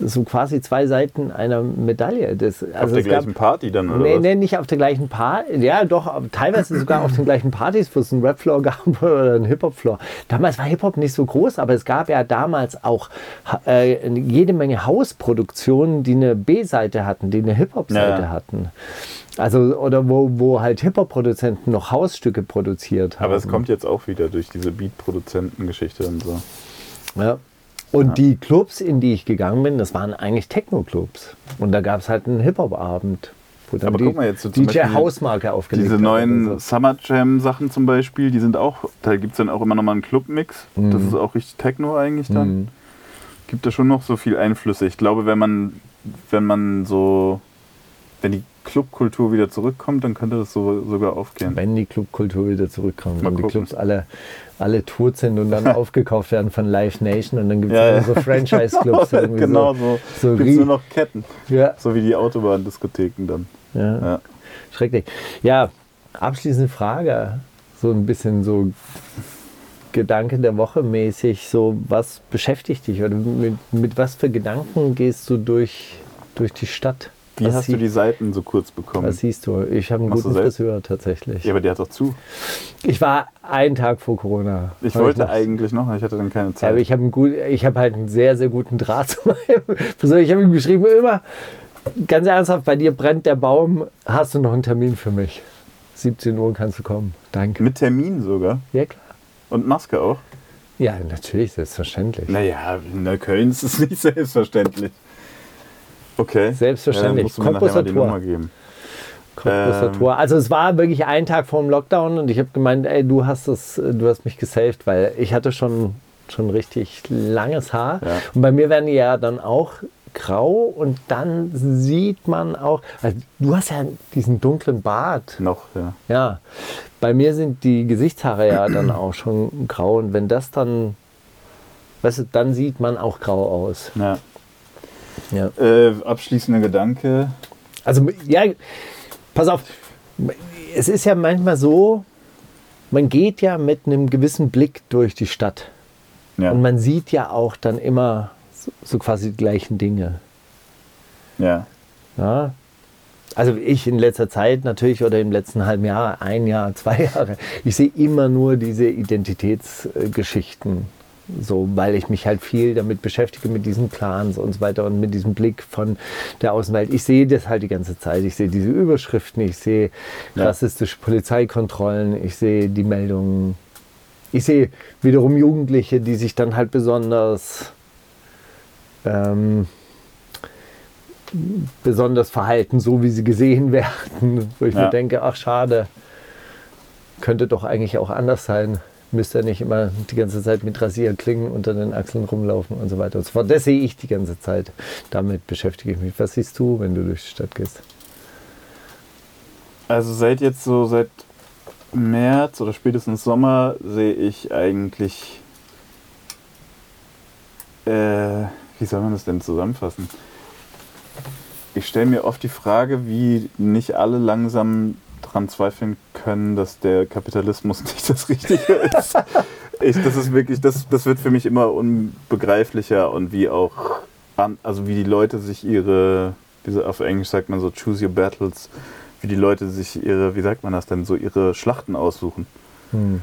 so quasi zwei Seiten einer Medaille. Das, Auf also der es gab- gleichen Party dann, oder Nee, was? nee, nicht auf der gleichen Party. Ja, doch, teilweise sogar auf den gleichen Partys, wo es einen Rap-Floor gab oder einen Hip-Hop-Floor. Damals war Hip-Hop nicht so groß, aber es gab ja damals auch äh, jede Menge Hausproduktionen, die eine B-Seite hatten, die eine Hip-Hop-Seite ja. hatten. Also, oder wo, wo halt Hip-Hop-Produzenten noch Hausstücke produziert haben. Aber es kommt jetzt auch wieder durch diese Beat-Produzenten-Geschichte und so. Ja. Und die Clubs, in die ich gegangen bin, das waren eigentlich Techno-Clubs. Und da gab es halt einen Hip-Hop-Abend, Aber die guck mal jetzt so DJ Hausmarke aufgelegt Diese neuen so. Summer Jam Sachen zum Beispiel, die sind auch, da gibt es dann auch immer nochmal einen Clubmix. Das ist auch richtig Techno eigentlich dann. Mhm. Gibt da schon noch so viel Einflüsse. Ich glaube, wenn man, wenn man so, wenn die Clubkultur wieder zurückkommt, dann könnte das so, sogar aufgehen. Wenn die Clubkultur wieder zurückkommt Mal und die. Clubs alle, alle tot sind und dann aufgekauft werden von Live Nation und dann gibt es Ja, ja. so Franchise-Clubs. irgendwie genau so. so. so Gibt nur noch Ketten. Ja, So wie die Autobahndiskotheken dann. ja, Ja. schrecklich. Ja, abschließende Frage. So ein bisschen so Gedanke der Woche mäßig. So, was beschäftigt dich oder mit, mit was für Gedanken gehst du durch, durch die Stadt? Wie hast du die Seiten so kurz bekommen? was siehst du? Ich habe einen Machst guten? Friseur tatsächlich. Ja, aber der hat doch zu. Ich war einen Tag vor Corona. Ich Hab wollte noch- eigentlich noch, ich hatte dann keine Ja, Zeit. aber ich habe ich habe halt einen sehr, sehr guten Draht zu meinem Friseur. Ich habe ihm geschrieben, immer, ganz ernsthaft, bei dir brennt der Baum, hast du noch einen Termin für mich? 17 Uhr kannst du kommen. Danke. Mit Termin sogar. Ja, klar. Und Maske auch. Ja, natürlich, selbstverständlich. Naja, in Neukölln ist es nicht selbstverständlich. Okay. Selbstverständlich. Ja, geben. Cottbusser Ähm. Also es war wirklich ein Tag vor dem Lockdown und ich habe gemeint, ey, du hast das, du hast mich gesaved, weil ich hatte schon, schon richtig langes Haar. Ja. Und bei mir werden die ja dann auch grau und dann sieht man auch, also du hast ja diesen dunklen Bart. Noch, ja. Ja, bei mir sind die Gesichtshaare ja dann auch schon grau und wenn das dann, weißt du, dann sieht man auch grau aus. ja. Ja. Äh, abschließender Gedanke. Also ja, pass auf, es ist ja manchmal so, man geht ja mit einem gewissen Blick durch die Stadt Ja. und man sieht ja auch dann immer so, so quasi die gleichen Dinge. ja. Ja? Also ich in letzter Zeit natürlich oder im letzten halben Jahr, ein Jahr, zwei Jahre, ich sehe immer nur diese Identitätsgeschichten. So, weil ich mich halt viel damit beschäftige, mit diesen Clans und so weiter und mit diesem Blick von der Außenwelt. Ich sehe das halt die ganze Zeit. Ich sehe diese Überschriften, ich sehe Ja. rassistische Polizeikontrollen, ich sehe die Meldungen. Ich sehe wiederum Jugendliche, die sich dann halt besonders ähm, besonders verhalten, so wie sie gesehen werden, wo ich Ja. mir denke, ach schade, könnte doch eigentlich auch anders sein. Müsste ja nicht immer die ganze Zeit mit Rasierklingen unter den Achseln rumlaufen und so weiter und so fort. Das sehe ich die ganze Zeit. Damit beschäftige ich mich. Was siehst du, wenn du durch die Stadt gehst? Also seit jetzt so seit März oder spätestens Sommer sehe ich eigentlich, äh, wie soll man das denn zusammenfassen? Ich stelle mir oft die Frage, wie nicht alle langsam dran zweifeln können, dass der Kapitalismus nicht das Richtige ist. Ich, das ist wirklich, das, das wird für mich immer unbegreiflicher und wie auch, also wie die Leute sich ihre, diese, auf Englisch sagt man so, choose your battles, wie die Leute sich ihre, wie sagt man das denn, so ihre Schlachten aussuchen. Hm.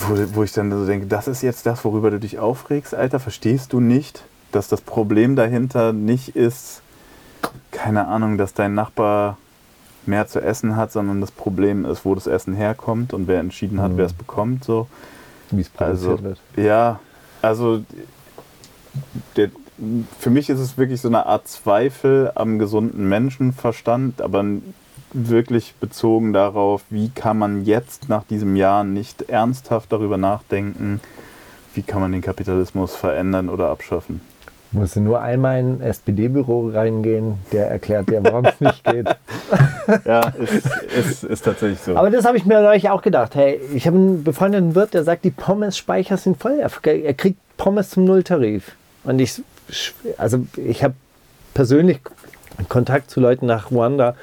Wo, wo ich dann so denke, das ist jetzt das, worüber du dich aufregst, Alter, verstehst du nicht, dass das Problem dahinter nicht ist, keine Ahnung, dass dein Nachbar mehr zu essen hat, sondern das Problem ist, wo das Essen herkommt und wer entschieden hat, Mhm. wer es bekommt, so. Wie es produziert Also, wird. ja, also der, für mich ist es wirklich so eine Art Zweifel am gesunden Menschenverstand, aber wirklich bezogen darauf, wie kann man jetzt nach diesem Jahr nicht ernsthaft darüber nachdenken, wie kann man den Kapitalismus verändern oder abschaffen. Musst du nur einmal in ein SPD-Büro reingehen, der erklärt dir, warum es nicht geht. Ja, ist, ist, ist tatsächlich so. Aber das habe ich mir neulich auch gedacht. Hey, ich habe einen befreundeten Wirt, der sagt, die Pommes-Speicher sind voll. Er, kriegt Pommes zum Nulltarif. Und ich, also ich habe persönlich Kontakt zu Leuten nach Ruanda,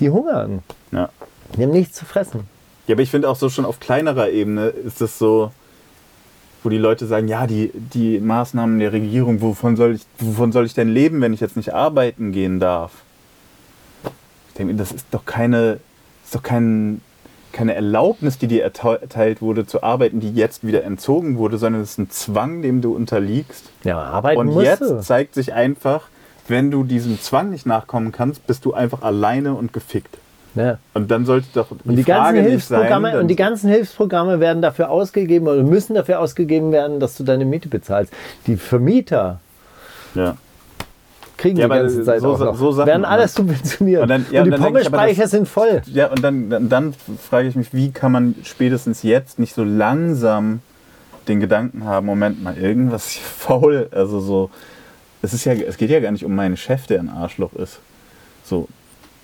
die hungern. ja. Die haben nichts zu fressen. Ja, aber ich finde auch so schon auf kleinerer Ebene ist es so, wo die Leute sagen, ja, die, die Maßnahmen der Regierung, wovon soll, ich, wovon soll ich denn leben, wenn ich jetzt nicht arbeiten gehen darf? Ich denke, das ist doch keine, ist doch kein, keine Erlaubnis, die dir erteilt wurde zu arbeiten, die jetzt wieder entzogen wurde, sondern es ist ein Zwang, dem du unterliegst. Ja, arbeiten Und musst jetzt du. zeigt sich einfach, wenn du diesem Zwang nicht nachkommen kannst, bist du einfach alleine und gefickt. Ja. Und dann sollte doch die, Und die ganzen Frage nicht Hilfsprogramme sein, und die ganzen Hilfsprogramme werden dafür ausgegeben oder müssen dafür ausgegeben werden, dass du deine Miete bezahlst. Die Vermieter ja. kriegen Ja, die ganze Zeit so auch noch. so werden alles subventioniert. Und dann- ja, und die Pommesspeicher sind voll. Ja, und dann, dann, dann frage ich mich, wie kann man spätestens jetzt nicht so langsam den Gedanken haben, Moment mal, irgendwas ist hier faul. Also so, es ist ja, es geht ja gar nicht um meinen Chef, der ein Arschloch ist. So,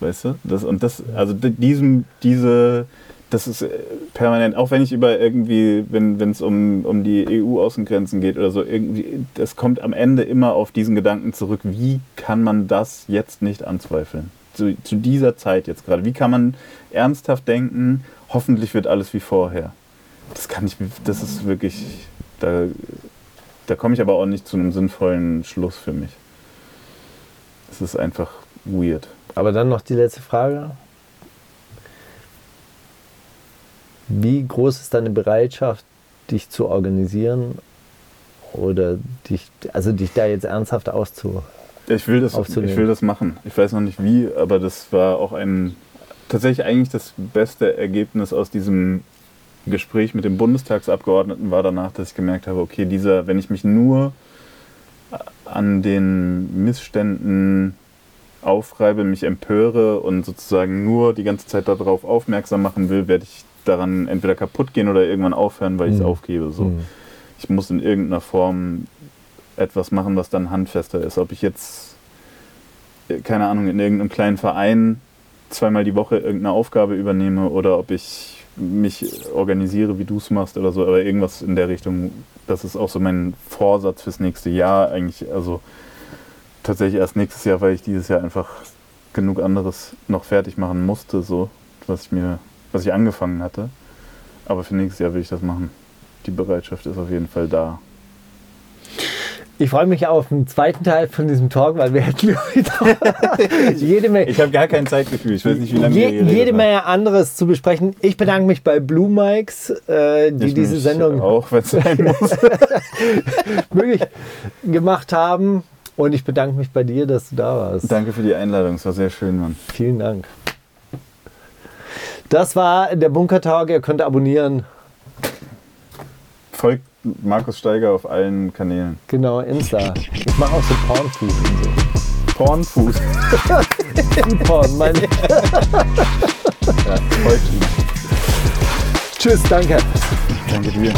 weißt du? Das, und das, also di- diesem, diese, das ist äh, permanent, auch wenn ich über irgendwie, wenn es um, um die EU-Außengrenzen geht oder so, irgendwie, das kommt am Ende immer auf diesen Gedanken zurück, wie kann man das jetzt nicht anzweifeln? Zu, zu dieser Zeit jetzt gerade. Wie kann man ernsthaft denken, hoffentlich wird alles wie vorher? Das kann ich, das ist wirklich, da, da komme ich aber auch nicht zu einem sinnvollen Schluss für mich. Es ist einfach weird. Aber dann noch die letzte Frage. Wie groß ist deine Bereitschaft, dich zu organisieren oder dich, also dich da jetzt ernsthaft auszu? Ich will, das, aufzunehmen. ich will das machen. Ich weiß noch nicht wie, aber das war auch ein tatsächlich eigentlich das beste Ergebnis aus diesem Gespräch mit dem Bundestagsabgeordneten war danach, dass ich gemerkt habe, okay, dieser, wenn ich mich nur an den Missständen aufreibe, mich empöre und sozusagen nur die ganze Zeit darauf aufmerksam machen will, werde ich daran entweder kaputt gehen oder irgendwann aufhören, weil ich es Mhm. aufgebe. So. Mhm. Ich muss in irgendeiner Form etwas machen, was dann handfester ist. Ob ich jetzt, äh, keine Ahnung, in irgendeinem kleinen Verein zweimal die Woche irgendeine Aufgabe übernehme oder ob ich mich organisiere, wie du es machst oder so, aber irgendwas in der Richtung, das ist auch so mein Vorsatz fürs nächste Jahr eigentlich, also tatsächlich erst nächstes Jahr, weil ich dieses Jahr einfach genug anderes noch fertig machen musste, so, was ich mir, was ich angefangen hatte. Aber für nächstes Jahr will ich das machen. Die Bereitschaft ist auf jeden Fall da. Ich freue mich auf den zweiten Teil von diesem Talk, weil wir hätten heute jede Menge, Ich habe gar kein Zeitgefühl. Ich weiß nicht, wie lange wir je, geredet jede. Menge anderes zu besprechen. Ich bedanke mich bei Blue Mikes, äh, die Ich diese Sendung Auch wenn es sein muss. möglich gemacht haben. Und ich bedanke mich bei dir, dass du da warst. Danke für die Einladung. Es war sehr schön, Mann. Vielen Dank. Das war der Bunker Talk. Ihr könnt abonnieren. Folgt Markus Steiger auf allen Kanälen. Genau, Insta. Ich mache auch so Pornfood und so. Food Porn, meine ich. Ja, folgt ihm. Tschüss, danke. Danke dir.